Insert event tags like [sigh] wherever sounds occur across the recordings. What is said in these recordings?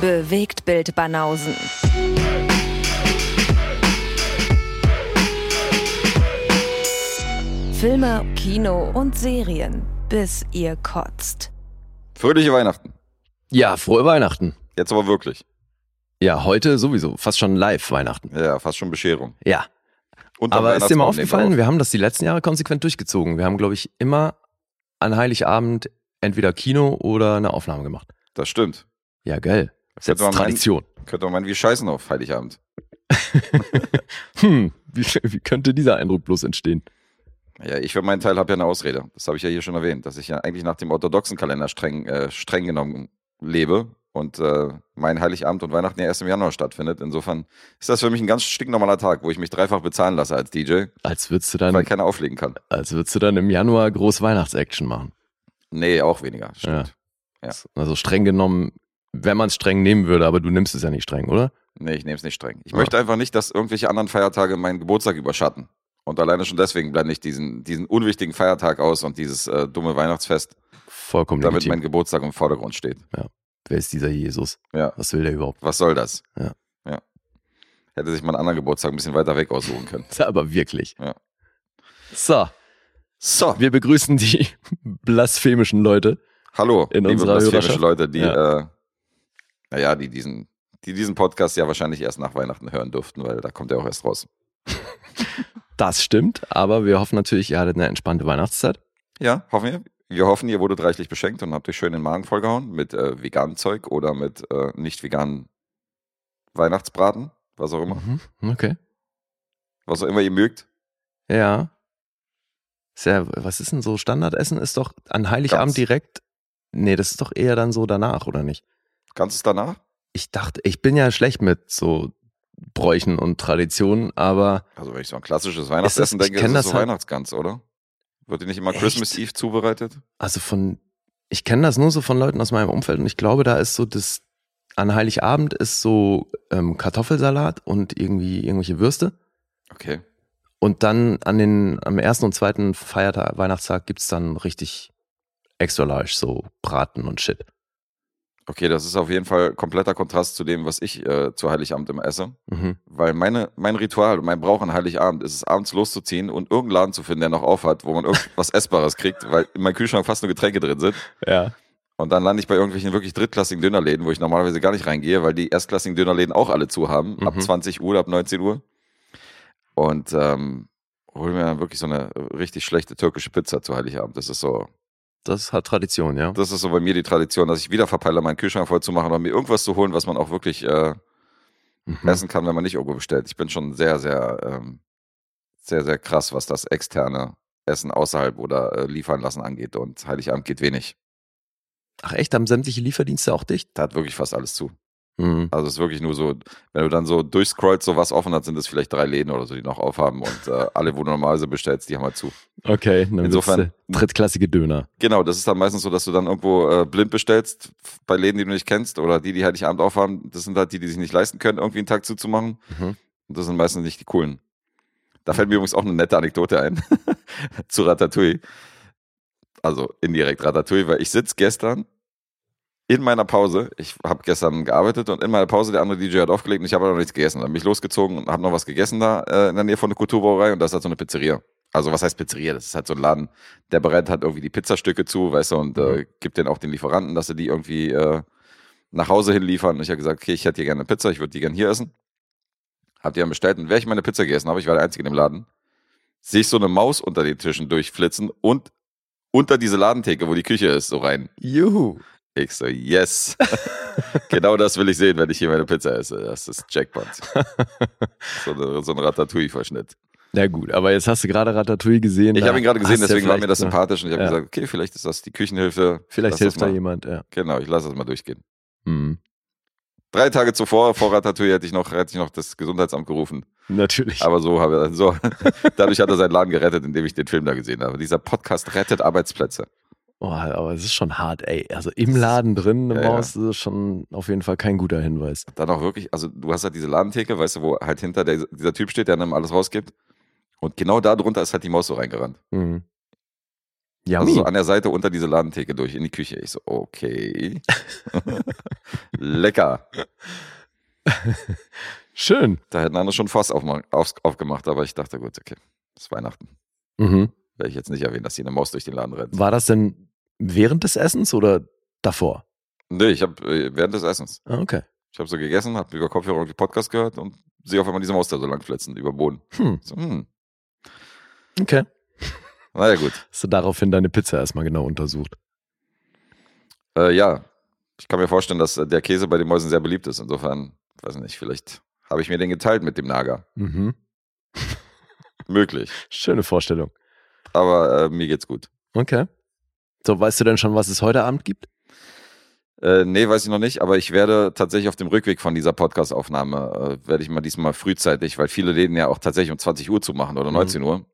Bewegt Bild Banausen. Filme, Kino und Serien, bis ihr kotzt. Fröhliche Weihnachten. Ja, frohe Weihnachten. Jetzt aber wirklich. Ja, heute sowieso, fast schon live Weihnachten. Ja, fast schon Bescherung. Ja. Und Aber ist dir mal aufgefallen, wir wir haben das die letzten Jahre konsequent durchgezogen. Wir haben, glaube ich, immer an Heiligabend entweder Kino oder eine Aufnahme gemacht. Das stimmt. Ja, geil. Ist jetzt Könnte man meinen- Tradition. Könnte man meinen, wir scheißen auf Heiligabend. [laughs] Hm, wie, wie könnte dieser Eindruck bloß entstehen? Ja, ich für meinen Teil habe ja eine Ausrede. Das habe ich ja hier schon erwähnt, dass ich ja eigentlich nach dem orthodoxen Kalender streng, äh, streng genommen lebe und äh, mein Heiligabend und Weihnachten ja erst im Januar stattfindet. Insofern ist das für mich ein ganz stinknormaler Tag, wo ich mich dreifach bezahlen lasse als DJ, Als würdest du weil dann, keiner auflegen kann. als würdest du dann im Januar groß Weihnachtsaction machen. Nee, auch weniger. Stimmt. Ja. Also streng genommen, wenn man es streng nehmen würde, aber du nimmst es ja nicht streng, oder? Nee, ich nehme es nicht streng. Ich Ja. möchte einfach nicht, dass irgendwelche anderen Feiertage meinen Geburtstag überschatten. Und alleine schon deswegen blende ich diesen, diesen unwichtigen Feiertag aus und dieses äh, dumme Weihnachtsfest, Vollkommen damit legitim. mein Geburtstag im Vordergrund steht. Wer ist dieser Jesus? Ja. Was will der überhaupt? Was soll das? Ja. ja. Hätte sich mal einen anderen Geburtstag ein bisschen weiter weg aussuchen können. [laughs] Aber wirklich. Ja. So, So, wir begrüßen die [laughs] blasphemischen Leute. hallo, in liebe unserer blasphemische Hörerschaft. Leute, die, Ja. äh, naja, die diesen, die diesen Podcast ja wahrscheinlich erst nach Weihnachten hören durften, weil da kommt er auch erst raus. Das stimmt, aber wir hoffen natürlich, ihr hattet eine entspannte Weihnachtszeit. Ja, hoffen wir. Wir hoffen, ihr wurdet reichlich beschenkt und habt euch schön den Magen vollgehauen mit äh, veganem Zeug oder mit äh, nicht veganen Weihnachtsbraten, was auch immer. Mhm, Okay. Was auch immer ihr mögt. Ja. Sehr, was ist denn so Standardessen? Ist doch an Heiligabend Ganz. direkt. Nee, das ist doch eher dann so danach, oder nicht? Ganzes danach? Ich dachte, ich bin ja schlecht mit so Bräuchen und Traditionen, aber Also wenn ich so an klassisches Weihnachtsessen denke, ist es das so halt- Weihnachtsgans, oder? Wird die nicht immer Echt? Christmas Eve zubereitet? also von, ich kenne das nur so von Leuten aus meinem Umfeld und ich glaube, da ist so das, an Heiligabend ist so ähm, Kartoffelsalat und irgendwie irgendwelche Würste. Okay. Und dann an den, am ersten und zweiten Feiertag, Weihnachtstag gibt's dann richtig extra large, so Braten und Shit. Okay, das ist auf jeden Fall kompletter Kontrast zu dem, was ich äh, zu Heiligabend immer esse. Mhm. Weil meine, mein Ritual mein Brauch an Heiligabend ist es, abends loszuziehen und irgendeinen Laden zu finden, der noch auf hat, wo man irgendwas [laughs] Essbares kriegt, weil in meinem Kühlschrank fast nur Getränke drin sind. Ja. Und dann lande ich bei irgendwelchen wirklich drittklassigen Dönerläden, wo ich normalerweise gar nicht reingehe, weil die erstklassigen Dönerläden auch alle zu haben, ab Mhm. 20 Uhr, ab 19 Uhr. Und ähm, hole mir dann wirklich so eine richtig schlechte türkische Pizza zu Heiligabend. Das ist so, Das hat Tradition, ja. das ist so bei mir die Tradition, dass ich wieder verpeile, meinen Kühlschrank voll zu machen und mir irgendwas zu holen, was man auch wirklich äh, Mhm. essen kann, wenn man nicht irgendwo bestellt. Ich bin schon sehr, sehr, ähm, sehr, sehr krass, was das externe Essen außerhalb oder äh, liefern lassen angeht. Und Heiligabend geht wenig. Ach echt, haben sämtliche Lieferdienste auch dicht? Da hat wirklich fast alles zu. Mhm. Also es ist wirklich nur so, wenn du dann so durchscrollst, so was offen hat, sind es vielleicht drei Läden oder so, die noch aufhaben und äh, [laughs] alle, wo du normalerweise bestellst, die haben halt zu. Okay, dann Insofern- der drittklassige Döner. Genau, das ist dann meistens so, dass du dann irgendwo äh, blind bestellst bei Läden, die du nicht kennst oder die, die halt nicht Abend aufhaben. Das sind halt die, die sich nicht leisten können, irgendwie einen Tag zuzumachen. Mhm. Und das sind meistens nicht die coolen. Da fällt mir übrigens auch eine nette Anekdote ein [laughs] zu Ratatouille. Also indirekt Ratatouille, weil ich sitze gestern in meiner Pause. Ich habe gestern gearbeitet und in meiner Pause der andere DJ hat aufgelegt und ich habe noch nichts gegessen. Dann bin ich losgezogen und habe noch was gegessen da äh, in der Nähe von der Kulturbrauerei und das ist halt so eine Pizzeria. Also was heißt Pizzeria? Das ist halt so ein Laden, der bereitet halt irgendwie die Pizzastücke zu, weißt du, und äh, gibt den auch den Lieferanten, dass sie die irgendwie äh, nach Hause hin liefern. Und ich habe gesagt, okay, ich hätte hier gerne eine Pizza, ich würde die gerne hier essen. Hab die dann bestellt und während ich meine Pizza gegessen habe, ich war der Einzige in dem Laden, sehe ich so eine Maus unter den Tischen durchflitzen und unter diese Ladentheke, wo die Küche ist, so rein. Juhu. Ich so, yes. [laughs] genau das will ich sehen, wenn ich hier meine Pizza esse. Das ist Jackpot. [laughs] so, eine, so ein Ratatouille-Verschnitt. Na gut, aber jetzt hast du gerade Ratatouille gesehen. Ich habe ihn gerade gesehen, deswegen war mir das sympathisch und ich habe Ja. gesagt, okay, vielleicht ist das die Küchenhilfe. Vielleicht hilft da jemand, ja. Genau, ich lasse das mal durchgehen. Mhm. Drei Tage zuvor, vor Ratatouille, hätte ich noch, hätte ich noch das Gesundheitsamt gerufen. Natürlich. Aber so habe ich, so, [laughs] dadurch hat er seinen Laden gerettet, indem ich den Film da gesehen habe. Dieser Podcast rettet Arbeitsplätze. Oh, aber es ist schon hart, ey. Also im Laden drin eine Ja, ja. Maus das ist schon auf jeden Fall kein guter Hinweis. Dann auch wirklich, also du hast halt diese Ladentheke, weißt du, wo halt hinter der, dieser Typ steht, der dann alles rausgibt. Und genau da drunter ist halt die Maus so reingerannt. Mhm. Ja, Also so an der Seite unter diese Ladentheke durch in die Küche. Ich so, okay. [laughs] Lecker. [laughs] schön. Da hätten andere schon Fass aufgemacht, aber ich dachte, gut, okay, ist Weihnachten. Mhm. Werde ich jetzt nicht erwähnen, dass hier eine Maus durch den Laden rennt. War das denn während des Essens oder davor? Nee, ich habe äh, während des Essens. Ah, okay. Ich habe so gegessen, habe über Kopfhörer irgendwie Podcast gehört und sehe auf einmal diese Maus da so lang flitzen über den Boden. Hm. So, hm, Okay. naja, gut. Hast du daraufhin deine Pizza erstmal genau untersucht? Äh, ja, ich kann mir vorstellen, dass äh, der Käse bei den Mäusen sehr beliebt ist. Insofern, weiß nicht, vielleicht habe ich mir den geteilt mit dem Nager. Mhm. Möglich. [laughs] Schöne Vorstellung. Aber äh, mir geht's gut. Okay. So, weißt du denn schon, was es heute Abend gibt? Äh, nee, weiß ich noch nicht, aber ich werde tatsächlich auf dem Rückweg von dieser Podcast-Aufnahme, äh, werde ich mal diesmal frühzeitig, weil viele Läden ja auch tatsächlich um 20 Uhr zu machen oder Mhm. 19 Uhr.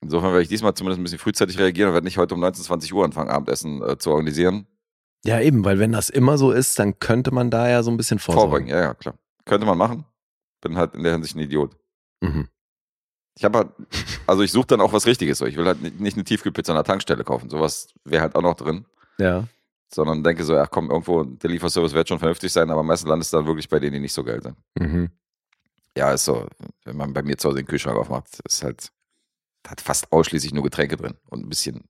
Insofern werde ich diesmal zumindest ein bisschen frühzeitig reagieren und werde nicht heute um 19, 20 Uhr anfangen, Abendessen äh, zu organisieren. Ja, eben, weil wenn das immer so ist, dann könnte man da ja so ein bisschen vorsorgen. Vorbringen, ja, ja, klar. Könnte man machen. Bin halt in der Hinsicht ein Idiot. Mhm. Ich habe halt, also ich suche dann auch was Richtiges. So. Ich will halt nicht eine Tiefkühlpizza an der Tankstelle kaufen. Sowas wäre halt auch noch drin. Ja. Sondern denke so, ja komm, irgendwo, der Lieferservice wird schon vernünftig sein, aber meistens landest du dann wirklich bei denen, die nicht so geil sind. Mhm. Ja, ist so, wenn man bei mir zu Hause den Kühlschrank aufmacht, ist halt, hat fast ausschließlich nur Getränke drin und ein bisschen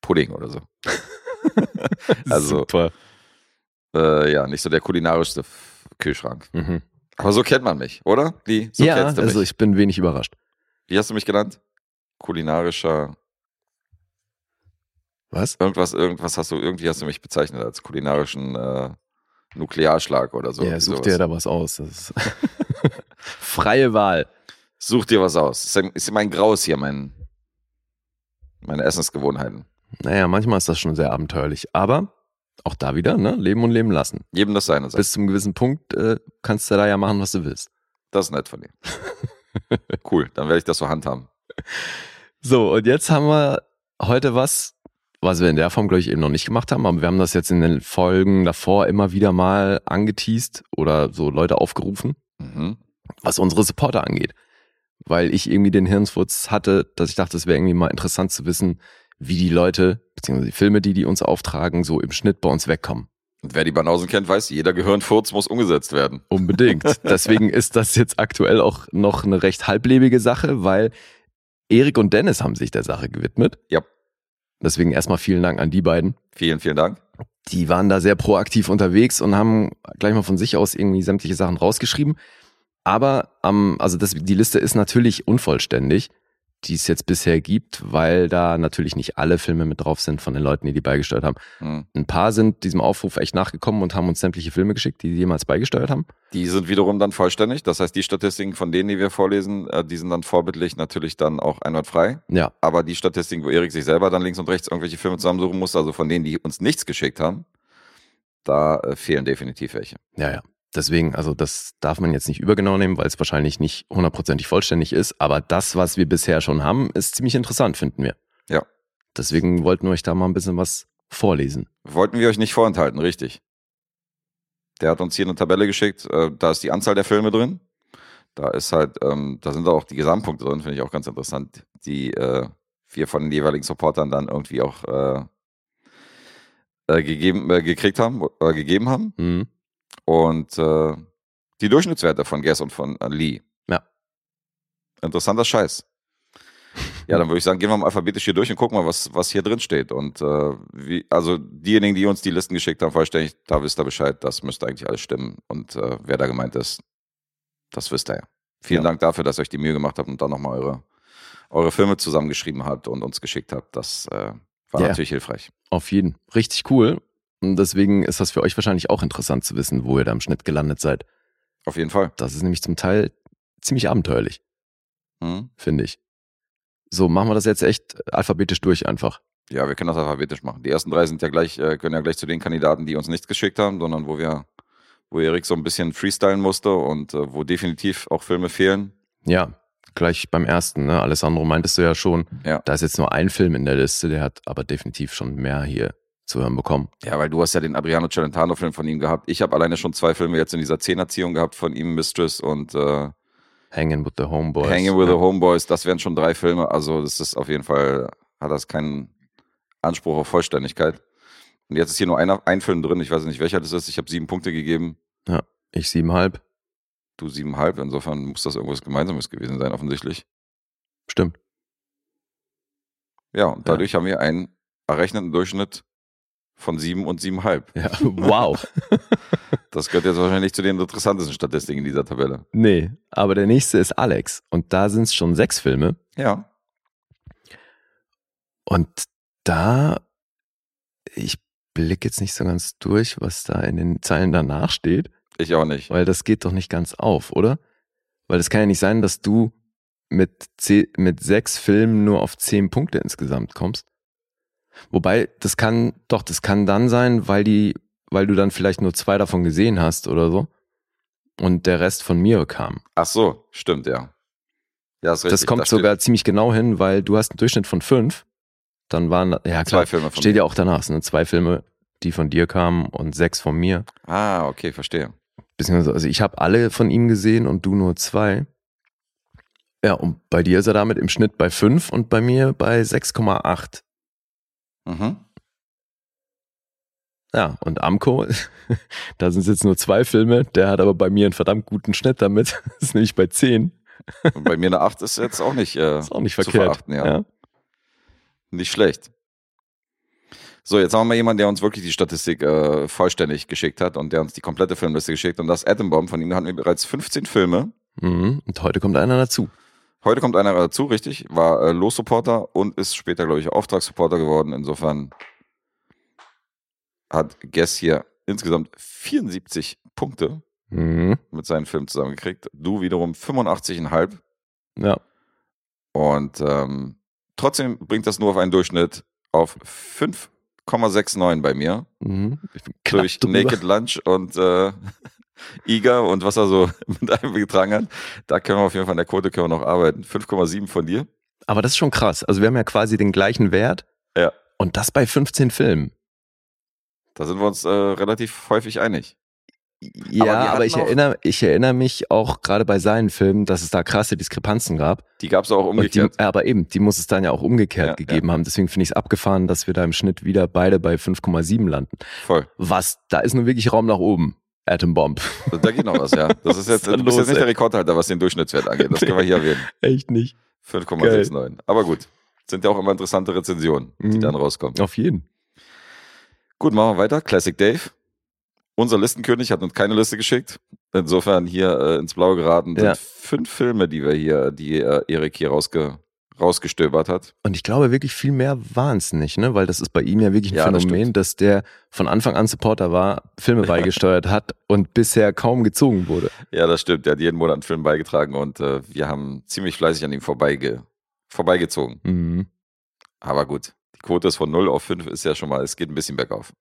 Pudding oder so. [laughs] Also- Super. Äh, ja, nicht so der kulinarischste Kühlschrank. Mhm. Aber so kennt man mich, oder? Wie? So ja, also ich bin wenig überrascht. Wie hast du mich genannt? Kulinarischer, Was? irgendwas, irgendwas hast du, irgendwie hast du mich bezeichnet als kulinarischen äh, Nuklearschlag oder so. ja, such sowas. dir da was aus. [laughs] Freie Wahl. Such dir was aus. Ist, ist mein Graus hier, mein, meine Essensgewohnheiten. Naja, manchmal ist das schon sehr abenteuerlich. Aber auch da wieder, ne? Leben und leben lassen. Jedem das seine. Bis zum gewissen Punkt äh, kannst du da ja machen, was du willst. Das ist nett von dir. [laughs] [laughs] cool, dann werde ich das so handhaben. So, und jetzt haben wir heute was, was wir in der Form, glaube ich, eben noch nicht gemacht haben, aber wir haben das jetzt in den Folgen davor immer wieder mal angeteased oder so Leute aufgerufen, Mhm. was unsere Supporter angeht. Weil ich irgendwie den Hirnsfurz hatte, dass ich dachte, es wäre irgendwie mal interessant zu wissen, wie die Leute, beziehungsweise die Filme, die die uns auftragen, so im Schnitt bei uns wegkommen. Und wer die Banausen kennt, weiß, jeder Gehirnfurz muss umgesetzt werden. Unbedingt. [laughs] Deswegen ist das jetzt aktuell auch noch eine recht halblebige Sache, weil Erik und Dennis haben sich der Sache gewidmet. Ja. Deswegen erstmal vielen Dank an die beiden. Vielen, vielen Dank. Die waren da sehr proaktiv unterwegs und haben gleich mal von sich aus irgendwie sämtliche Sachen rausgeschrieben. Aber ähm, also das, die Liste ist natürlich unvollständig, die es jetzt bisher gibt, weil da natürlich nicht alle Filme mit drauf sind von den Leuten, die die beigesteuert haben. Hm. Ein paar sind diesem Aufruf echt nachgekommen und haben uns sämtliche Filme geschickt, die die jemals beigesteuert haben. Die sind wiederum dann vollständig. Das heißt, die Statistiken von denen, die wir vorlesen, äh, die sind dann vorbildlich natürlich dann auch einwandfrei. Ja, Aber die Statistiken, wo Erik sich selber dann links und rechts irgendwelche Filme zusammensuchen muss, also von denen, die uns nichts geschickt haben, da äh, fehlen definitiv welche. Ja, ja. Deswegen, also das darf man jetzt nicht übergenau nehmen, weil es wahrscheinlich nicht hundertprozentig vollständig ist. Aber das, was wir bisher schon haben, ist ziemlich interessant, finden wir. Ja. Deswegen wollten wir euch da mal ein bisschen was vorlesen. Wollten wir euch nicht vorenthalten, richtig. Der hat uns hier eine Tabelle geschickt, äh, da ist die Anzahl der Filme drin. Da ist halt, ähm, da sind auch die Gesamtpunkte drin, finde ich auch ganz interessant, die äh, wir von den jeweiligen Supportern dann irgendwie auch äh, gegeben, gekriegt haben, äh, gegeben haben. Mhm. Und äh, die Durchschnittswerte von Guess und von äh, Lee. Ja. Interessanter Scheiß. [laughs] Ja, dann würde ich sagen, gehen wir mal alphabetisch hier durch und gucken mal, was, was hier drin steht. Und äh, wie, also diejenigen, die uns die Listen geschickt haben, vollständig, da wisst ihr Bescheid, das müsste eigentlich alles stimmen. Und äh, wer da gemeint ist, das wisst ihr ja. Vielen Ja. Dank dafür, dass ihr euch die Mühe gemacht habt und dann nochmal eure, eure Filme zusammengeschrieben habt und uns geschickt habt. Das äh, war Ja. natürlich hilfreich. Auf jeden. Richtig cool. Und deswegen ist das für euch wahrscheinlich auch interessant zu wissen, wo ihr da im Schnitt gelandet seid. Auf jeden Fall. Das ist nämlich zum Teil ziemlich abenteuerlich, Mhm. finde ich. So, machen wir das jetzt echt alphabetisch durch einfach. Ja, wir können das alphabetisch machen. Die ersten drei sind ja gleich, äh, können ja gleich zu den Kandidaten, die uns nichts geschickt haben, sondern wo wir, wo Erik so ein bisschen freestylen musste und äh, wo definitiv auch Filme fehlen. Ja, gleich beim ersten, ne? Alessandro meintest du ja schon, Ja. da ist jetzt nur ein Film in der Liste, der hat aber definitiv schon mehr hier zu hören bekommen. Ja, weil du hast ja den Adriano Celentano-Film von ihm gehabt. Ich habe alleine schon zwei Filme jetzt in dieser Zehnerziehung gehabt von ihm, Mistress und äh, Hanging with the Homeboys. Hanging with ja. the Homeboys. Das wären schon drei Filme. Also das ist auf jeden Fall, hat das keinen Anspruch auf Vollständigkeit. Und jetzt ist hier nur einer, ein Film drin. Ich weiß nicht, welcher das ist. Ich habe sieben Punkte gegeben. Ich siebenhalb. Du siebenhalb. Insofern muss das irgendwas Gemeinsames gewesen sein, offensichtlich. Stimmt. Ja, und dadurch haben wir einen errechneten Durchschnitt von sieben und siebenhalb. Ja, wow. [laughs] Das gehört jetzt wahrscheinlich zu den interessantesten Statistiken in dieser Tabelle. nee, aber der nächste ist Alex. Und da sind es schon sechs Filme. Ja. Und da, ich blicke jetzt nicht so ganz durch, was da in den Zeilen danach steht, Ich auch nicht. weil das geht doch nicht ganz auf, oder? Weil es kann ja nicht sein, dass du mit, zeh- mit sechs Filmen nur auf zehn Punkte insgesamt kommst. Wobei, das kann, doch, das kann dann sein, weil die, weil du dann vielleicht nur zwei davon gesehen hast oder so. Und der Rest von mir kam. Ach so, stimmt, ja. Ja, richtig. das kommt Da steht sogar ziemlich genau hin, weil du hast einen Durchschnitt von fünf. Dann waren, ja klar, Zwei Filme von steht mir. ja auch danach, sind zwei Filme, die von dir kamen und sechs von mir. Ah, okay, verstehe. Beziehungsweise, also ich habe alle von ihm gesehen und du nur zwei. Ja, und bei dir ist er damit im Schnitt bei fünf und bei mir bei 6,8. Mhm. Ja, und Amco, [laughs] da sind es jetzt nur zwei Filme, der hat aber bei mir einen verdammt guten Schnitt damit. [laughs] ist nämlich bei zehn. Und bei mir eine 8 ist jetzt auch nicht, äh, Ist auch nicht verkehrt. verachten, ja. nicht schlecht. So, jetzt haben wir mal jemanden, der uns wirklich die Statistik äh, vollständig geschickt hat und der uns die komplette Filmliste geschickt. Und das ist Atom Bomb. Von ihm hatten wir bereits 15 Filme. Mhm. Und heute kommt einer dazu. Heute kommt einer dazu, richtig. War äh, Los-Supporter und ist später, glaube ich, Auftragssupporter geworden. Insofern hat Guess hier insgesamt 74 Punkte Mhm. mit seinen Filmen zusammengekriegt. Du wiederum 85,5. Ja. Und ähm, trotzdem bringt das nur auf einen Durchschnitt auf 5,69 bei mir. Mhm. Ich bin knapp Durch drüber. Naked Lunch und äh, [laughs] Iga und was er so [laughs] mit einem getragen hat. Da können wir auf jeden Fall an der Quote können wir noch arbeiten. 5,7 von dir. Aber das ist schon krass. Also wir haben ja quasi den gleichen Wert. Ja. Und das bei 15 Filmen. Da sind wir uns äh, relativ häufig einig. Ja, aber, hatten ich, erinnere, ich erinnere mich auch gerade bei seinen Filmen, dass es da krasse Diskrepanzen gab. Die gab es auch Und die, umgekehrt. aber eben, die muss es dann ja auch umgekehrt Ja, gegeben haben. Deswegen finde ich es abgefahren, dass wir da im Schnitt wieder beide bei 5,7 landen. Voll. Was, da ist nur wirklich Raum nach oben. Atom Bomb. Da geht noch was, ja. [laughs] Das ist jetzt, ist da du bist los, jetzt nicht ey? der Rekordhalter, was den Durchschnittswert angeht. Das können wir hier erwähnen. [laughs] Echt nicht. 5,69. Aber gut. Sind ja auch immer interessante Rezensionen, die Mhm. dann rauskommen. Auf jeden. Gut, machen wir weiter. Classic Dave. Unser Listenkönig hat uns keine Liste geschickt. Insofern hier äh, ins Blaue geraten sind Ja. fünf Filme, die wir hier, die äh, Erik hier rausge, rausgestöbert hat. Und ich glaube wirklich viel mehr waren es nicht, ne? Weil das ist bei ihm ja wirklich ein Ja, das Phänomen, stimmt. dass der von Anfang an Supporter war, Filme beigesteuert hat und bisher kaum gezogen wurde. Ja, das stimmt. Der hat jeden Monat einen Film beigetragen und äh, wir haben ziemlich fleißig an ihm vorbeige, vorbeigezogen. Mhm. Aber gut, die Quote ist von 0 auf 5 ist ja schon mal, es geht ein bisschen bergauf.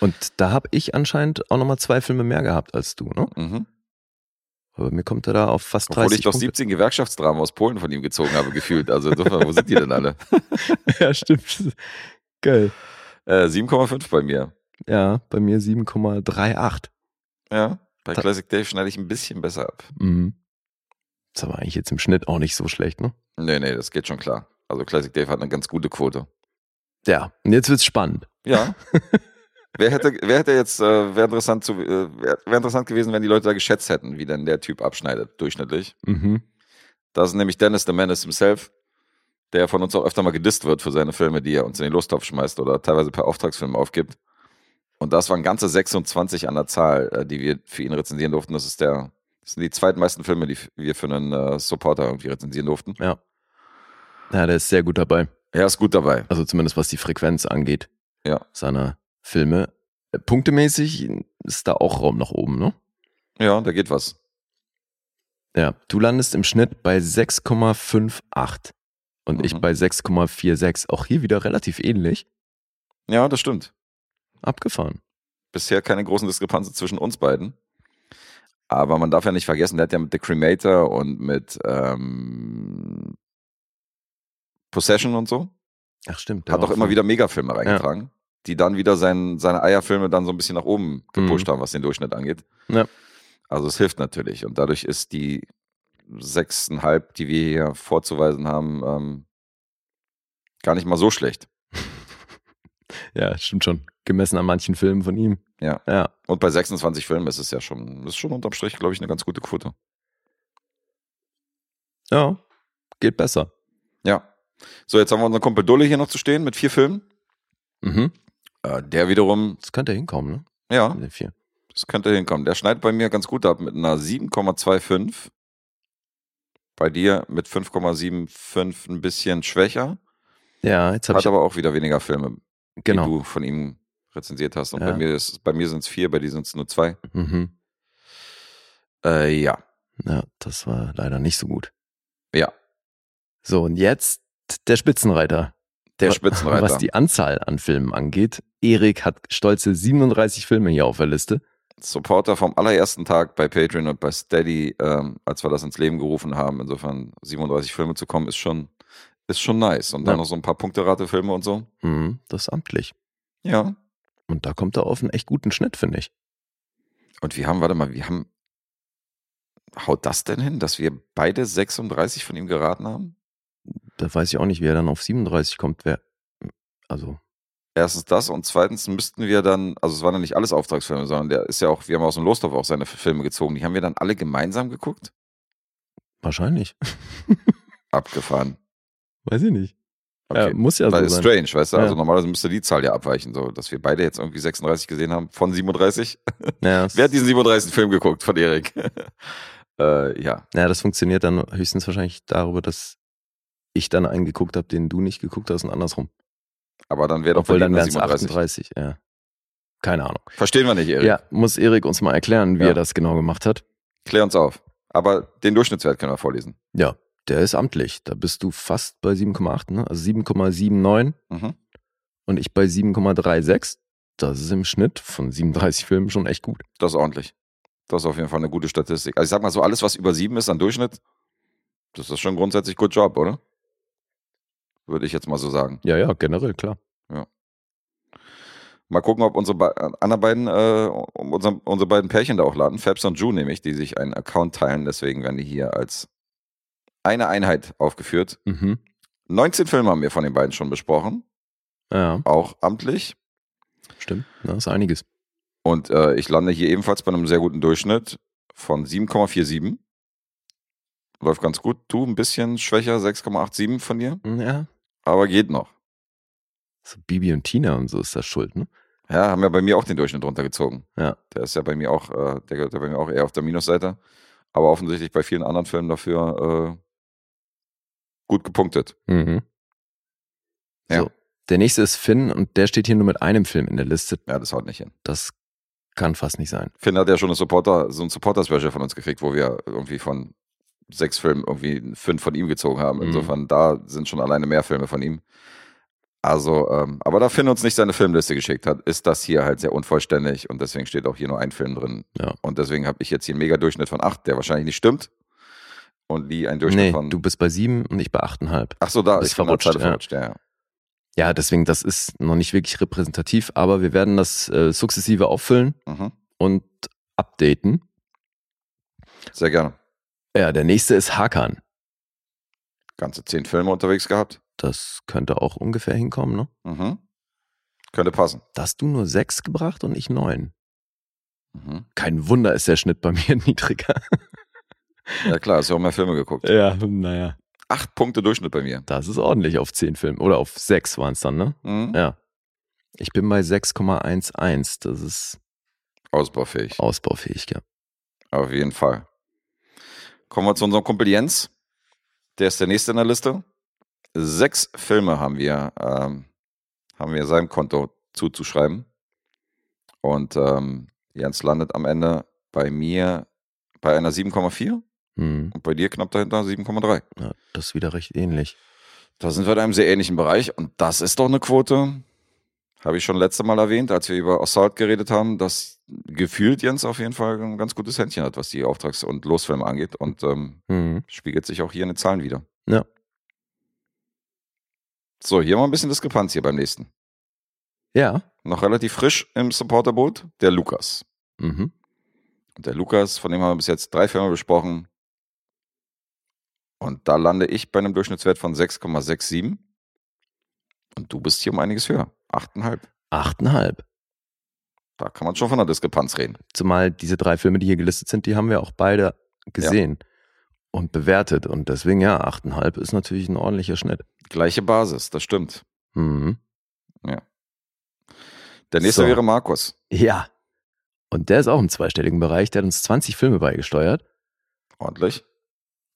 Und da habe ich anscheinend auch nochmal zwei Filme mehr gehabt als du, ne? Mhm. Aber mir kommt er da auf fast 30 Obwohl ich doch Punkte. 17 Gewerkschaftsdramen aus Polen von ihm gezogen habe, gefühlt. Also insofern, wo sind die denn alle? [laughs] ja, stimmt. Geil. Äh, 7,5 bei mir. Ja, bei mir 7,38. Ja, bei Da- Classic Dave schneide ich ein bisschen besser ab. Mhm. Ist aber eigentlich jetzt im Schnitt auch nicht so schlecht, ne? Nee, nee, das geht schon klar. Also Classic Dave hat eine ganz gute Quote. Ja, und jetzt wird's spannend. Ja. [laughs] wer hätte, wer hätte jetzt, äh, wäre interessant, zu, äh, wäre wär interessant gewesen, wenn die Leute da geschätzt hätten, wie denn der Typ abschneidet, durchschnittlich. Mhm. Das ist nämlich Dennis the Menace himself, der von uns auch öfter mal gedisst wird für seine Filme, die er uns in den Lostopf schmeißt oder teilweise per Auftragsfilm aufgibt. Und das waren ganze 26 an der Zahl, äh, die wir für ihn rezensieren durften. Das ist der, das sind die zweitmeisten Filme, die wir für einen äh, Supporter irgendwie rezensieren durften. Ja. Ja, der ist sehr gut dabei. Er ist gut dabei. Also zumindest was die Frequenz angeht. Ja. Seiner Filme. Äh, Punktemäßig ist da auch Raum nach oben, ne? Ja, da geht was. Ja. Du landest im Schnitt bei 6,58 und ich Mhm. bei 6,46. Auch hier wieder relativ ähnlich. Ja, das stimmt. Abgefahren. bisher keine großen Diskrepanzen zwischen uns beiden. Aber man darf ja nicht vergessen, der hat ja mit The Cremator und mit ähm, Possession und so, Ach stimmt. hat auch immer wieder Megafilme reingetragen, die dann wieder sein, seine Eierfilme dann so ein bisschen nach oben gepusht haben, was den Durchschnitt angeht. Mhm. Ja. Also es hilft natürlich. Und dadurch ist die sechseinhalb, die wir hier vorzuweisen haben, ähm, gar nicht mal so schlecht. [laughs] Ja, stimmt schon. Gemessen an manchen Filmen von ihm. Ja. Ja. Und bei 26 Filmen ist es ja schon, ist schon unterm Strich, glaube ich, eine ganz gute Quote. Ja. Geht besser. Ja. So, jetzt haben wir unseren Kumpel Dulle hier noch zu stehen mit vier Filmen. Mhm. Äh, der wiederum, Das könnte hinkommen, ne? ja, den vier. das könnte hinkommen. Der schneidet bei mir ganz gut ab mit einer 7,25. Bei dir mit 5,75 ein bisschen schwächer. Ja, jetzt habe Hat ich. aber auch wieder weniger Filme, genau. die du von ihm rezensiert hast. Und Ja. bei mir ist bei mir sind es vier, bei dir sind es nur zwei. Mhm. Äh, ja. Ja, das war leider nicht so gut. Ja. So, und jetzt der Spitzenreiter. Der Spitzenreiter. Was die Anzahl an Filmen angeht. Erik hat stolze 37 Filme hier auf der Liste. Supporter vom allerersten Tag bei Patreon und bei Steady, ähm, als wir das ins Leben gerufen haben. Insofern 37 Filme zu kommen, ist schon, ist schon nice. Und dann Ja. noch so ein paar Punkterate-Filme und so. Mhm, das ist amtlich. Ja. Und da kommt er auf einen echt guten Schnitt, finde ich. Und wir haben, warte mal, wir haben, haut das denn hin, dass wir beide 36 von ihm geraten haben? Da weiß ich auch nicht, wie er dann auf 37 kommt. Wer, also, Erstens das und zweitens müssten wir dann, also es waren ja nicht alles Auftragsfilme, sondern der ist ja auch, wir haben aus dem Lostorf auch seine Filme gezogen. Die haben wir dann alle gemeinsam geguckt? wahrscheinlich. [laughs] Abgefahren. Weiß ich nicht. Okay. Ja, muss ja Weil so ist sein. strange, weißt du? Also Ja. normalerweise müsste die Zahl ja abweichen, so dass wir beide jetzt irgendwie 36 gesehen haben von 37. [laughs] Ja, das, Wer hat diesen 37. Film geguckt von Erik? [laughs] äh, ja. ja, das funktioniert dann höchstens wahrscheinlich darüber, dass ich dann einen geguckt habe, den du nicht geguckt hast und andersrum. Aber dann wäre doch Obwohl bei dann wären es 37. 38, ja. Keine Ahnung. Verstehen wir nicht, Erik. Ja, muss Erik uns mal erklären, wie Ja. er das genau gemacht hat. Klär uns auf. Aber den Durchschnittswert können wir vorlesen. Ja, der ist amtlich. Da bist du fast bei 7,8, ne? Also 7,79 Mhm. und ich bei 7,36. Das ist im Schnitt von 37 Filmen schon echt gut. Das ist ordentlich. Das ist auf jeden Fall eine gute Statistik. Also ich sag mal so, alles, was über sieben ist an Durchschnitt, das ist schon grundsätzlich good job, oder? Würde ich jetzt mal so sagen. Ja, ja, generell, klar. Mal gucken, ob unsere be anderen beiden, äh, unsere, unsere beiden Pärchen da auch laden. Fabs und Ju nämlich, die sich einen Account teilen. Deswegen werden die hier als eine Einheit aufgeführt. Mhm. 19 Filme haben wir von den beiden schon besprochen. Ja, Auch amtlich. stimmt. Das ist einiges. Und äh, ich lande hier ebenfalls bei einem sehr guten Durchschnitt von 7,47. Läuft ganz gut. Du ein bisschen schwächer, 6,87 von dir. Ja. Aber geht noch. So Bibi und Tina und so ist das schuld, ne? Ja, haben ja bei mir auch den Durchschnitt runtergezogen. Ja. Der ist ja bei mir auch, äh, der gehört ja bei mir auch eher auf der Minusseite. Aber offensichtlich bei vielen anderen Filmen dafür äh, gut gepunktet. Mhm. Ja. So. Der nächste ist Finn und der steht hier nur mit einem Film in der Liste. Ja, das haut nicht hin. Das kann fast nicht sein. Finn hat ja schon eine Supporter, so ein Supporter-Special von uns gekriegt, wo wir irgendwie von sechs Filmen irgendwie fünf von ihm gezogen haben. Mhm. Insofern, da sind schon alleine mehr Filme von ihm. Also, ähm, aber da Finn uns nicht seine Filmliste geschickt hat, ist das hier halt sehr unvollständig und deswegen steht auch hier nur ein Film drin. Ja. Und deswegen habe ich jetzt hier einen Mega-Durchschnitt von acht, der wahrscheinlich nicht stimmt. Und Lee einen Durchschnitt Nee, von. du bist bei sieben und ich bei achteinhalb. Ach so, da der verrutscht, ja. verrutscht, ja. ja. Ja, deswegen, das ist noch nicht wirklich repräsentativ, aber wir werden das äh, sukzessive auffüllen Mhm. und updaten. Sehr gerne. Ja, der nächste ist Hakan. Ganze zehn Filme unterwegs gehabt. Das könnte auch ungefähr hinkommen, ne? Mhm. Könnte passen. Da hast du nur sechs gebracht und ich neun. Mhm. Kein Wunder ist der Schnitt bei mir [laughs] niedriger. Ja klar, hast ja auch mehr Filme geguckt. Ja, naja. Acht Punkte Durchschnitt bei mir. Das ist ordentlich auf zehn Filme. Oder auf sechs waren es dann, ne? Mhm. Ja. Ich bin bei 6,11. Das ist Ausbaufähig. ausbaufähig, ja. Auf jeden Fall. Kommen wir zu unserem Kumpel Jens. Der ist der nächste in der Liste. Sechs Filme haben wir, ähm, haben wir seinem Konto zuzuschreiben. Und ähm, Jens landet am Ende bei mir bei einer 7,4 Hm. und bei dir knapp dahinter 7,3. ja. Das ist wieder recht ähnlich. Da sind wir in einem sehr ähnlichen Bereich und das ist doch eine Quote. Habe ich schon letzte Mal erwähnt, als wir über Assault geredet haben, dass gefühlt Jens auf jeden Fall ein ganz gutes Händchen hat, was die Auftrags- und Losfilme angeht und ähm, Hm. spiegelt sich auch hier in den Zahlen wieder. Ja. So, hier mal ein bisschen Diskrepanz hier beim nächsten. Ja. Noch relativ frisch im Supporterboot, der Lukas. Mhm. Und der Lukas, von dem haben wir bis jetzt drei Filme besprochen. Und da lande ich bei einem Durchschnittswert von 6,67. Und du bist hier um einiges höher. Achteinhalb. Achteinhalb. Da kann man schon von einer Diskrepanz reden. Zumal diese drei Filme, die hier gelistet sind, die haben wir auch beide gesehen und bewertet. Und deswegen, ja, achteinhalb ist natürlich ein ordentlicher Schnitt. Gleiche Basis, das stimmt. Mhm. Der nächste So. wäre Markus. Ja. Und der ist auch im zweistelligen Bereich. Der hat uns 20 Filme beigesteuert. Ordentlich.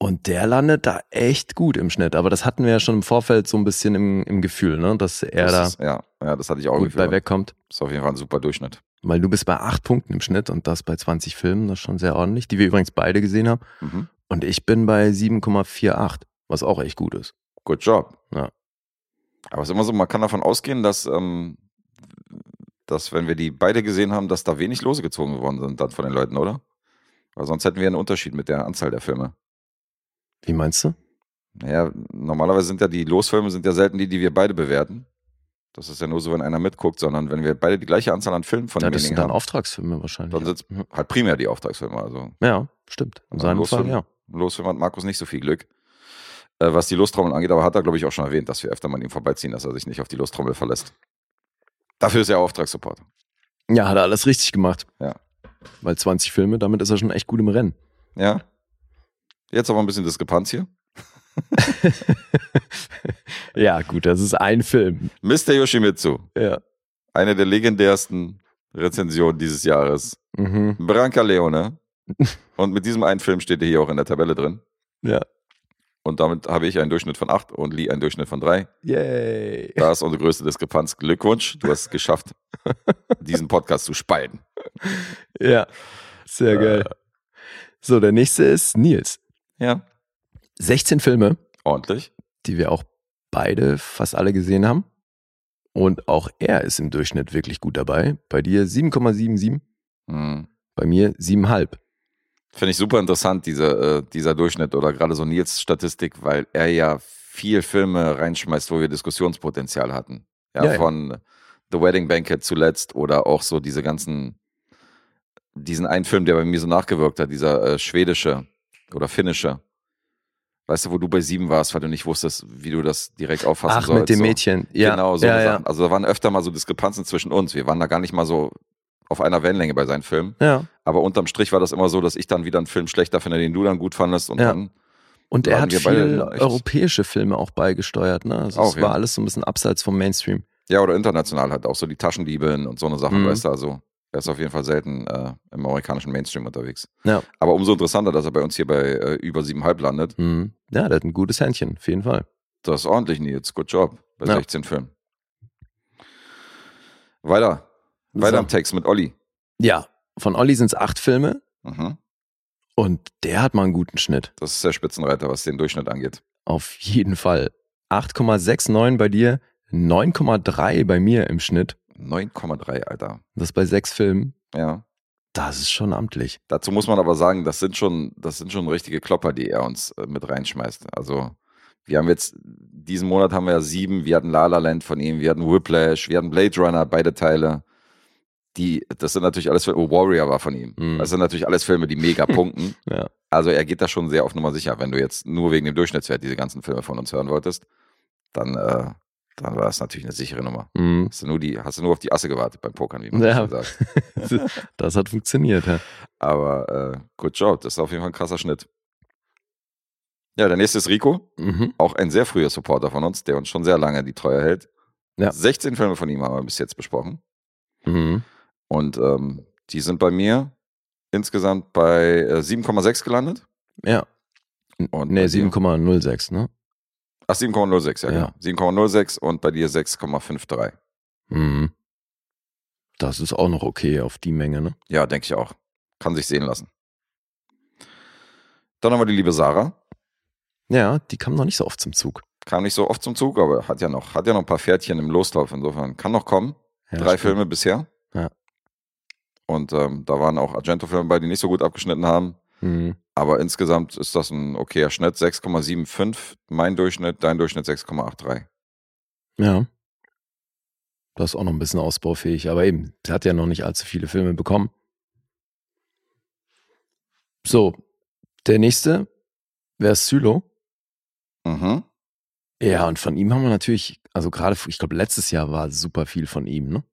Und der landet da echt gut im Schnitt. Aber das hatten wir ja schon im Vorfeld so ein bisschen im, im Gefühl, ne? dass er das da ist, ja, ja, das hatte ich auch gut gefühlt. bei wegkommt. Ist auf jeden Fall ein super Durchschnitt. Weil du bist bei acht Punkten im Schnitt und das bei 20 Filmen. Das ist schon sehr ordentlich, die wir übrigens beide gesehen haben. Mhm. Und ich bin bei 7,48, was auch echt gut ist. Good job. Ja. Aber es ist immer so, man kann davon ausgehen, dass, ähm, dass wenn wir die beide gesehen haben, dass da wenig Lose gezogen worden sind dann von den Leuten, oder? Weil sonst hätten wir einen Unterschied mit der Anzahl der Filme. Wie meinst du? Naja, normalerweise sind ja die Losfilme sind ja selten die, die wir beide bewerten. Das ist ja nur so, wenn einer mitguckt, sondern wenn wir beide die gleiche Anzahl an Filmen von Ja, das sind dann haben, Auftragsfilme wahrscheinlich. dann sind es halt primär die Auftragsfilme. Also ja, stimmt. In Aber seinem los Fall, ja. Losfilm hat Markus nicht so viel Glück. Äh, was die Lostrommel angeht, aber hat er, glaube ich, auch schon erwähnt, dass wir öfter mal an ihm vorbeiziehen, dass er sich nicht auf die Lostrommel verlässt. Dafür ist er Auftragssupport. Ja, hat er alles richtig gemacht. Ja. Weil 20 Filme, damit ist er schon echt gut im Rennen. Ja. Jetzt aber ein bisschen Diskrepanz hier. [laughs] ja, gut, das ist ein Film. Mr. Yoshimitsu, Ja. eine der legendärsten Rezensionen dieses Jahres. Mhm. Branca Leone. [laughs] Und mit diesem einen Film steht er hier auch in der Tabelle drin. Ja. Und damit habe ich einen Durchschnitt von 8 und Lee einen Durchschnitt von 3. Yay. Da ist unsere größte Diskrepanz. Glückwunsch, du hast es [laughs] geschafft, diesen Podcast zu spalten. Ja. Sehr geil. So, der nächste ist Nils. Ja. 16 Filme, Ordentlich. die wir auch beide fast alle gesehen haben. Und auch er ist im Durchschnitt wirklich gut dabei. Bei dir 7,77, Hm. bei mir 7,5. Finde ich super interessant, diese, äh, dieser Durchschnitt oder gerade so Nils Statistik, weil er ja viel Filme reinschmeißt, wo wir Diskussionspotenzial hatten. Ja, Ja, ja. von The Wedding Banquet zuletzt oder auch so diese ganzen, diesen einen Film, der bei mir so nachgewirkt hat, dieser äh, schwedische oder finnische. Weißt du, wo du bei sieben warst, weil du nicht wusstest, wie du das direkt auffassen Ach, sollst. mit dem so. Mädchen. Ja, Genau, so ja, ja. Also da waren öfter mal so Diskrepanzen zwischen uns. Wir waren da gar nicht mal so auf einer Wellenlänge bei seinen Filmen. ja. Aber unterm Strich war das immer so, dass ich dann wieder einen Film schlechter finde, den du dann gut fandest. Und Ja. dann, Und er hat viel europäische Filme auch beigesteuert. Ne? Also Auch, es war ja. alles so ein bisschen abseits vom Mainstream. ja, oder international halt auch so die Taschendieben und so eine Sachen, Mhm. weißt du, also er ist auf jeden Fall selten äh, im amerikanischen Mainstream unterwegs. Ja. Aber umso interessanter, dass er bei uns hier bei äh, über siebenhalb landet. Mhm. Ja, der hat ein gutes Händchen, auf jeden Fall. Das ist ordentlich, Nils. Good job. Bei Ja. 16 Filmen. Weiter. Weiter So. im Text mit Olli. Ja, von Olli sind es acht Filme Mhm. und der hat mal einen guten Schnitt. Das ist der Spitzenreiter, was den Durchschnitt angeht. Auf jeden Fall. 8,69 bei dir, 9,3 bei mir im Schnitt. 9,3, Alter. Das bei sechs Filmen. Ja. Das ist schon amtlich. Dazu muss man aber sagen, das sind schon, das sind schon richtige Klopper, die er uns äh, mit reinschmeißt. Also wir haben jetzt, diesen Monat haben wir ja sieben, wir hatten La La Land von ihm, wir hatten Whiplash, wir hatten Blade Runner, beide Teile. Die, das sind natürlich alles Filme, oh, Warrior war von ihm. Mhm. Das sind natürlich alles Filme, die mega punkten. [laughs] Ja. Also er geht da schon sehr auf Nummer sicher. Wenn du jetzt nur wegen dem Durchschnittswert diese ganzen Filme von uns hören wolltest, dann, äh, dann war das natürlich eine sichere Nummer. Mhm. Hast du nur, die, hast du nur auf die Asse gewartet beim Pokern, wie man Ja. so sagt. [laughs] Das hat funktioniert. Ja. Aber äh, good job, das ist auf jeden Fall ein krasser Schnitt. Ja, der nächste ist Rico, Mhm. auch ein sehr früher Supporter von uns, der uns schon sehr lange die Treue hält. Ja. 16 Filme von ihm haben wir bis jetzt besprochen. Mhm. Und ähm, die sind bei mir insgesamt bei äh, 7,6 gelandet. Ja. Und nee, bei dir? 7,06, ne? Ach, 7,06, ja, Ja. genau. 7,06 und bei dir 6,53. Mhm. Das ist auch noch okay auf die Menge, ne? Ja, denke ich auch. Kann sich sehen lassen. Dann haben wir die liebe Sarah. Ja, die kam noch nicht so oft zum Zug. Kam nicht so oft zum Zug, aber hat ja noch, hat ja noch ein paar Pferdchen im Lostlauf. Insofern kann noch kommen. Ja, Drei stimmt. Filme bisher. Ja. Und ähm, da waren auch Argento-Filme bei, die nicht so gut abgeschnitten haben. Mhm. Aber insgesamt ist das ein okayer Schnitt. 6,75 mein Durchschnitt, dein Durchschnitt 6,83. Ja. Das ist auch noch ein bisschen ausbaufähig, aber eben, sie hat ja noch nicht allzu viele Filme bekommen. So, der nächste wäre Sylo. Mhm. Ja, und von ihm haben wir natürlich, also gerade, ich glaube, letztes Jahr war super viel von ihm, ne?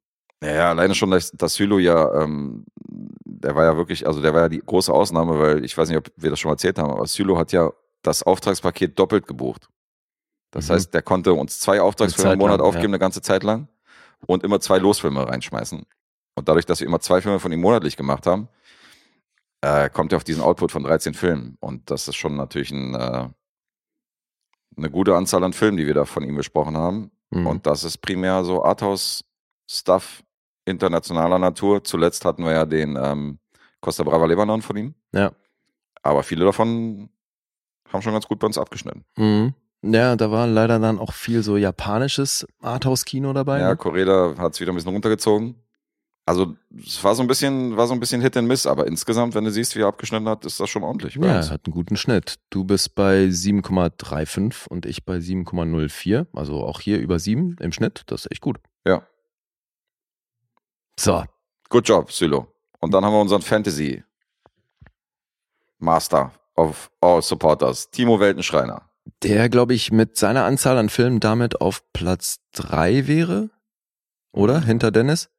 Ja, ja, alleine schon, dass, dass Sylo ja, ähm, der war ja wirklich, also der war ja die große Ausnahme, weil ich weiß nicht, ob wir das schon mal erzählt haben, aber Sylo hat ja das Auftragspaket doppelt gebucht. Das Mhm. heißt, der konnte uns zwei Auftragsfilme im Monat lang, aufgeben, ja. eine ganze Zeit lang und immer zwei Losfilme reinschmeißen. Und dadurch, dass wir immer zwei Filme von ihm monatlich gemacht haben, äh, kommt er auf diesen Output von 13 Filmen. Und das ist schon natürlich ein, äh, eine gute Anzahl an Filmen, die wir da von ihm besprochen haben. Mhm. Und das ist primär so Arthouse-Stuff internationaler Natur. Zuletzt hatten wir ja den ähm, Costa Brava Lebanon von ihm. Ja. Aber viele davon haben schon ganz gut bei uns abgeschnitten. Mhm. Ja, da war leider dann auch viel so japanisches Arthouse-Kino dabei. Ja, ne? Hat es wieder ein bisschen runtergezogen. Also es war so ein bisschen, war so ein bisschen Hit and Miss, aber insgesamt, wenn du siehst, wie er abgeschnitten hat, ist das schon ordentlich. Ja, uns. hat einen guten Schnitt. Du bist bei 7,35 und ich bei 7,04. Also auch hier über 7 im Schnitt. Das ist echt gut. Ja. So, Good job, Sylo. Und dann haben wir unseren Fantasy Master of all Supporters, Timo Weltenschreiner. der, glaube ich, mit seiner Anzahl an Filmen damit auf Platz 3 wäre. Oder? Hinter Dennis?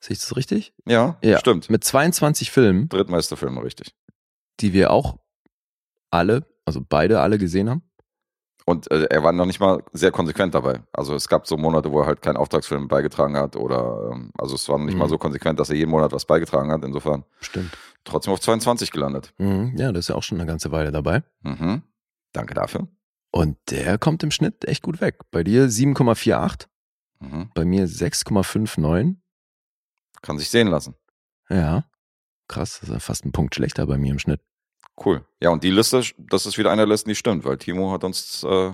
Sehe ich das richtig? Ja, Ja. stimmt. Mit 22 Filmen, Drittmeister Filme, richtig. die wir auch alle, also beide alle gesehen haben. Und äh, er war noch nicht mal sehr konsequent dabei. Also es gab so Monate, wo er halt keinen Auftragsfilm beigetragen hat oder ähm, also es war noch nicht Mhm. mal so konsequent, dass er jeden Monat was beigetragen hat. Insofern Stimmt. trotzdem auf 22 gelandet. Mhm, ja, das ist ja auch schon eine ganze Weile dabei. Mhm. Danke dafür. Und der kommt im Schnitt echt gut weg. Bei dir 7,48, Mhm. bei mir 6,59. Kann sich sehen lassen. Ja. Krass, das ist ja fast ein Punkt schlechter bei mir im Schnitt. Cool. Ja, und die Liste, das ist wieder eine der Listen, die stimmt, weil Timo hat uns äh,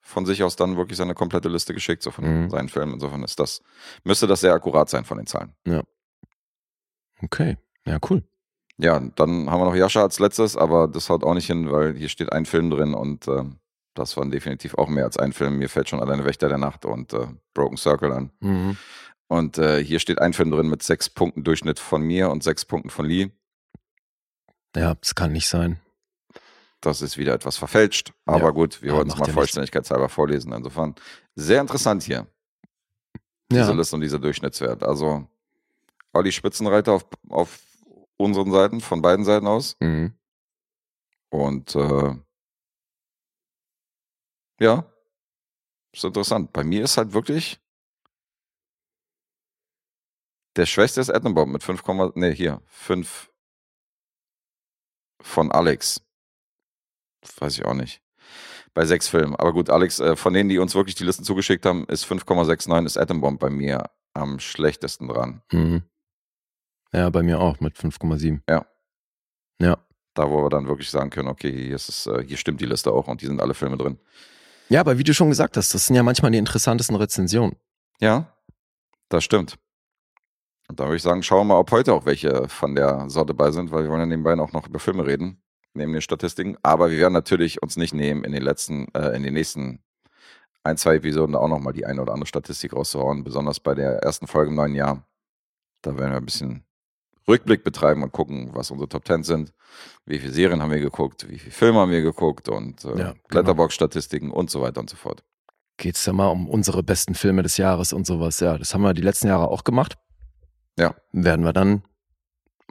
von sich aus dann wirklich seine komplette Liste geschickt, so von Mhm. seinen Filmen. Insofern ist das, müsste das sehr akkurat sein von den Zahlen. Okay, ja, cool. Ja, dann haben wir noch Jascha als letztes, aber das haut auch nicht hin, weil hier steht ein Film drin und ähm, das waren definitiv auch mehr als ein Film. Mir fällt schon alleine Wächter der Nacht und äh, Broken Circle an. Mhm. Und äh, hier steht ein Film drin mit sechs Punkten Durchschnitt von mir und sechs Punkten von Lee. Ja, das kann nicht sein. Das ist wieder etwas verfälscht. Aber Ja. gut, wir Ja, wollten es mal ja vollständigkeitshalber vorlesen. Insofern sehr interessant hier, diese Ja, Liste und dieser Durchschnittswert. Also Olli Spitzenreiter auf, auf unseren Seiten, von beiden Seiten aus. mhm. Und äh, ja, ist interessant. Bei mir ist halt wirklich der Schwächste ist Attenbomb mit 5, nee, hier, 5 von Alex. Weiß ich auch nicht. Bei sechs Filmen. Aber gut, Alex, äh, von denen, die uns wirklich die Listen zugeschickt haben, ist 5,69 ist Attenbomb bei mir am schlechtesten dran. Mhm. Ja, bei mir auch mit 5,7. Ja. Ja. Da, wo wir dann wirklich sagen können, okay, hier, es, äh, hier stimmt die Liste auch und hier sind alle Filme drin. Ja, aber wie du schon gesagt hast, das sind ja manchmal die interessantesten Rezensionen. Ja, das stimmt. Und da würde ich sagen, schauen wir mal, ob heute auch welche von der Sorte bei sind, weil wir wollen ja nebenbei auch noch über Filme reden, neben den Statistiken. Aber wir werden natürlich uns nicht nehmen, in den letzten, äh, in den nächsten ein, zwei Episoden auch nochmal die eine oder andere Statistik rauszuhauen, besonders bei der ersten Folge im neuen Jahr. Da werden wir ein bisschen Rückblick betreiben und gucken, was unsere Top 10 sind, wie viele Serien haben wir geguckt, wie viele Filme haben wir geguckt und äh, Ja, genau. Letterbox-Statistiken und so weiter und so fort. Geht's ja mal um unsere besten Filme des Jahres und sowas. Ja, das haben wir die letzten Jahre auch gemacht. Ja. Werden wir dann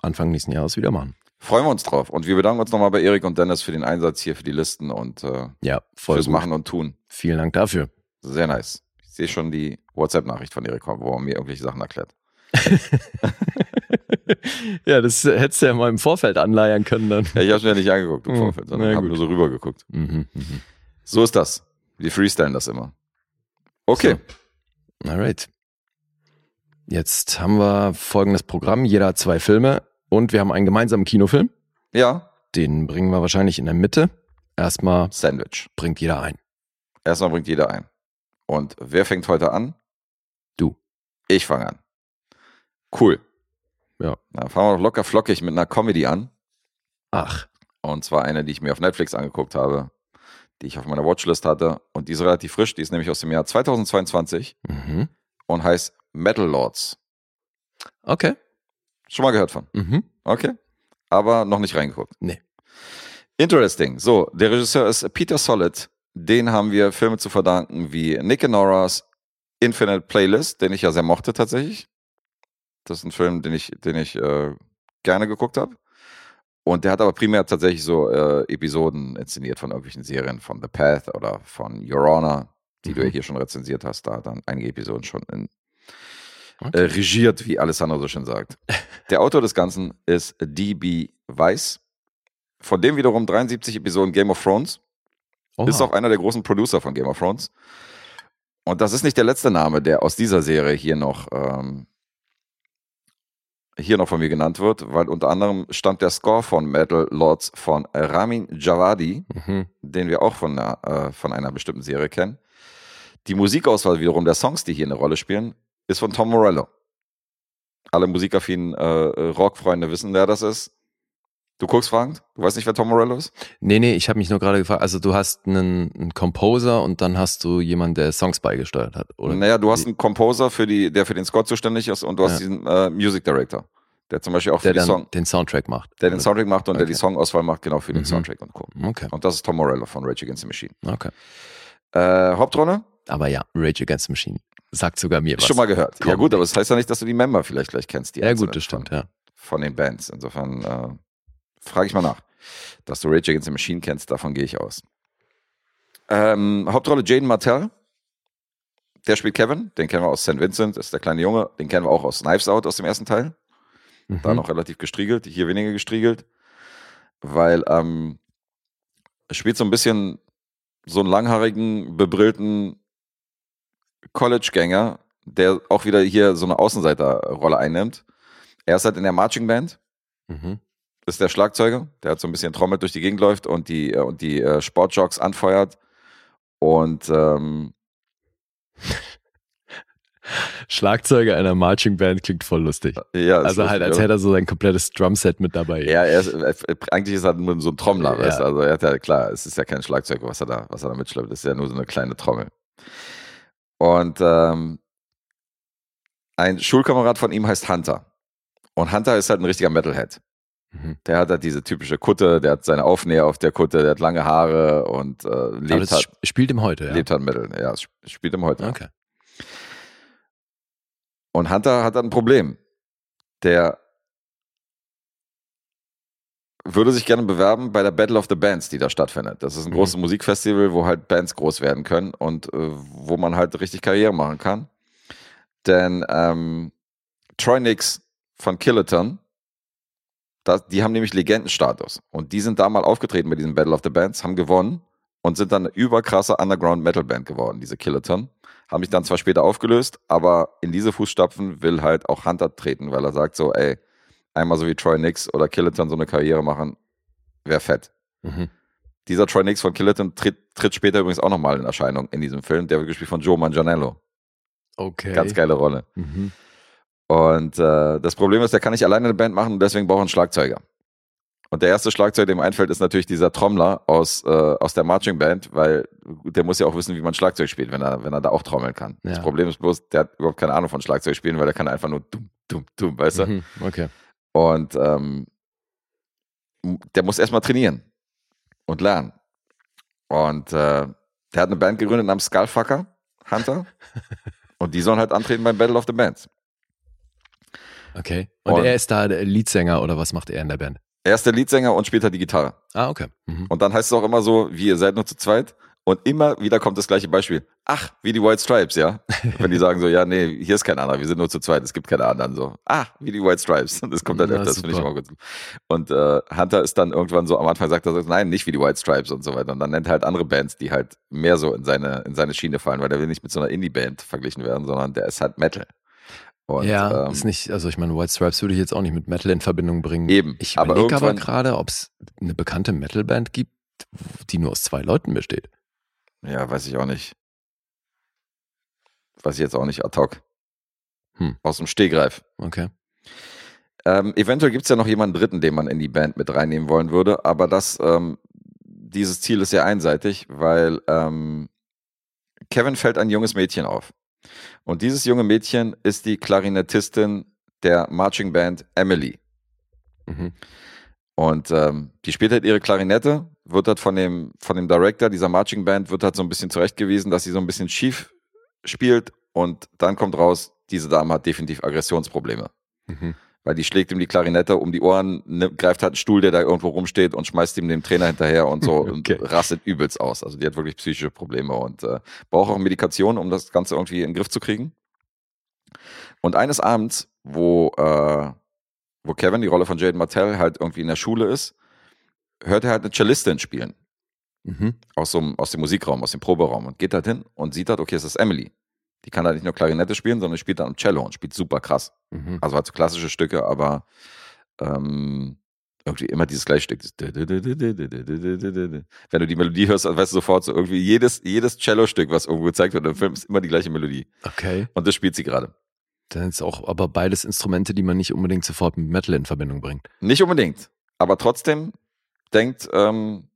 Anfang nächsten Jahres wieder machen. Freuen wir uns drauf. Und wir bedanken uns nochmal bei Erik und Dennis für den Einsatz hier für die Listen und äh, Ja, fürs gut. Machen und Tun. Vielen Dank dafür. Sehr nice. Ich sehe schon die WhatsApp-Nachricht von Erik, wo er mir irgendwelche Sachen erklärt. [laughs] ja, das hättest du ja mal im Vorfeld anleiern können dann. Ja, ich habe es mir nicht angeguckt im Hm, Vorfeld, sondern habe nur so rübergeguckt. Mhm, mhm. So ist das. Wir freestylen das immer. Okay. So. Alright. Jetzt haben wir folgendes Programm. Jeder hat zwei Filme und wir haben einen gemeinsamen Kinofilm. Ja, Den bringen wir wahrscheinlich in der Mitte. Erstmal Sandwich. bringt jeder ein. Erstmal bringt jeder ein. Und wer fängt heute an? Du. Ich fange an. Cool. Ja. Dann fangen wir doch locker flockig mit einer Comedy an. Ach, Und zwar eine, die ich mir auf Netflix angeguckt habe, die ich auf meiner Watchlist hatte. Und die ist relativ frisch. Die ist nämlich aus dem Jahr 2022 mhm. und heißt Metal Lords. okay. Schon mal gehört von. Mhm. Okay. Aber noch nicht reingeguckt. Nee. Interesting. So, der Regisseur ist Peter Solid. den haben wir Filme zu verdanken wie Nick and Nora's Infinite Playlist, den ich ja sehr mochte tatsächlich. Das ist ein Film, den ich, den ich äh, gerne geguckt habe. Und der hat aber primär tatsächlich so äh, Episoden inszeniert von irgendwelchen Serien, von The Path oder von Your Honor, die du ja Mhm. hier schon rezensiert hast. Da dann einige Episoden schon in, äh, regiert, wie Alessandro so schön sagt. [laughs] Der Autor des Ganzen ist D.B. Weiss, von dem wiederum 73 Episoden Game of Thrones. Oha. Ist auch einer der großen Producer von Game of Thrones. Und das ist nicht der letzte Name, der aus dieser Serie hier noch, ähm, hier noch von mir genannt wird, weil unter anderem stammt der Score von Metal Lords von Ramin Javadi, Mhm. den wir auch von, äh, von einer bestimmten Serie kennen. Die Musikauswahl wiederum der Songs, die hier eine Rolle spielen, ist von Tom Morello. Alle musikaffinen äh, äh, Rockfreunde wissen, wer das ist. Du guckst fragend? Du weißt nicht, wer Tom Morello ist? Nee, nee, ich habe mich nur gerade gefragt, also du hast einen, einen Composer und dann hast du jemanden, der Songs beigesteuert hat, oder? Naja, du hast einen Composer, für die, der für den Score zuständig ist und du hast Ja. diesen äh, Music Director, der zum Beispiel auch der für die dann Song, den Soundtrack macht. der den Soundtrack macht und der Okay. die Songauswahl macht, genau für den Mhm. Soundtrack und Co. Okay, Und das ist Tom Morello von Rage Against the Machine. okay. Äh, Hauptrolle? Aber ja, Rage Against the Machine. Sagt sogar mir was. Schon mal gehört. ja Komm, gut, aber das heißt ja nicht, dass du die Member vielleicht gleich kennst. Die Ja gut, das stimmt, von, ja. Von den Bands. Insofern äh, frage ich mal nach. Dass du Rage Against the Machine kennst, davon gehe ich aus. Ähm, Hauptrolle Jaden Martell. Der spielt Kevin, den kennen wir aus St. Vincent, ist der kleine Junge. Den kennen wir auch aus Knives Out aus dem ersten Teil. Da Mhm. noch relativ gestriegelt, hier weniger gestriegelt, weil ähm, er spielt so ein bisschen so einen langhaarigen, bebrillten College-Gänger, der auch wieder hier so eine Außenseiterrolle einnimmt. Er ist halt in der Marching Band, Mhm. ist der Schlagzeuger, der hat so ein bisschen trommelt durch die Gegend läuft und die, äh, und die äh, Sportjocks anfeuert. Und ähm, [laughs] Schlagzeuger einer Marching Band klingt voll lustig. ja, ist Also halt, lustig, als oder? hätte er so sein komplettes Drumset mit dabei. Ja, er ist, äh, eigentlich ist er nur so ein Trommler, Ja. weißt? Also er hat ja, klar, es ist ja kein Schlagzeug, was er da, was er da mitschleppt, es ist ja nur so eine kleine Trommel. Und ähm, ein Schulkamerad von ihm heißt Hunter. Und Hunter ist halt ein richtiger Metalhead. Mhm. Der hat halt diese typische Kutte, der hat seine Aufnäher auf der Kutte, der hat lange Haare und äh, Aber lebt, das halt, sp- spielt ihm heute, ja. lebt halt Metal. Ja, spielt ihm heute. Okay. Und Hunter hat dann ein Problem. Der würde sich gerne bewerben bei der Battle of the Bands, die da stattfindet. Das ist ein Mhm. großes Musikfestival, wo halt Bands groß werden können und äh, wo man halt richtig Karriere machen kann. Denn ähm, Troy Nix von Killaton, das, die haben nämlich Legendenstatus. Und die sind da mal aufgetreten bei diesem Battle of the Bands, haben gewonnen und sind dann eine überkrasse Underground-Metal-Band geworden, diese Killaton. Haben sich dann zwar später aufgelöst, aber in diese Fußstapfen will halt auch Hunter treten, weil er sagt so, ey, einmal so wie Troy Nix oder Killaton so eine Karriere machen, wäre fett. Mhm. Dieser Troy Nix von Killaton tritt, tritt später übrigens auch nochmal in Erscheinung in diesem Film. Der wird gespielt von Joe Manganiello. Okay. Ganz geile Rolle. Mhm. Und äh, das Problem ist, der kann nicht alleine eine Band machen und deswegen braucht er einen Schlagzeuger. Und der erste Schlagzeuger, der ihm einfällt, ist natürlich dieser Trommler aus, äh, aus der Marching Band, weil der muss ja auch wissen, wie man Schlagzeug spielt, wenn er, wenn er da auch trommeln kann. Das Ja. Problem ist bloß, der hat überhaupt keine Ahnung von Schlagzeug spielen, weil der kann einfach nur dumm, dumm, dumm, weißt du? Mhm. Okay. Und ähm, der muss erstmal trainieren und lernen. Und äh, der hat eine Band gegründet namens Skullfucker, Hunter. [laughs] und die sollen halt antreten beim Battle of the Bands. Okay. Und, Und- er ist da der Leadsänger oder was macht er in der Band? Er ist der Leadsänger und spielt halt die Gitarre. Ah, okay. Mhm. Und dann heißt es auch immer so, wie ihr seid nur zu zweit. Und immer wieder kommt das gleiche Beispiel. Ach, wie die White Stripes, ja? Wenn die [laughs] sagen so, ja, nee, hier ist kein anderer, wir sind nur zu zweit, es gibt keine anderen. So, ah, wie die White Stripes. [laughs] Das kommt dann Na, öfters, finde ich immer gut. Und äh, Hunter ist dann irgendwann so, am Anfang sagt er so, nein, nicht wie die White Stripes und so weiter. Und dann nennt er halt andere Bands, die halt mehr so in seine, in seine Schiene fallen, weil der will nicht mit so einer Indie-Band verglichen werden, sondern der ist halt Metal. Und, ja, ähm, ist nicht, also ich meine, White Stripes würde ich jetzt auch nicht mit Metal in Verbindung bringen. Eben, Ich überlege aber gerade, ob es eine bekannte Metalband gibt, die nur aus zwei Leuten besteht. Ja, weiß ich auch nicht. Weiß ich jetzt auch nicht ad hoc. Hm. Aus dem Stehgreif. Okay. Ähm, eventuell gibt es ja noch jemanden Dritten, den man in die Band mit reinnehmen wollen würde, aber das, ähm, dieses Ziel ist sehr einseitig, weil ähm, Kevin fällt ein junges Mädchen auf. Und dieses junge Mädchen ist die Klarinettistin der Marching Band Emily. Mhm. Und ähm, die spielt halt ihre Klarinette, wird halt von dem, von dem Director dieser Marching Band, wird halt so ein bisschen zurechtgewiesen, dass sie so ein bisschen schief spielt. Und dann kommt raus, diese Dame hat definitiv Aggressionsprobleme. Mhm. Weil die schlägt ihm die Klarinette um die Ohren, ne, greift halt einen Stuhl, der da irgendwo rumsteht und schmeißt ihm den Trainer hinterher und so [laughs] Okay. und rastet übelst aus. Also die hat wirklich psychische Probleme und äh, braucht auch Medikation, um das Ganze irgendwie in den Griff zu kriegen. Und eines Abends, wo, äh, wo Kevin, die Rolle von Jaden Martell, halt irgendwie in der Schule ist, hört er halt eine Cellistin spielen Mhm. aus, so, aus dem Musikraum, aus dem Proberaum und geht halt hin und sieht halt, okay, es ist Emily. Die kann halt nicht nur Klarinette spielen, sondern spielt dann Cello und spielt super krass. Mhm. Also halt so klassische Stücke, aber ähm, irgendwie immer dieses gleiche Stück. Wenn du die Melodie hörst, dann weißt du sofort so irgendwie jedes, jedes Cello-Stück, was irgendwo gezeigt wird im Film, ist immer die gleiche Melodie. Okay. Und das spielt sie gerade. Dann ist auch aber beides Instrumente, die man nicht unbedingt sofort mit Metal in Verbindung bringt. Nicht unbedingt. Aber trotzdem denkt, ähm,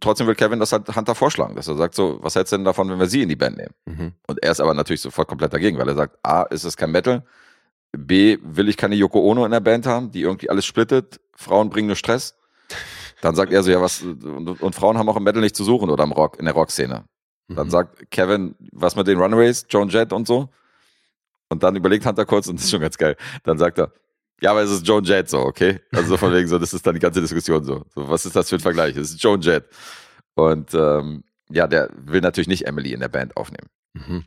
trotzdem will Kevin das halt Hunter vorschlagen, dass er sagt so, was hältst du denn davon, wenn wir sie in die Band nehmen? Mhm. Und er ist aber natürlich sofort komplett dagegen, weil er sagt, A, ist es kein Metal, B, will ich keine Yoko Ono in der Band haben, die irgendwie alles splittet, Frauen bringen nur Stress. Dann sagt er so, ja, was, und, und Frauen haben auch im Metal nicht zu suchen oder im Rock, in der Rockszene. Dann Mhm. sagt Kevin, was mit den Runaways, Joan Jett und so. Und dann überlegt Hunter kurz und das ist schon ganz geil. Dann sagt er, ja, aber es ist Joan Jett so, okay? Also so von wegen so, das ist dann die ganze Diskussion so. so was ist das für ein Vergleich? Es ist Joan Jett. Und ähm, ja, der will natürlich nicht Emily in der Band aufnehmen. Mhm.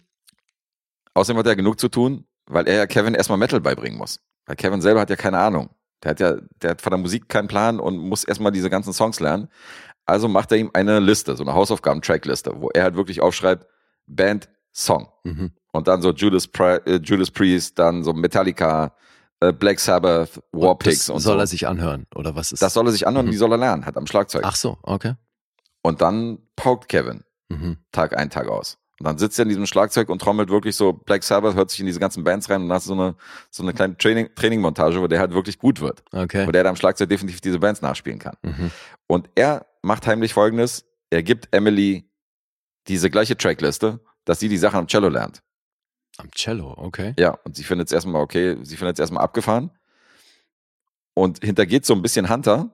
Außerdem hat er genug zu tun, weil er ja Kevin erstmal Metal beibringen muss. Weil Kevin selber hat ja keine Ahnung. Der hat ja, der hat von der Musik keinen Plan und muss erstmal diese ganzen Songs lernen. Also macht er ihm eine Liste, so eine Hausaufgaben-Trackliste, wo er halt wirklich aufschreibt, Band, Song. Mhm. Und dann so Judas, Pri äh, Judas Priest, dann so Metallica, äh, Black Sabbath, Und Warpigs das und soll so. er sich anhören, oder was ist das soll er sich anhören und Mhm. die soll er lernen, hat am Schlagzeug. Ach so, okay. Und dann paukt Kevin. Mhm. Tag ein, Tag aus. Und dann sitzt er in diesem Schlagzeug und trommelt wirklich so Black Sabbath, hört sich in diese ganzen Bands rein und dann hast so eine, so eine kleine Training, Training-Montage, wo der halt wirklich gut wird. Okay. Wo der da am Schlagzeug definitiv diese Bands nachspielen kann. Mhm. Und er macht heimlich folgendes, er gibt Emily diese gleiche Trackliste, dass sie die Sachen am Cello lernt. Am Cello, okay. Ja, und sie findet es erstmal okay, sie findet es erstmal abgefahren und hintergeht so ein bisschen Hunter,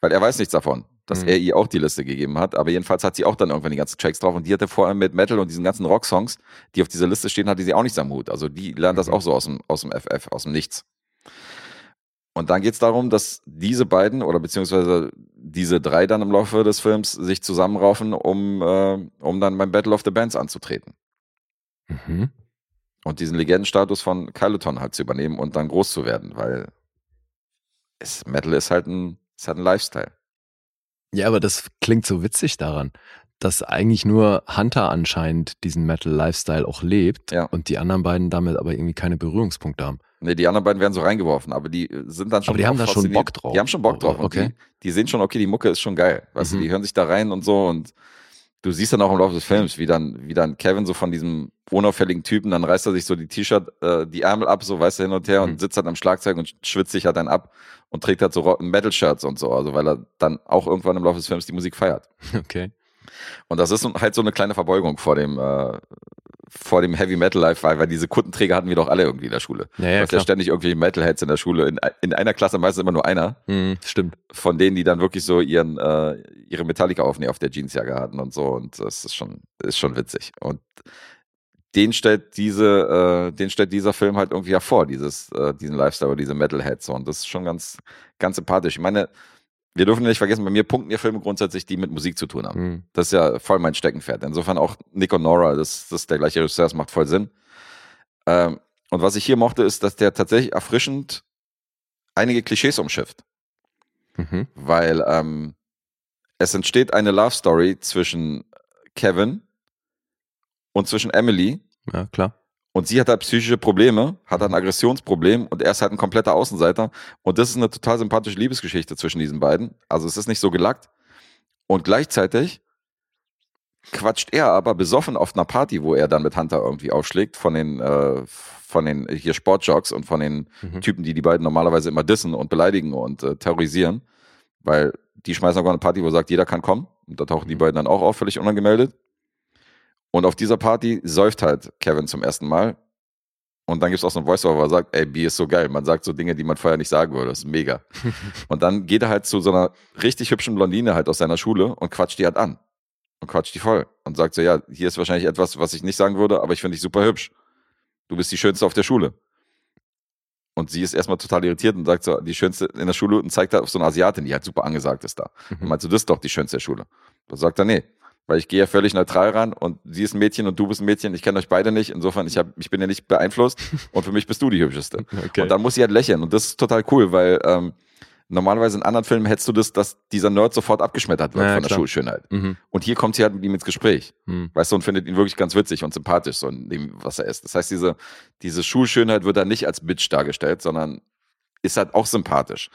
weil er weiß nichts davon, dass Mhm. er ihr auch die Liste gegeben hat. Aber jedenfalls hat sie auch dann irgendwann die ganzen Tracks drauf und die hatte vorher mit Metal und diesen ganzen Rocksongs, die auf dieser Liste stehen, hatte sie auch nichts am Hut. Also die lernt das Mhm. auch so aus dem, aus dem FF, aus dem Nichts. Und dann geht es darum, dass diese beiden oder beziehungsweise diese drei dann im Laufe des Films sich zusammenraufen, um, äh, um dann beim Battle of the Bands anzutreten Mhm. Und diesen Legendenstatus von Kyloton halt zu übernehmen und dann groß zu werden, weil es, Metal ist halt ein, ist halt ein Lifestyle. Ja, aber das klingt so witzig daran, dass eigentlich nur Hunter anscheinend diesen Metal-Lifestyle auch lebt Ja. und die anderen beiden damit aber irgendwie keine Berührungspunkte haben. Nee, die anderen beiden werden so reingeworfen, aber die äh, sind dann schon Aber die haben da schon. Bock drauf. Die haben schon Bock drauf. Und Okay. Die, die sehen schon, okay, die Mucke ist schon geil. Weißt Mhm. du, die hören sich da rein und so und du siehst dann auch im Laufe des Films, wie dann, wie dann Kevin so von diesem unauffälligen Typen, dann reißt er sich so die T-Shirt, äh, die Ärmel ab, so weißt du, hin und her Mhm. und sitzt halt am Schlagzeug und schwitzt sich halt dann ab und trägt halt so Metal-Shirts und so, also weil er dann auch irgendwann im Laufe des Films die Musik feiert. [laughs] Okay. Und das ist halt so eine kleine Verbeugung vor dem, äh, vor dem Heavy Metal Life, weil, weil diese Kuttenträger hatten wir doch alle irgendwie in der Schule. Ja, Du ja, hast ja ständig irgendwie Metalheads in der Schule. In, in einer Klasse meistens immer nur einer, Mhm, stimmt. von denen, die dann wirklich so ihren, äh, ihre Metallica auf, auf der Jeansjacke hatten und so. Und das ist schon, ist schon witzig. Und den stellt diese, äh, den stellt dieser Film halt irgendwie hervor, dieses, äh, diesen Lifestyle, diese Metalheads. Und das ist schon ganz, ganz sympathisch. Ich meine, wir dürfen nicht vergessen, bei mir punkten ja Filme grundsätzlich, die mit Musik zu tun haben. Mhm. Das ist ja voll mein Steckenpferd. Insofern auch Nick und Nora, das, das ist der gleiche Regisseur, das macht voll Sinn. Ähm, und was ich hier mochte, ist, dass der tatsächlich erfrischend einige Klischees umschifft. Mhm. Weil ähm, es entsteht eine Love Story zwischen Kevin und zwischen Emily. Ja, klar. Und sie hat halt psychische Probleme, hat halt ein Aggressionsproblem und er ist halt ein kompletter Außenseiter. Und das ist eine total sympathische Liebesgeschichte zwischen diesen beiden. Also es ist nicht so gelackt. Und gleichzeitig quatscht er aber besoffen auf einer Party, wo er dann mit Hunter irgendwie aufschlägt, von den, äh, von den hier Sportjocks und von den Mhm. Typen, die die beiden normalerweise immer dissen und beleidigen und äh, terrorisieren. Weil die schmeißen sogar eine Party, wo sagt, jeder kann kommen. Und da tauchen die Mhm. beiden dann auch auf, völlig unangemeldet. Und auf dieser Party säuft halt Kevin zum ersten Mal. Und dann gibt es auch so ein Voice-Over, wo er sagt, ey, B ist so geil. Man sagt so Dinge, die man vorher nicht sagen würde. Das ist mega. [laughs] und dann geht er halt zu so einer richtig hübschen Blondine halt aus seiner Schule und quatscht die halt an. Und quatscht die voll. Und sagt so, ja, hier ist wahrscheinlich etwas, was ich nicht sagen würde, aber ich finde dich super hübsch. Du bist die Schönste auf der Schule. Und sie ist erstmal total irritiert und sagt so, die Schönste in der Schule und zeigt halt auf so eine Asiatin, die halt super angesagt ist da. Mhm. Und meint so, das ist doch die Schönste der Schule. Da sagt er, nee, weil ich gehe ja völlig neutral ran und sie ist ein Mädchen und du bist ein Mädchen, ich kenne euch beide nicht, insofern, ich, hab, ich bin ja nicht beeinflusst [laughs] und für mich bist du die Hübscheste. Okay. Und dann muss sie halt lächeln und das ist total cool, weil ähm, normalerweise in anderen Filmen hättest du das, dass dieser Nerd sofort abgeschmettert wird Ja, von der. Schulschönheit. mhm. Und hier kommt sie halt mit ihm ins Gespräch. Mhm. Weißt du, und findet ihn wirklich ganz witzig und sympathisch, so in dem, was er ist. Das heißt, diese, diese Schulschönheit wird dann nicht als Bitch dargestellt, sondern ist halt auch sympathisch.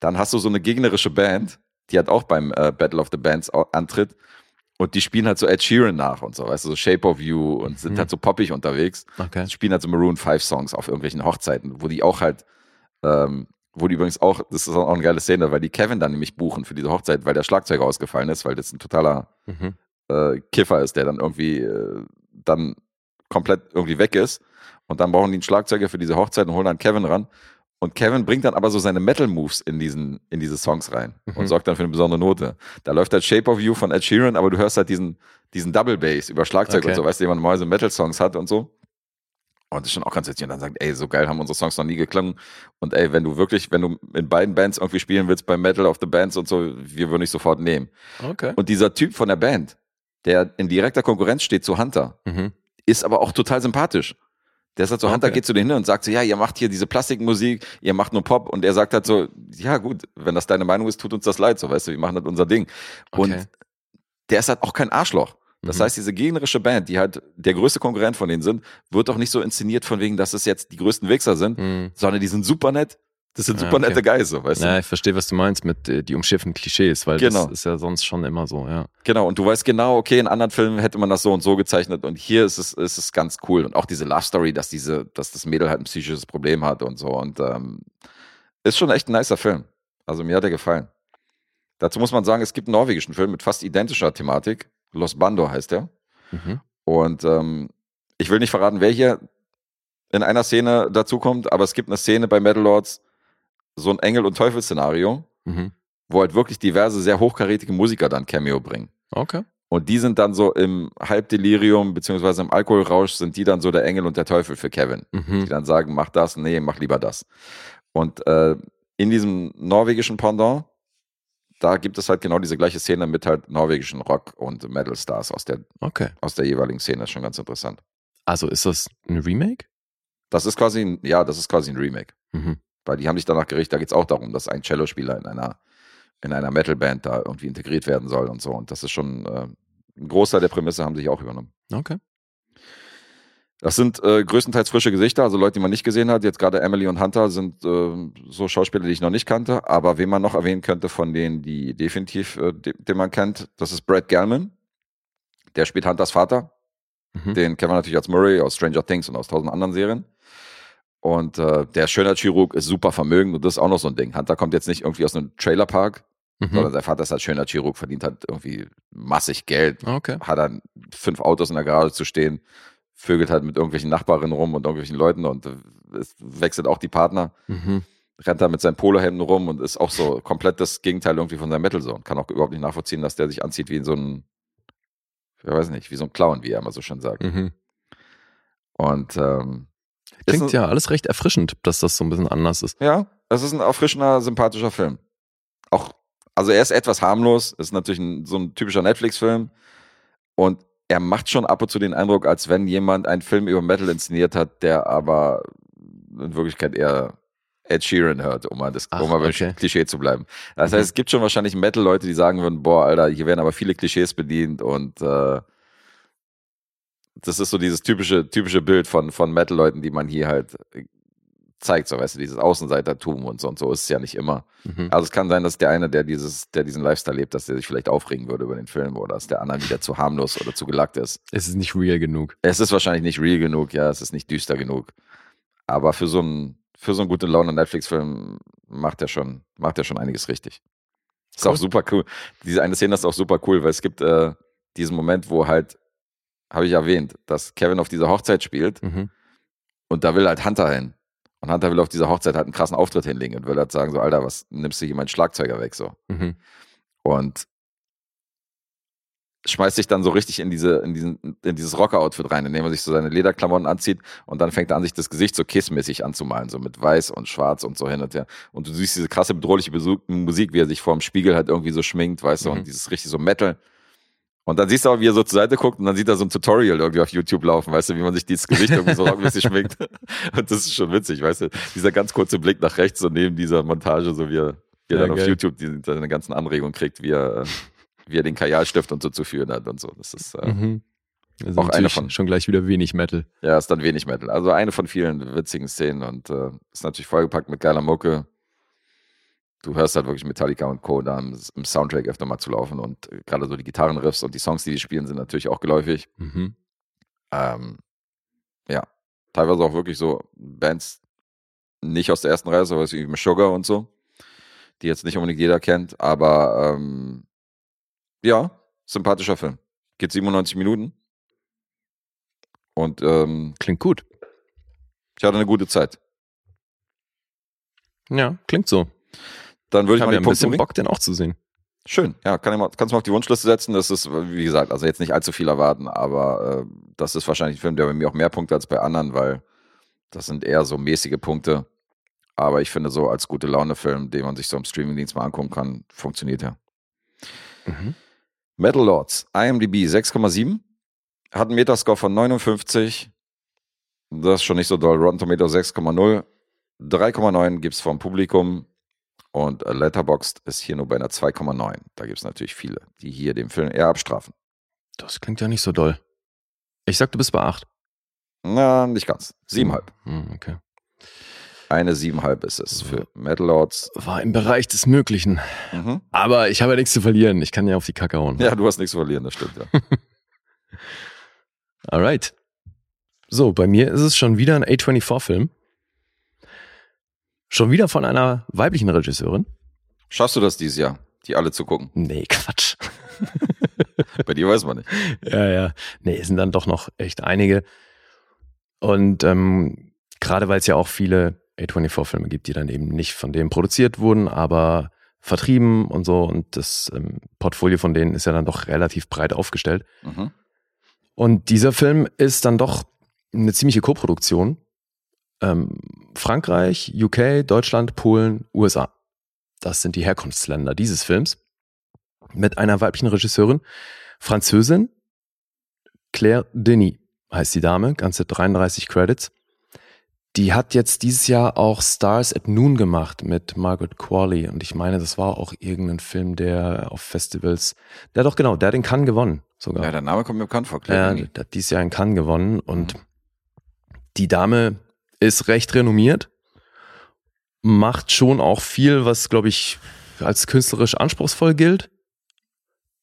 Dann hast du so eine gegnerische Band, die halt auch beim äh, Battle of the Bands antritt. Und die spielen halt so Ed Sheeran nach und so, weißt du, so Shape of You und sind Mhm. halt so poppig unterwegs. Okay. Die spielen halt so Maroon 5 Songs auf irgendwelchen Hochzeiten, wo die auch halt, ähm, wo die übrigens auch, das ist auch eine geile Szene, weil die Kevin dann nämlich buchen für diese Hochzeit, weil der Schlagzeuger ausgefallen ist, weil das ein totaler Mhm. äh, Kiffer ist, der dann irgendwie äh, dann komplett irgendwie weg ist. Und dann brauchen die einen Schlagzeuger für diese Hochzeit und holen dann Kevin ran. Und Kevin bringt dann aber so seine Metal-Moves in, diesen, in diese Songs rein und Mhm. sorgt dann für eine besondere Note. Da läuft halt Shape of You von Ed Sheeran, aber du hörst halt diesen, diesen Double Bass über Schlagzeug Okay. und so, weißt du, den man mal so Metal-Songs hat und so. Und das ist schon auch ganz witzig. Und dann sagt, ey, so geil haben unsere Songs noch nie geklungen. Und ey, wenn du wirklich, wenn du in beiden Bands irgendwie spielen willst, beim Metal of the Bands und so, wir würden dich sofort nehmen. Okay. Und dieser Typ von der Band, der in direkter Konkurrenz steht zu Hunter, Mhm. ist aber auch total sympathisch. Der sagt so, Hunter Okay. geht zu denen hin und sagt so, ja, ihr macht hier diese Plastikmusik, ihr macht nur Pop. Und er sagt halt so, ja gut, wenn das deine Meinung ist, tut uns das leid, so weißt du, wir machen halt unser Ding. Okay. Und der ist halt auch kein Arschloch. Das Mhm. heißt, diese gegnerische Band, die halt der größte Konkurrent von denen sind, wird auch nicht so inszeniert von wegen, dass es jetzt die größten Wichser sind, Mhm. sondern die sind super nett. Das sind Ja, super okay. nette Guys, so, weißt du? Ja, ich verstehe, was du meinst mit äh, die umschiffen Klischees, weil Genau. das ist ja sonst schon immer so, ja. Genau, und du weißt genau, okay, in anderen Filmen hätte man das so und so gezeichnet und hier ist es, ist es ganz cool. Und auch diese Love Story, dass diese, dass das Mädel halt ein psychisches Problem hat und so. Und ähm, ist schon echt ein nicer Film. Also mir hat er gefallen. Dazu muss man sagen, es gibt einen norwegischen Film mit fast identischer Thematik. Los Bando heißt der. Mhm. Und ähm, ich will nicht verraten, wer hier in einer Szene dazukommt, aber es gibt eine Szene bei Metal Lords, so ein Engel- und Teufel-Szenario, Mhm. wo halt wirklich diverse, sehr hochkarätige Musiker dann Cameo bringen. Okay. Und die sind dann so im Halbdelirium, beziehungsweise im Alkoholrausch, sind die dann so der Engel und der Teufel für Kevin. Die Mhm. dann sagen, mach das, nee, mach lieber das. Und äh, in diesem norwegischen Pendant, da gibt es halt genau diese gleiche Szene mit halt norwegischen Rock- und Metal-Stars aus der, Okay. aus der jeweiligen Szene. Das ist schon ganz interessant. Also ist das ein Remake? Das ist quasi ein, ja, das ist quasi ein Remake. Mhm. Weil die haben sich danach gerichtet, da geht es auch darum, dass ein Cellospieler in einer, in einer Metal-Band da irgendwie integriert werden soll und so. Und das ist schon, äh, ein Großteil der Prämisse haben sich auch übernommen. Okay. Das sind äh, größtenteils frische Gesichter, also Leute, die man nicht gesehen hat. Jetzt gerade Emily und Hunter sind äh, so Schauspieler, die ich noch nicht kannte. Aber wen man noch erwähnen könnte von denen, die definitiv, äh, de den man kennt, das ist Brad Gelman. Der spielt Hunters Vater. Mhm. Den kennen wir natürlich als Murray aus Stranger Things und aus tausend anderen Serien. Und äh, der Schönheitschirurg ist super vermögend und das ist auch noch so ein Ding. Hunter kommt jetzt nicht irgendwie aus einem Trailerpark, sondern Mhm. sein Vater ist halt Schönheitschirurg, verdient halt irgendwie massig Geld, Okay. hat dann fünf Autos in der Garage zu stehen, vögelt halt mit irgendwelchen Nachbarinnen rum und irgendwelchen Leuten und äh, es wechselt auch die Partner, Mhm. rennt da mit seinen Polohemden rum und ist auch so komplett das Gegenteil irgendwie von seinem Metal so und kann auch überhaupt nicht nachvollziehen, dass der sich anzieht wie so ein, ich weiß nicht, wie so ein Clown, wie er immer so schön sagt. Mhm. Und ähm, Klingt ein- ja alles recht erfrischend, dass das so ein bisschen anders ist. Ja, es ist ein erfrischender, sympathischer Film. Auch, also er ist etwas harmlos, ist natürlich ein, so ein typischer Netflix-Film und er macht schon ab und zu den Eindruck, als wenn jemand einen Film über Metal inszeniert hat, der aber in Wirklichkeit eher Ed Sheeran hört, um mal, das, Ach, um mal beim okay. Klischee zu bleiben. Das Mhm. heißt, es gibt schon wahrscheinlich Metal-Leute, die sagen würden, boah, Alter, hier werden aber viele Klischees bedient und äh, das ist so dieses typische, typische Bild von, von Metal-Leuten, die man hier halt äh, zeigt, so weißt du, dieses Außenseitertum und so und so ist es ja nicht immer. Mhm. Also es kann sein, dass der eine, der dieses, der diesen Lifestyle lebt, dass der sich vielleicht aufregen würde über den Film oder dass der andere wieder zu harmlos oder zu gelackt ist. Es ist nicht real genug. Es ist wahrscheinlich nicht real genug, ja, es ist nicht düster genug. Aber für so einen, für so einen guten Laune Netflix-Film macht er schon, macht er schon einiges richtig. Ist Cool. auch super cool. Diese eine Szene ist auch super cool, weil es gibt äh, diesen Moment, wo halt, habe ich erwähnt, dass Kevin auf dieser Hochzeit spielt Mhm. Und da will halt Hunter hin. Und Hunter will auf dieser Hochzeit halt einen krassen Auftritt hinlegen und will halt sagen, so, Alter, was nimmst du hier meinen Schlagzeuger weg, so. Mhm. Und schmeißt sich dann so richtig in diese, in diesen, in dieses Rocker-Outfit rein, indem er sich so seine Lederklamotten anzieht und dann fängt er an, sich das Gesicht so kissmäßig anzumalen, so mit weiß und schwarz und so hin und her. Und du siehst diese krasse, bedrohliche Musik, wie er sich vor dem Spiegel halt irgendwie so schminkt, weißt du, Mhm. und dieses richtig so Metal. Und dann siehst du auch, wie er so zur Seite guckt und dann sieht er so ein Tutorial irgendwie auf YouTube laufen, weißt du, wie man sich dieses Gesicht irgendwie so rockmäßig schminkt. [laughs] Und das ist schon witzig, weißt du. Dieser ganz kurze Blick nach rechts, so neben dieser Montage, so wie er, wie er Ja, dann auf geil. YouTube die, seine ganzen Anregungen kriegt, wie er, wie er den Kajalstift und so zu führen hat und so. Das ist, äh, Mhm. Ist Auch eine von- schon gleich wieder wenig Metal. ja, ist dann wenig Metal. Also eine von vielen witzigen Szenen und äh, ist natürlich vollgepackt mit geiler Mucke. Du hörst halt wirklich Metallica und Co. da im, im Soundtrack öfter mal zu laufen und äh, gerade so die Gitarrenriffs und die Songs, die die spielen, sind natürlich auch geläufig. Mhm. Ähm, ja, teilweise auch wirklich so Bands nicht aus der ersten Reihe, so was wie Sugar und so, die jetzt nicht unbedingt jeder kennt, aber ähm, ja, sympathischer Film. Geht 97 Minuten und ähm, Klingt gut. ich hatte eine gute Zeit. Ja, klingt so. Dann würde Ich ich mal die ja ein Punkte bisschen bringen. Bock, den auch zu sehen. Schön, ja, kann ich mal, kannst du mal auf die Wunschliste setzen. Das ist, wie gesagt, also jetzt nicht allzu viel erwarten, aber äh, das ist wahrscheinlich ein Film, der bei mir auch mehr Punkte als bei anderen, weil das sind eher so mäßige Punkte. Aber ich finde, so als gute Laune-Film, den man sich so im Streamingdienst mal angucken kann, funktioniert ja. Mhm. Metal Lords, IMDb 6,7, hat einen Metascore von 59. Das ist schon nicht so doll. Rotten Tomato 6,0. 3,9 gibt es vom Publikum. Und äh, Letterboxd ist hier nur bei einer 2,9. Da gibt es natürlich viele, die hier den Film eher abstrafen. Das klingt ja nicht so doll. Ich sag, du bist bei 8. Na, nicht ganz. 7,5. Hm, okay. Eine 7,5 ist es für Metal Lords. War im Bereich des Möglichen. Mhm. Aber ich habe ja nichts zu verlieren. Ich kann ja auf die Kacke hauen. Ja, du hast nichts zu verlieren, das stimmt, ja. [laughs] Alright. So, bei mir ist es schon wieder ein A24-Film. Schon wieder von einer weiblichen Regisseurin. Schaffst du das dieses Jahr, die alle zu gucken? Nee, Quatsch. [laughs] Bei dir weiß man nicht. Ja, ja. Nee, es sind dann doch noch echt einige. Und ähm, gerade weil es ja auch viele A24-Filme gibt, die dann eben nicht von denen produziert wurden, aber vertrieben und so. Und das ähm, Portfolio von denen ist ja dann doch relativ breit aufgestellt. Mhm. Und dieser Film ist dann doch eine ziemliche Koproduktion. Ähm, Frankreich, UK, Deutschland, Polen, USA. Das sind die Herkunftsländer dieses Films. Mit einer weiblichen Regisseurin, Französin, Claire Denis heißt die Dame, ganze 33 Credits. Die hat jetzt dieses Jahr auch Stars at Noon gemacht mit Margaret Qualley. Und ich meine, das war auch irgendein Film, der auf Festivals, der doch genau, der hat in Cannes gewonnen sogar. Ja, der Name kommt mir bekannt vor. Claire Denis. der hat dieses Jahr in Cannes gewonnen und die Dame ist recht renommiert, macht schon auch viel, was, glaube ich, als künstlerisch anspruchsvoll gilt.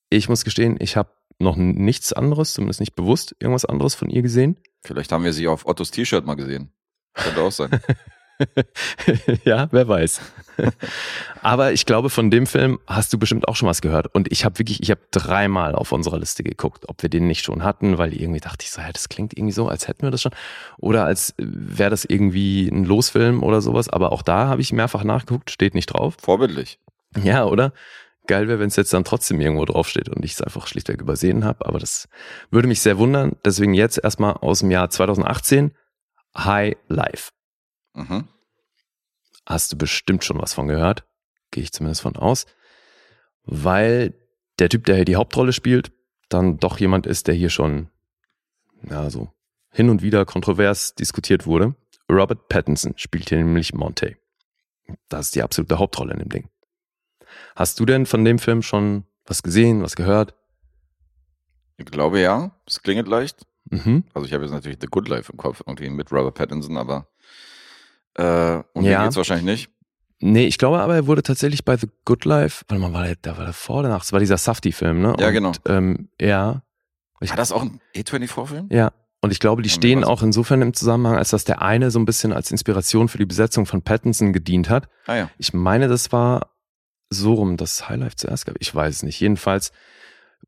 Ich muss gestehen, ich habe noch nichts anderes, zumindest nicht bewusst, irgendwas anderes von ihr gesehen. Vielleicht haben wir sie auf Ottos T-Shirt mal gesehen. Könnte auch sein. [laughs] [laughs] ja, wer weiß. Aber ich glaube, von dem Film hast du bestimmt auch schon was gehört. Und ich habe wirklich, ich habe dreimal auf unserer Liste geguckt, ob wir den nicht schon hatten, weil irgendwie dachte ich so, ja, das klingt irgendwie so, als hätten wir das schon. Oder als wäre das irgendwie ein Losfilm oder sowas. Aber auch da habe ich mehrfach nachgeguckt, steht nicht drauf. Vorbildlich. Ja, oder? Geil wäre, wenn es jetzt dann trotzdem irgendwo draufsteht und ich es einfach schlichtweg übersehen habe. Aber das würde mich sehr wundern. Deswegen jetzt erstmal aus dem Jahr 2018 High Life. Mhm. hast du bestimmt schon was von gehört. Gehe ich zumindest von aus. Weil der Typ, der hier die Hauptrolle spielt, dann doch jemand ist, der hier schon, ja, so hin und wieder kontrovers diskutiert wurde. Robert Pattinson spielt hier nämlich Monte. Das ist die absolute Hauptrolle in dem Ding. Hast du denn von dem Film schon was gesehen, was gehört? Ich glaube ja. Es klingelt leicht. Mhm. Also ich habe jetzt natürlich The Good Life im Kopf, irgendwie mit Robert Pattinson, aber äh, um Ja. geht's wahrscheinlich nicht. Nee, ich glaube aber, er wurde tatsächlich bei The Good Life, warte mal, war der, da war der vor oder nach? Das war dieser Safety-Film, ne? Ja, und, genau. Ähm, ja. Ich- War das auch ein A24-Film? Ja. Und ich glaube, die Ja, stehen auch insofern im Zusammenhang, als dass der eine so ein bisschen als Inspiration für die Besetzung von Pattinson gedient hat. Ah ja. Ich meine, das war so rum, dass Highlife zuerst gab. Ich weiß es nicht. Jedenfalls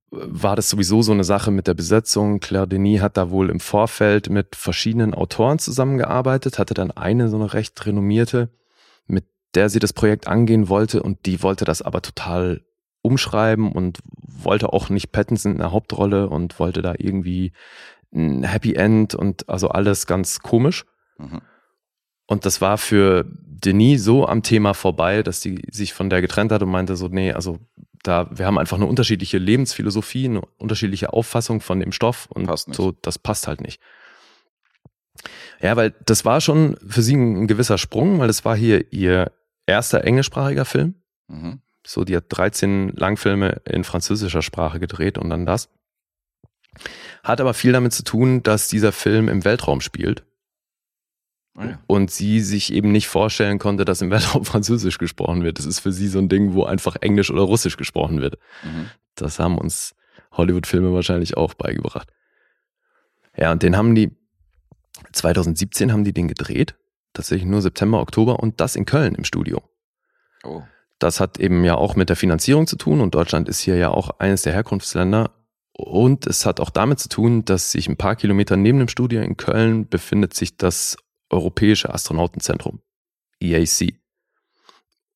war das sowieso so eine Sache mit der Besetzung. Claire Denis hat da wohl im Vorfeld mit verschiedenen Autoren zusammengearbeitet, hatte dann eine so eine recht renommierte, mit der sie das Projekt angehen wollte und die wollte das aber total umschreiben und wollte auch nicht Pattinson in der Hauptrolle und wollte da irgendwie ein Happy End und also alles ganz komisch. Mhm. Und das war für Denis so am Thema vorbei, dass die sich von der getrennt hat und meinte so, nee, also da, wir haben einfach eine unterschiedliche Lebensphilosophie, eine unterschiedliche Auffassung von dem Stoff und so, das passt halt nicht. Ja, weil das war schon für sie ein, gewisser Sprung, weil das war hier ihr erster englischsprachiger Film. Mhm. So, die hat 13 Langfilme in französischer Sprache gedreht und dann das. Hat aber viel damit zu tun, dass dieser Film im Weltraum spielt. Oh ja. Und sie sich eben nicht vorstellen konnte, dass im Weltraum [laughs] Französisch gesprochen wird. Das ist für sie so ein Ding, wo einfach Englisch oder Russisch gesprochen wird. Mhm. Das haben uns Hollywood-Filme wahrscheinlich auch beigebracht. Ja, und den haben die 2017 haben die den gedreht. Tatsächlich nur September, Oktober und das in Köln im Studio. Oh. Das hat eben ja auch mit der Finanzierung zu tun und Deutschland ist hier ja auch eines der Herkunftsländer. Und es hat auch damit zu tun, dass sich ein paar Kilometer neben dem Studio in Köln befindet sich das Europäische Astronautenzentrum, EAC.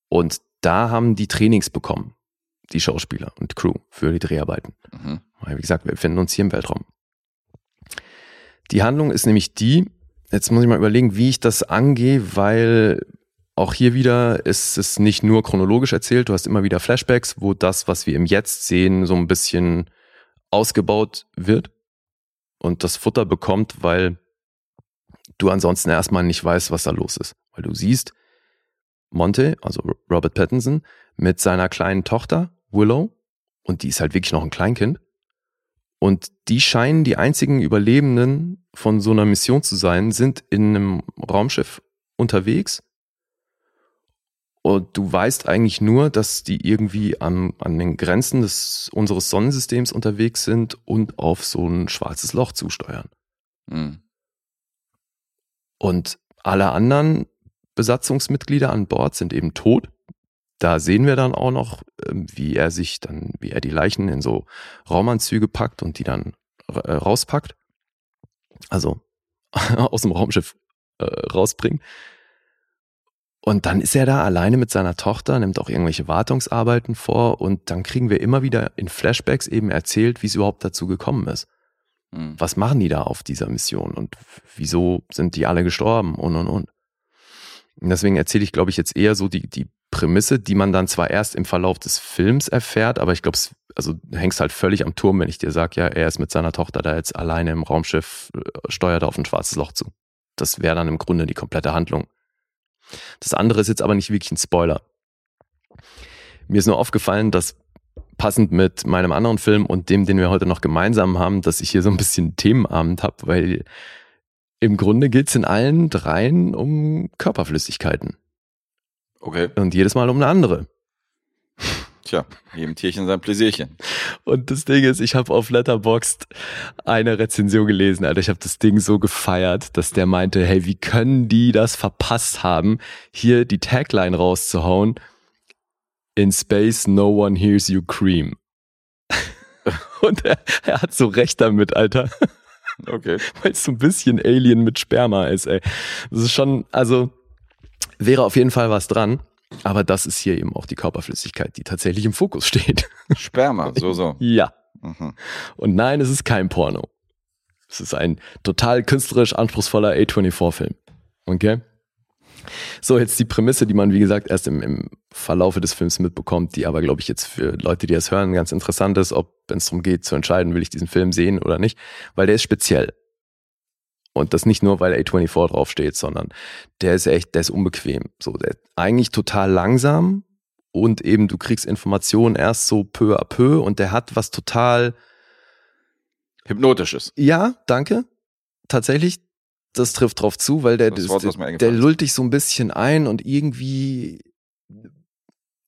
Und da haben die Trainings bekommen, die Schauspieler und Crew für die Dreharbeiten. Mhm. Wie gesagt, wir befinden uns hier im Weltraum. Die Handlung ist nämlich die, jetzt muss ich mal überlegen, wie ich das angehe, weil auch hier wieder ist es nicht nur chronologisch erzählt, du hast immer wieder Flashbacks, wo das, was wir im Jetzt sehen, so ein bisschen ausgebaut wird und das Futter bekommt, weil du ansonsten erstmal nicht weißt, was da los ist. Weil du siehst Monte, also Robert Pattinson, mit seiner kleinen Tochter Willow und die ist halt wirklich noch ein Kleinkind. Und die scheinen die einzigen Überlebenden von so einer Mission zu sein, sind in einem Raumschiff unterwegs und du weißt eigentlich nur, dass die irgendwie an, an den Grenzen des, unseres Sonnensystems unterwegs sind und auf so ein schwarzes Loch zusteuern. Mhm. Und alle anderen Besatzungsmitglieder an Bord sind eben tot. Da sehen wir dann auch noch, ähm, wie er sich dann, wie er die Leichen in so Raumanzüge packt und die dann äh, rauspackt. Also [laughs] aus dem Raumschiff äh, rausbringt. Und dann ist er da alleine mit seiner Tochter, nimmt auch irgendwelche Wartungsarbeiten vor und dann kriegen wir immer wieder in Flashbacks eben erzählt, wie es überhaupt dazu gekommen ist. Mhm. Was machen die da auf dieser Mission und wieso sind die alle gestorben und und und. Und deswegen erzähle ich, glaube ich, jetzt eher so die, die Prämisse, die man dann zwar erst im Verlauf des Films erfährt, aber ich glaube, also hängst halt völlig am Turm, wenn ich dir sage, ja, er ist mit seiner Tochter da jetzt alleine im Raumschiff, äh, steuert auf ein schwarzes Loch zu. Das wäre dann im Grunde die komplette Handlung. Das andere ist jetzt aber nicht wirklich ein Spoiler. Mir ist nur aufgefallen, dass passend mit meinem anderen Film und dem, den wir heute noch gemeinsam haben, dass ich hier so ein bisschen Themenabend habe, weil im Grunde geht es in allen dreien um Körperflüssigkeiten. Okay. Und jedes Mal um eine andere. Tja, jedem Tierchen sein Pläsierchen. Und das Ding ist, ich habe auf Letterboxd eine Rezension gelesen, Alter. Ich habe das Ding so gefeiert, dass der meinte, hey, wie können die das verpasst haben, hier die Tagline rauszuhauen? In space, no one hears you cream. [laughs] Und er, er hat so recht damit, Alter. Okay. Weil es so ein bisschen Alien mit Sperma ist, ey. Das ist schon, also wäre auf jeden Fall was dran. Aber das ist hier eben auch die Körperflüssigkeit, die tatsächlich im Fokus steht. Sperma, so, so. [laughs] Ja. Mhm. Und nein, es ist kein Porno. Es ist ein total künstlerisch anspruchsvoller A24-Film. Okay? So, jetzt die Prämisse, die man, wie gesagt, erst im, im Verlaufe des Films mitbekommt, die aber, glaube ich, jetzt für Leute, die das hören, ganz interessant ist, ob, wenn es darum geht, zu entscheiden, will ich diesen Film sehen oder nicht, weil der ist speziell. Und das nicht nur, weil A24 draufsteht, sondern der ist echt, der ist unbequem. So, der ist eigentlich total langsam und eben du kriegst Informationen erst so peu à peu und der hat was total Hypnotisches. Ja, danke. Tatsächlich, das trifft drauf zu, weil der, Wort, der, der lullt dich so ein bisschen ein und irgendwie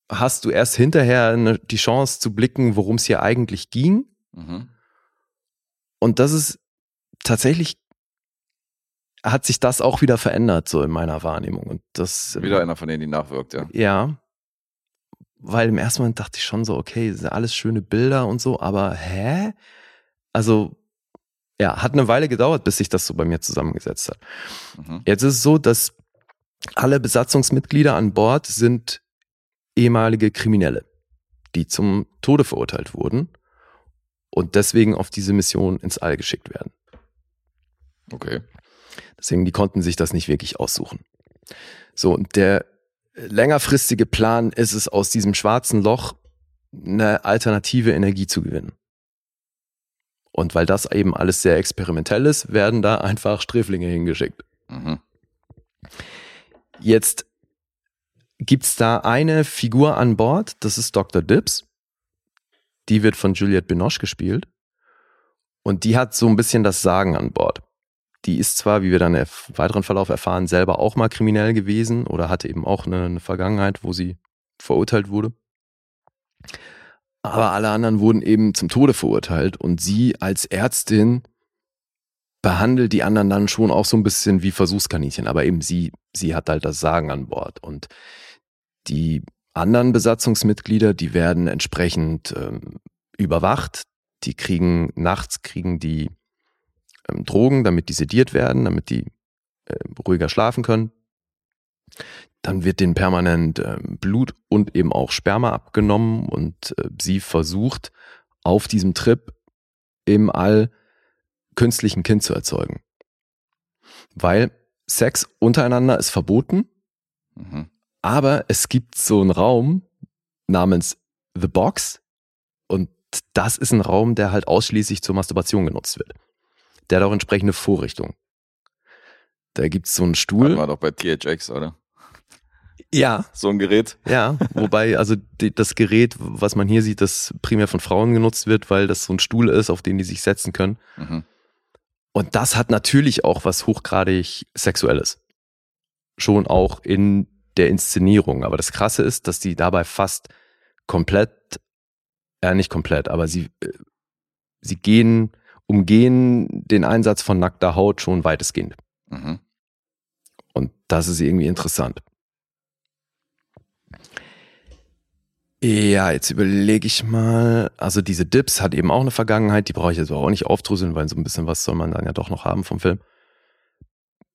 hast du erst hinterher eine, die Chance zu blicken, worum es hier eigentlich ging. Mhm. Und das ist tatsächlich hat sich das auch wieder verändert, so in meiner Wahrnehmung. Und das wieder einer von denen, die nachwirkt, ja. Ja. weil im ersten Moment dachte ich schon so, okay, sind alles schöne Bilder und so, aber hä? Also, ja, hat eine Weile gedauert, bis sich das so bei mir zusammengesetzt hat. Mhm. Jetzt ist es so, dass alle Besatzungsmitglieder an Bord sind ehemalige Kriminelle, die zum Tode verurteilt wurden und deswegen auf diese Mission ins All geschickt werden. Okay. Deswegen, die konnten sich das nicht wirklich aussuchen. So, und der längerfristige Plan ist es, aus diesem schwarzen Loch eine alternative Energie zu gewinnen. Und weil das eben alles sehr experimentell ist, werden da einfach Sträflinge hingeschickt. Mhm. Jetzt gibt's da eine Figur an Bord, das ist Dr. Dibbs. Die wird von Juliette Binoche gespielt. Und die hat so ein bisschen das Sagen an Bord. Die ist zwar, wie wir dann im weiteren Verlauf erfahren, selber auch mal kriminell gewesen oder hatte eben auch eine, eine Vergangenheit, wo sie verurteilt wurde. Aber alle anderen wurden eben zum Tode verurteilt und sie als Ärztin behandelt die anderen dann schon auch so ein bisschen wie Versuchskaninchen. Aber eben sie, sie hat halt das Sagen an Bord. Und die anderen Besatzungsmitglieder, die werden entsprechend ähm, überwacht. Die kriegen nachts kriegen die ähm, Drogen, damit die sediert werden, damit die äh, ruhiger schlafen können. Dann wird denen permanent ähm, Blut und eben auch Sperma abgenommen und äh, sie versucht auf diesem Trip im All künstlichen Kind zu erzeugen. Weil Sex untereinander ist verboten, Mhm. aber es gibt so einen Raum namens The Box und das ist ein Raum, der halt ausschließlich zur Masturbation genutzt wird. Der hat auch entsprechende Vorrichtungen. Da gibt's so einen Stuhl. wir doch bei THX, oder? Ja, So ein Gerät. ja. Wobei, also die, das Gerät, was man hier sieht, das primär von Frauen genutzt wird, weil das so ein Stuhl ist, auf den die sich setzen können. Mhm. Und das hat natürlich auch was hochgradig Sexuelles. Schon auch in der Inszenierung. Aber das Krasse ist, dass die dabei fast komplett, äh, nicht komplett, aber sie, äh, sie gehen, umgehen den Einsatz von nackter Haut schon weitestgehend. Mhm. Und das ist irgendwie interessant. Ja, jetzt überlege ich mal. Also diese Dips hat eben auch eine Vergangenheit, die brauche ich jetzt auch nicht aufdrüsseln, weil so ein bisschen was soll man dann ja doch noch haben vom Film.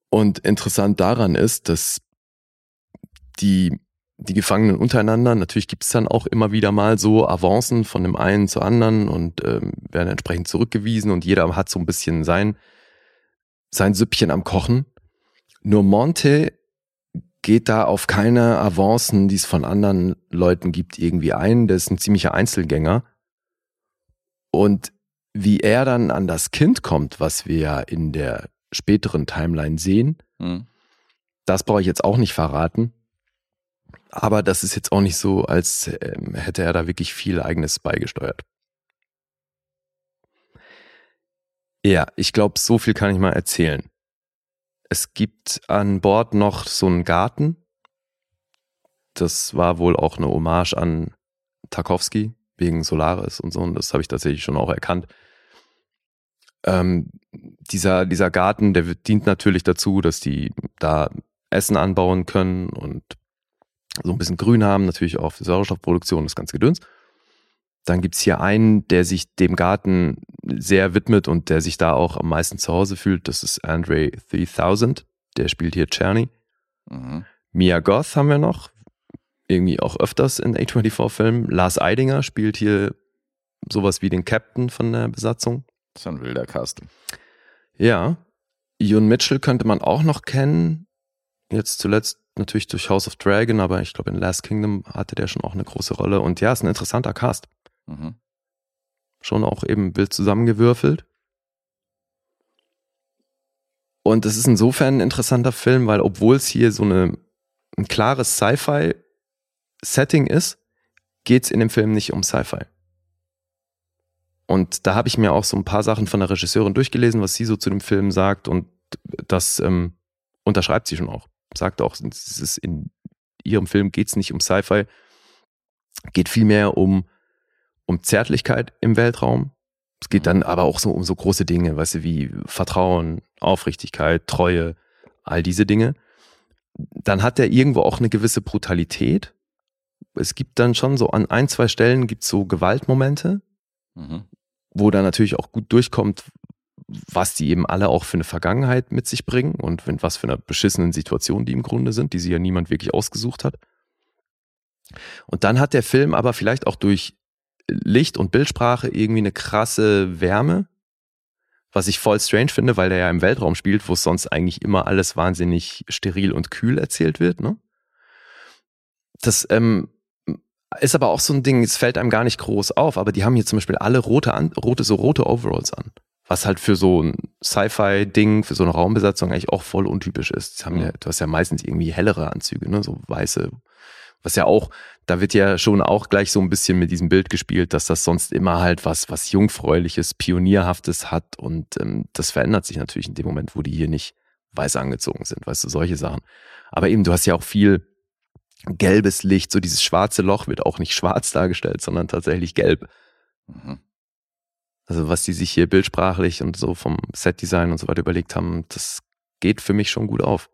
Und interessant daran ist, dass die, die Gefangenen untereinander, natürlich gibt es dann auch immer wieder mal so Avancen von dem einen zu anderen und ähm, werden entsprechend zurückgewiesen und jeder hat so ein bisschen sein, sein Süppchen am Kochen. Nur Monte geht da auf keine Avancen, die es von anderen Leuten gibt, irgendwie ein. Der ist ein ziemlicher Einzelgänger. Und wie er dann an das Kind kommt, was wir ja in der späteren Timeline sehen, Mhm. das brauche ich jetzt auch nicht verraten. Aber das ist jetzt auch nicht so, als ähm, hätte er da wirklich viel eigenes beigesteuert. Ja, ich glaube, so viel kann ich mal erzählen. Es gibt an Bord noch so einen Garten. Das war wohl auch eine Hommage an Tarkovsky wegen Solaris und so. Und das habe ich tatsächlich schon auch erkannt. Ähm, dieser, dieser Garten, der dient natürlich dazu, dass die da Essen anbauen können und so ein bisschen Grün haben, natürlich auch für Sauerstoffproduktion, das ganze Gedöns. Dann gibt's hier einen, der sich dem Garten sehr widmet und der sich da auch am meisten zu Hause fühlt. Das ist Andre 3000. Der spielt hier Czerny. Mhm. Mia Goth haben wir noch. Irgendwie auch öfters in A24-Filmen. Lars Eidinger spielt hier sowas wie den Captain von der Besatzung. Das ist ein wilder Cast. Ja. Ian Mitchell könnte man auch noch kennen. Jetzt zuletzt natürlich durch House of Dragon, aber ich glaube in Last Kingdom hatte der schon auch eine große Rolle. Und ja, ist ein interessanter Cast. Mhm. Schon auch eben wild zusammengewürfelt. Und es ist insofern ein interessanter Film, weil obwohl es hier so eine, ein klares Sci-Fi-Setting ist, geht's in dem Film nicht um Sci-Fi. Und da habe ich mir auch so ein paar Sachen von der Regisseurin durchgelesen, was sie so zu dem Film sagt. Und das ähm, unterschreibt sie schon auch. Sagt auch, es ist in ihrem Film geht's nicht um Sci-Fi, geht vielmehr um, um Zärtlichkeit im Weltraum. Es geht dann aber auch so um so große Dinge, weißt du, wie Vertrauen, Aufrichtigkeit, Treue, all diese Dinge. Dann hat er irgendwo auch eine gewisse Brutalität, es gibt dann schon so an ein, zwei Stellen gibt so Gewaltmomente, Mhm. wo dann natürlich auch gut durchkommt, was die eben alle auch für eine Vergangenheit mit sich bringen und was für einer beschissenen Situation die im Grunde sind, die sie ja niemand wirklich ausgesucht hat. Und dann hat der Film aber vielleicht auch durch Licht und Bildsprache irgendwie eine krasse Wärme, was ich voll strange finde, weil der ja im Weltraum spielt, wo es sonst eigentlich immer alles wahnsinnig steril und kühl erzählt wird. Ne? Das ähm, ist aber auch so ein Ding, es fällt einem gar nicht groß auf, aber die haben hier zum Beispiel alle rote, an, rote so rote Overalls an. Was halt für so ein Sci-Fi-Ding, für so eine Raumbesatzung eigentlich auch voll untypisch ist. Das haben ja, du hast ja meistens irgendwie hellere Anzüge, ne? so weiße, was ja auch, da wird ja schon auch gleich so ein bisschen mit diesem Bild gespielt, dass das sonst immer halt was, was jungfräuliches, pionierhaftes hat und ähm, das verändert sich natürlich in dem Moment, wo die hier nicht weiß angezogen sind, weißt du, solche Sachen. Aber eben, du hast ja auch viel gelbes Licht, so dieses schwarze Loch wird auch nicht [laughs] schwarz dargestellt, sondern tatsächlich gelb. Mhm. Also was die sich hier bildsprachlich und so vom Setdesign und so weiter überlegt haben, das geht für mich schon gut auf.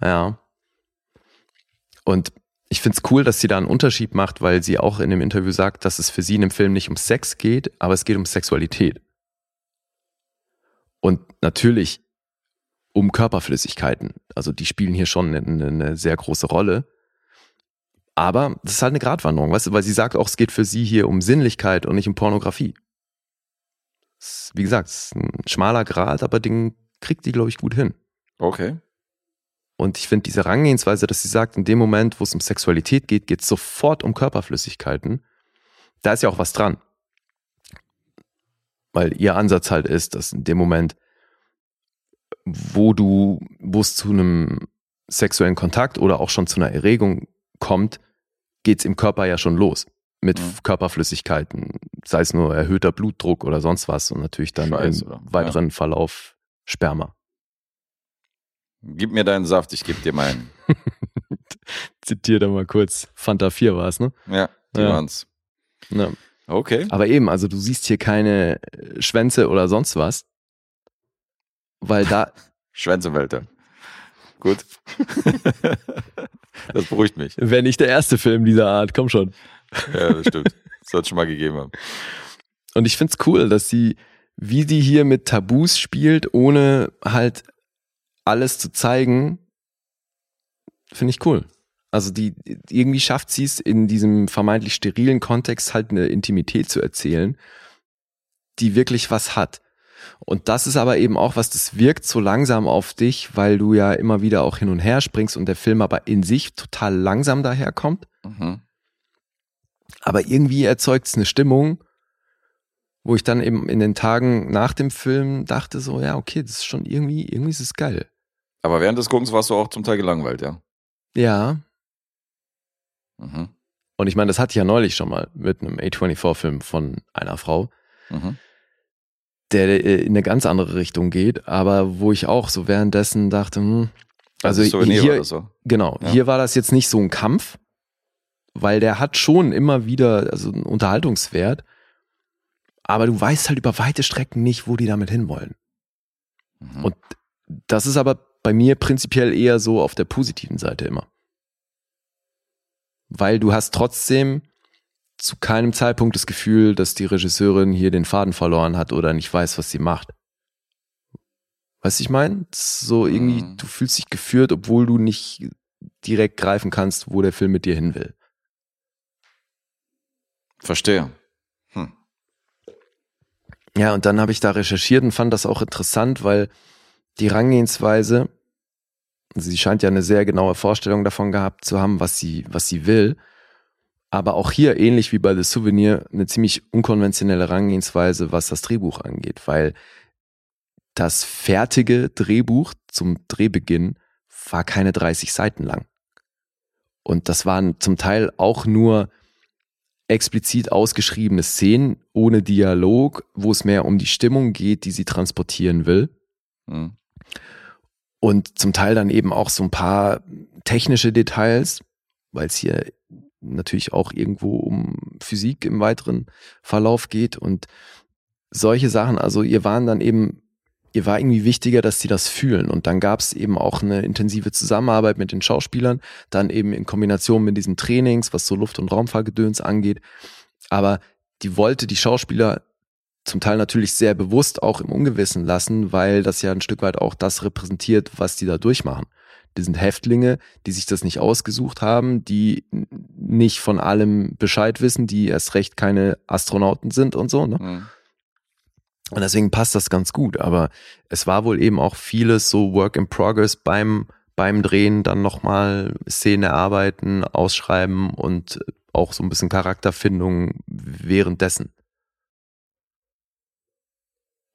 Ja. Und ich finde es cool, dass sie da einen Unterschied macht, weil sie auch in dem Interview sagt, dass es für sie in dem Film nicht um Sex geht, aber es geht um Sexualität. Und natürlich um Körperflüssigkeiten. Also die spielen hier schon eine, eine sehr große Rolle. Aber das ist halt eine Gratwanderung, weißt du, weil sie sagt auch, es geht für sie hier um Sinnlichkeit und nicht um Pornografie. Wie gesagt, es ist ein schmaler Grad, aber den kriegt die, glaube ich, gut hin. Okay. Und ich finde diese Herangehensweise, dass sie sagt, in dem Moment, wo es um Sexualität geht, geht es sofort um Körperflüssigkeiten. Da ist ja auch was dran. Weil ihr Ansatz halt ist, dass in dem Moment, wo du, wo es zu einem sexuellen Kontakt oder auch schon zu einer Erregung kommt, geht's im Körper ja schon los. Mit Mhm. Körperflüssigkeiten, sei es nur erhöhter Blutdruck oder sonst was und natürlich dann Schweiß, im oder? weiteren Verlauf Sperma. Gib mir deinen Saft, ich geb dir meinen. [laughs] Zitiere da mal kurz. Fanta 4 war es, ne? Ja, die Ja. waren's. Ja. Okay. Aber eben, also du siehst hier keine Schwänze oder sonst was. Weil da, [laughs] Schwänzewälter. Gut. [laughs] das beruhigt mich. wäre nicht der erste Film dieser Art, komm schon. Ja, das stimmt. Sollte schon mal gegeben haben. Und ich find's cool, dass sie, wie die hier mit Tabus spielt, ohne halt alles zu zeigen, finde ich cool. Also die, irgendwie schafft sie es in diesem vermeintlich sterilen Kontext halt eine Intimität zu erzählen, die wirklich was hat. Und das ist aber eben auch was, das wirkt so langsam auf dich, weil du ja immer wieder auch hin und her springst und der Film aber in sich total langsam daherkommt. Mhm. Aber irgendwie erzeugt es eine Stimmung, wo ich dann eben in den Tagen nach dem Film dachte so, ja, okay, das ist schon irgendwie, irgendwie ist es geil. Aber während des Guckens warst du auch zum Teil gelangweilt, ja? Ja. Mhm. Und ich meine, das hatte ich ja neulich schon mal mit einem A24-Film von einer Frau, Mhm. der äh, in eine ganz andere Richtung geht, aber wo ich auch so währenddessen dachte, hm, also Souvenir hier, so. Genau, Ja. hier war das jetzt nicht so ein Kampf, weil der hat schon immer wieder also einen Unterhaltungswert, aber du weißt halt über weite Strecken nicht, wo die damit hinwollen. Mhm. Und das ist aber bei mir prinzipiell eher so auf der positiven Seite immer. Weil du hast trotzdem zu keinem Zeitpunkt das Gefühl, dass die Regisseurin hier den Faden verloren hat oder nicht weiß, was sie macht. Weißt du, ich meine? So irgendwie, Mhm. du fühlst dich geführt, obwohl du nicht direkt greifen kannst, wo der Film mit dir hin will. Verstehe. Hm. Ja, und dann habe ich da recherchiert und fand das auch interessant, weil die Herangehensweise, sie scheint ja eine sehr genaue Vorstellung davon gehabt zu haben, was sie, was sie will. Aber auch hier, ähnlich wie bei The Souvenir, eine ziemlich unkonventionelle Herangehensweise, was das Drehbuch angeht, weil das fertige Drehbuch zum Drehbeginn war keine 30 Seiten lang. Und das waren zum Teil auch nur explizit ausgeschriebene Szenen ohne Dialog, wo es mehr um die Stimmung geht, die sie transportieren will. Hm. Und zum Teil dann eben auch so ein paar technische Details, weil es hier natürlich auch irgendwo um Physik im weiteren Verlauf geht und solche Sachen. Also ihr waren dann eben ihr war irgendwie wichtiger, dass sie das fühlen. Und dann gab es eben auch eine intensive Zusammenarbeit mit den Schauspielern, dann eben in Kombination mit diesen Trainings, was so Luft- und Raumfahrgedöns angeht. Aber die wollte die Schauspieler zum Teil natürlich sehr bewusst auch im Ungewissen lassen, weil das ja ein Stück weit auch das repräsentiert, was die da durchmachen. Die sind Häftlinge, die sich das nicht ausgesucht haben, die nicht von allem Bescheid wissen, die erst recht keine Astronauten sind und so. Ne? Mhm. Und deswegen passt das ganz gut. Aber es war wohl eben auch vieles so Work in Progress beim, beim Drehen, dann nochmal Szene erarbeiten, ausschreiben und auch so ein bisschen Charakterfindung währenddessen.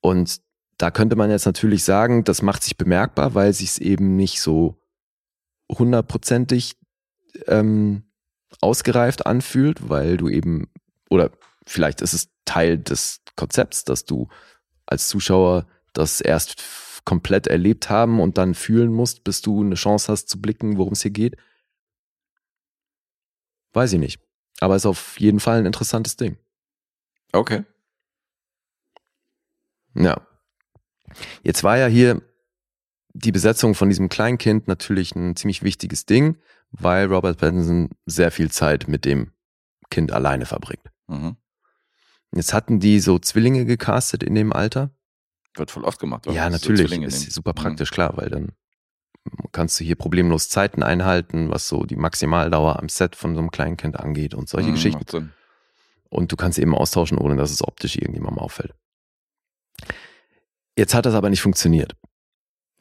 Und da könnte man jetzt natürlich sagen, das macht sich bemerkbar, weil sich es eben nicht so hundertprozentig ähm, ausgereift anfühlt, weil du eben, oder vielleicht ist es Teil des Konzepts, dass du als Zuschauer das erst komplett erlebt haben und dann fühlen musst, bis du eine Chance hast zu blicken, worum es hier geht. Weiß ich nicht. Aber ist auf jeden Fall ein interessantes Ding. Okay. Ja. Jetzt war ja hier die Besetzung von diesem Kleinkind natürlich ein ziemlich wichtiges Ding, weil Robert Pattinson sehr viel Zeit mit dem Kind alleine verbringt. Mhm. Jetzt hatten die so Zwillinge gecastet in dem Alter. Wird voll oft gemacht. oder? Ja, so natürlich. Zwillinge ist super Mhm. praktisch, klar, weil dann kannst du hier problemlos Zeiten einhalten, was so die Maximaldauer am Set von so einem Kleinkind angeht und solche Mhm, Geschichten. Und du kannst eben austauschen, ohne dass es optisch irgendjemandem auffällt. Jetzt hat das aber nicht funktioniert,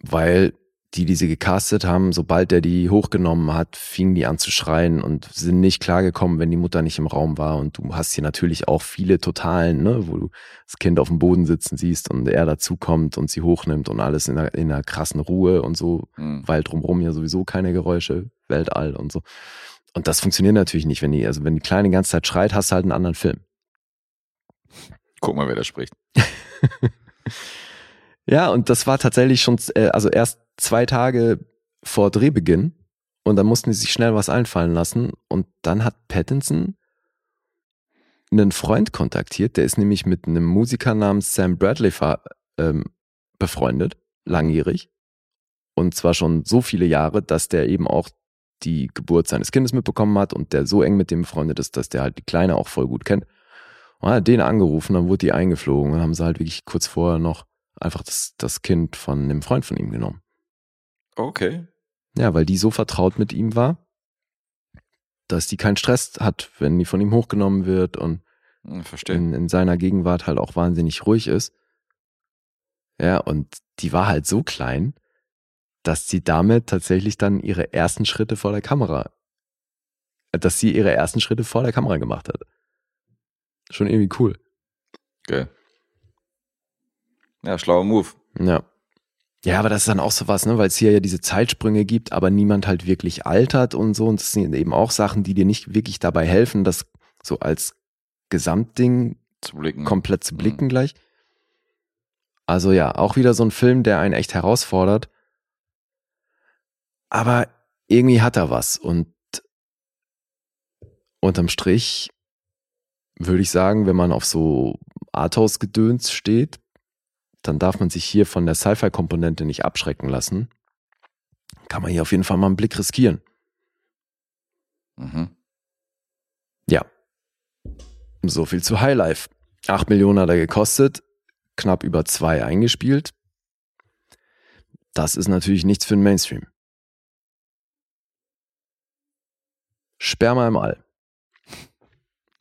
weil die, die sie gecastet haben, sobald der die hochgenommen hat, fingen die an zu schreien und sind nicht klargekommen, wenn die Mutter nicht im Raum war. Und du hast hier natürlich auch viele Totalen, ne, wo du das Kind auf dem Boden sitzen siehst und er dazukommt und sie hochnimmt und alles in einer, in einer krassen Ruhe und so, Mhm. weil drumherum ja sowieso keine Geräusche, Weltall und so. Und das funktioniert natürlich nicht, wenn die, also wenn die Kleine die ganze Zeit schreit, hast du halt einen anderen Film. Guck mal, wer da spricht. [laughs] Ja, und das war tatsächlich schon, äh, also erst zwei Tage vor Drehbeginn. Und dann mussten die sich schnell was einfallen lassen. Und dann hat Pattinson einen Freund kontaktiert, der ist nämlich mit einem Musiker namens Sam Bradley ähm, befreundet, langjährig. Und zwar schon so viele Jahre, dass der eben auch die Geburt seines Kindes mitbekommen hat und der so eng mit dem befreundet ist, dass der halt die Kleine auch voll gut kennt. Und hat den angerufen, dann wurde die eingeflogen und haben sie halt wirklich kurz vorher noch einfach das, das Kind von einem Freund von ihm genommen. Okay. Ja, weil die so vertraut mit ihm war, dass die keinen Stress hat, wenn die von ihm hochgenommen wird und Hm, in, in seiner Gegenwart halt auch wahnsinnig ruhig ist. Ja, und die war halt so klein, dass sie damit tatsächlich dann ihre ersten Schritte vor der Kamera, äh, dass sie ihre ersten Schritte vor der Kamera gemacht hat. Schon irgendwie cool. Geil. Ja, schlauer Move. Ja. Ja, aber das ist dann auch so was, ne, weil es hier ja diese Zeitsprünge gibt, aber niemand halt wirklich altert und so. Und das sind eben auch Sachen, die dir nicht wirklich dabei helfen, das so als Gesamtding Zu blicken. komplett zu Mhm. blicken gleich. Also ja, auch wieder so ein Film, der einen echt herausfordert. Aber irgendwie hat er was. Und unterm Strich würde ich sagen, wenn man auf so Arthouse-Gedöns steht, dann darf man sich hier von der Sci-Fi-Komponente nicht abschrecken lassen. Kann man hier auf jeden Fall mal einen Blick riskieren. Mhm. Ja. So viel zu Highlife. 8 Millionen hat er gekostet, knapp über zwei eingespielt. Das ist natürlich nichts für den Mainstream. Sperma im All.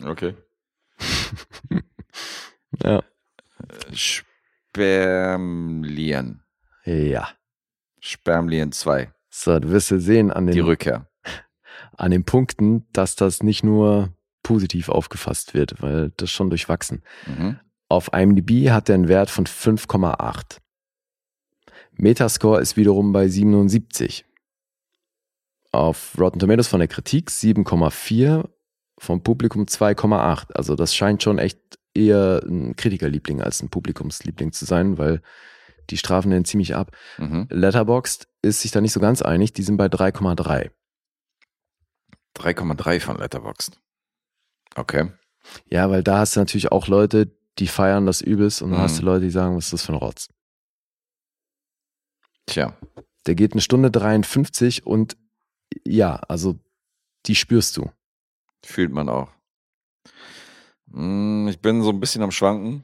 Okay. [laughs] Ja. Spermlien. Ja. Spermlien 2. So, du wirst ja sehen an Die den, Rückkehr. [laughs] an den Punkten, dass das nicht nur positiv aufgefasst wird, weil das schon durchwachsen. Mhm. Auf IMDb hat er einen Wert von 5,8. Metascore ist wiederum bei 77. Auf Rotten Tomatoes von der Kritik 7,4, vom Publikum 2,8. Also das scheint schon echt eher ein Kritikerliebling als ein Publikumsliebling zu sein, weil die strafen den ziemlich ab. Mhm. Letterboxd ist sich da nicht so ganz einig, die sind bei 3,3. 3,3 von Letterboxd. Okay. Ja, weil da hast du natürlich auch Leute, die feiern das übelst und dann Mhm. hast du Leute, die sagen, was ist das für ein Rotz. Tja, Der geht eine Stunde 53 und ja, also die spürst du. fühlt man auch. Hm, Ich bin so ein bisschen am Schwanken.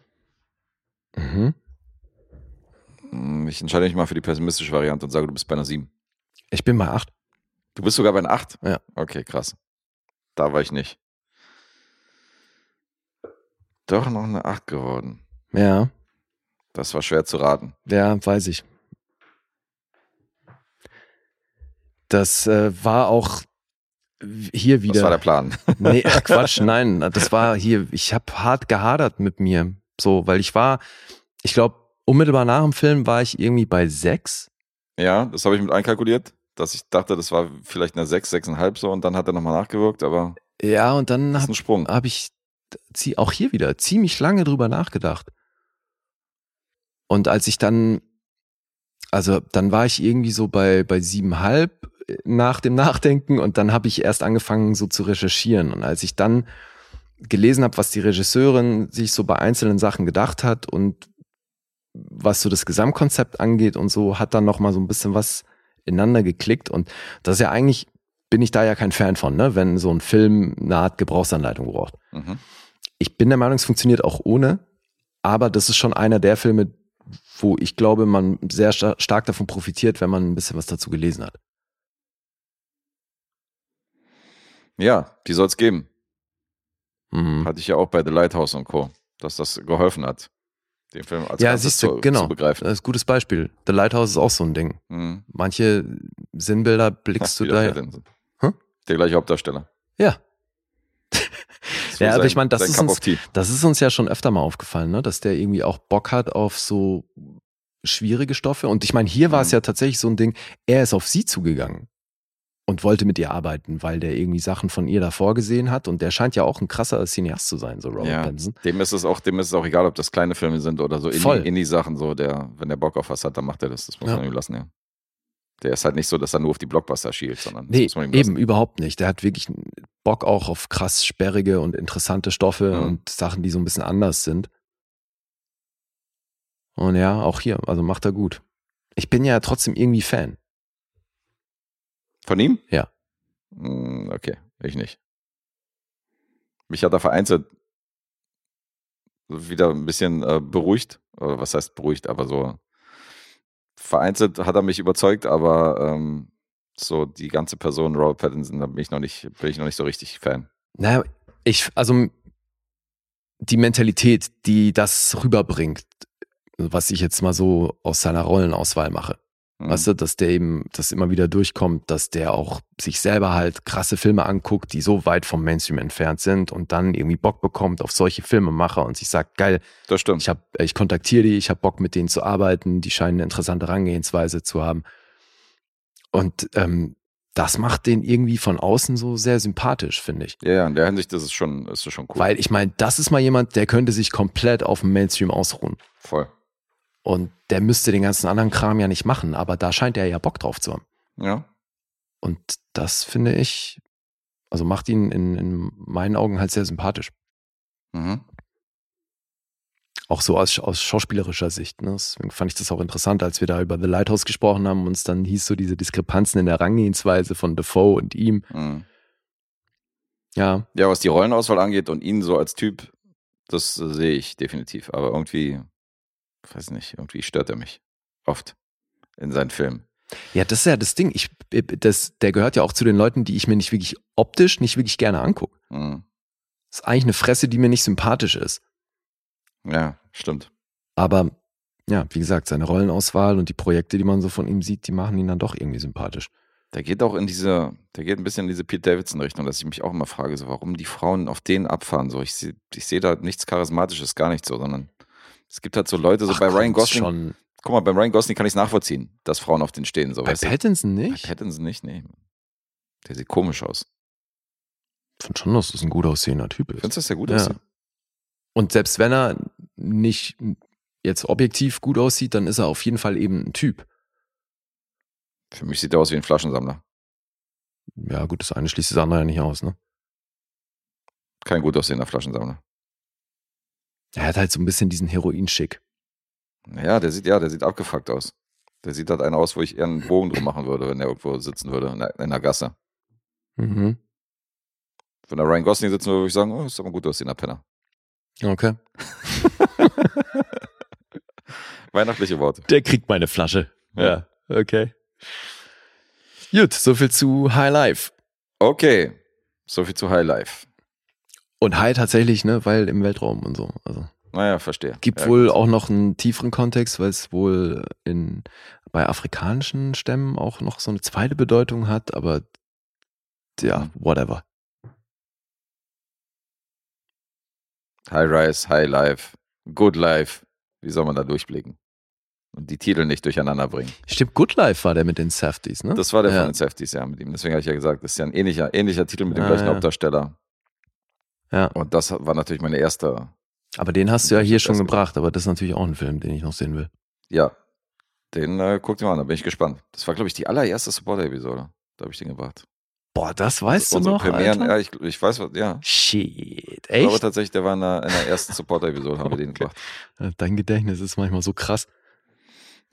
Mhm. Hm, Ich entscheide mich mal für die pessimistische Variante und sage, du bist bei einer 7. Ich bin bei 8. Du bist sogar bei einer 8? Ja. Okay, krass. Da war ich nicht. Doch noch eine 8 geworden. Ja, Das war schwer zu raten. ja, weiß ich. Das äh, war auch hier wieder. Das war der Plan. [laughs] Nee, ach Quatsch, [laughs] nein, das war hier, ich habe hart gehadert mit mir, so, weil ich war, ich glaube, unmittelbar nach dem Film war ich irgendwie bei sechs. Ja, das habe ich mit einkalkuliert, dass ich dachte, das war vielleicht eine 6, 6,5 so und dann hat er nochmal nachgewirkt, aber Ja, und dann habe hab ich auch hier wieder ziemlich lange drüber nachgedacht. Und als ich dann, also dann war ich irgendwie so bei, bei siebenhalb nach dem Nachdenken und dann habe ich erst angefangen so zu recherchieren. Und als ich dann gelesen habe, was die Regisseurin sich so bei einzelnen Sachen gedacht hat und was so das Gesamtkonzept angeht und so, hat dann noch mal so ein bisschen was ineinander geklickt. Und das ist ja eigentlich, bin ich da ja kein Fan von, ne? wenn so ein Film eine Art Gebrauchsanleitung braucht. Mhm. Ich bin der Meinung, es funktioniert auch ohne, aber das ist schon einer der Filme, wo ich glaube, man sehr sta- stark davon profitiert, wenn man ein bisschen was dazu gelesen hat. Ja, die soll es geben. Mhm. Hatte ich ja auch bei The Lighthouse und Co., dass das geholfen hat, den Film als Ja, siehst du, zu, genau. zu begreifen. Das ist ein gutes Beispiel. The Lighthouse ist auch so ein Ding. Mhm. Manche Sinnbilder blickst du Wieder da. Pattinson. Hä? Der gleiche Hauptdarsteller. Ja, [laughs] Ja, aber sein- ich meine, das ist uns- das ist uns ja schon öfter mal aufgefallen, ne? dass der irgendwie auch Bock hat auf so schwierige Stoffe. Und ich meine, hier war es Mhm. ja tatsächlich so ein Ding, er ist auf sie zugegangen und wollte mit ihr arbeiten, weil der irgendwie Sachen von ihr davor gesehen hat. Und der scheint ja auch ein krasser Cineast zu sein, so Robert Ja. Pattinson. Dem ist es auch, dem ist es auch egal, ob das kleine Filme sind oder so Indie-Sachen, so der, wenn der Bock auf was hat, dann macht er das. Das muss Ja. man ihm lassen, ja. Der ist halt nicht so, dass er nur auf die Blockbuster schielt, sondern Nee, muss man ihm eben überhaupt nicht. Der hat wirklich Bock auch auf krass sperrige und interessante Stoffe Mhm. und Sachen, die so ein bisschen anders sind. Und ja, auch hier, also macht er gut. Ich bin ja trotzdem irgendwie Fan. Von ihm? Ja. Mm, Okay, ich nicht. Mich hat er vereinzelt wieder ein bisschen äh, beruhigt. Oder was heißt beruhigt, aber so vereinzelt hat er mich überzeugt, aber ähm, so die ganze Person Robert Pattinson, da bin ich noch nicht, bin ich noch nicht so richtig Fan. Naja, ich, also die Mentalität, die das rüberbringt, was ich jetzt mal so aus seiner Rollenauswahl mache. Mhm. Weißt du, dass der eben, das immer wieder durchkommt, dass der auch sich selber halt krasse Filme anguckt, die so weit vom Mainstream entfernt sind und dann irgendwie Bock bekommt auf solche Filmemacher und sich sagt, geil, das stimmt. ich hab, ich kontaktiere die, ich habe Bock mit denen zu arbeiten, die scheinen eine interessante Herangehensweise zu haben. Und ähm, das macht den irgendwie von außen so sehr sympathisch, finde ich. Ja, ja, in der Hinsicht ist es schon, ist es schon cool. Weil ich meine, das ist mal jemand, der könnte sich komplett auf dem Mainstream ausruhen. Voll. Und der müsste den ganzen anderen Kram ja nicht machen, aber da scheint er ja Bock drauf zu haben. Ja. Und das finde ich, also macht ihn in, in meinen Augen halt sehr sympathisch. Mhm. Auch so aus, aus schauspielerischer Sicht. Ne? Deswegen fand ich das auch interessant, als wir da über The Lighthouse gesprochen haben und es dann hieß so diese Diskrepanzen in der Herangehensweise von Defoe und ihm. Mhm. Ja, Ja, was die Rollenauswahl angeht und ihn so als Typ, das äh, sehe ich definitiv. Aber irgendwie, weiß nicht, irgendwie stört er mich. Oft. In seinen Filmen. ja, das ist ja das Ding. Ich, das, der gehört ja auch zu den Leuten, die ich mir nicht wirklich optisch nicht wirklich gerne angucke. Mhm. Das ist eigentlich eine Fresse, die mir nicht sympathisch ist. Ja, stimmt. Aber ja, wie gesagt, seine Rollenauswahl und die Projekte, die man so von ihm sieht, die machen ihn dann doch irgendwie sympathisch. Der geht auch in diese, der geht ein bisschen in diese Pete Davidson-Richtung, dass ich mich auch immer frage, so, warum die Frauen auf den abfahren. So, ich sehe ich seh da nichts Charismatisches, gar nicht so, sondern es gibt halt so Leute, so Ach bei Ryan Gosling. Schon, Guck mal, bei Ryan Gosling kann ich es nachvollziehen, dass Frauen auf den stehen. So, bei weißt du. Pattinson Bei nicht? Pattinson nicht, nee. Der sieht komisch aus. Ich finde schon, dass das ein gut aussehender Typ ist. Findest du, dass der gut Ja. aussieht? Und selbst wenn er nicht jetzt objektiv gut aussieht, dann ist er auf jeden Fall eben ein Typ. Für mich sieht er aus wie ein Flaschensammler. Ja, gut, das eine schließt das andere ja nicht aus, ne? Kein gut aussehender Flaschensammler. Er hat halt so ein bisschen diesen Heroin-Schick. Ja, der sieht, ja, der sieht abgefuckt aus. Der sieht halt einer aus, wo ich eher einen Bogen drum machen würde, wenn der irgendwo sitzen würde, in der, in der Gasse. Mhm. Wenn da Ryan Gosling sitzen würde, würde ich sagen, oh, ist aber gut aussehender Penner. Okay. [laughs] Weihnachtliche Worte. Der kriegt meine Flasche. Ja. okay. Gut, soviel zu High Life. Okay, soviel zu High Life. Und High tatsächlich, ne, weil im Weltraum und so. Also Naja, verstehe. gibt ja, wohl gut. auch noch einen tieferen Kontext, weil es wohl in bei afrikanischen Stämmen auch noch so eine zweite Bedeutung hat, aber ja, Mhm. whatever. High Rise, High Life, Good Life. Wie soll man da durchblicken? Und die Titel nicht durcheinander bringen. Stimmt, Good Life war der mit den Safties, ne? Das war der Ja. von den Safeties, ja, mit ihm. Deswegen habe ich ja gesagt, das ist ja ein ähnlicher, ähnlicher Titel mit dem Ah, gleichen ja. Hauptdarsteller. Ja. Und das war natürlich meine erste, Aber den hast du ja hier schon gebracht, aber das ist natürlich auch ein Film, den ich noch sehen will. ja. Den äh, guckt ihr mal an, da bin ich gespannt. Das war, glaube ich, die allererste Supporter-Episode. Da habe ich den gebracht. Boah, das weißt Unsere du noch, Premieren, Alter? ja, ich, ich weiß was, ja. Shit, Ich glaube echt? tatsächlich, der war in der, in der ersten Supporter-Episode, haben wir den Okay. gemacht. Dein Gedächtnis ist manchmal so krass.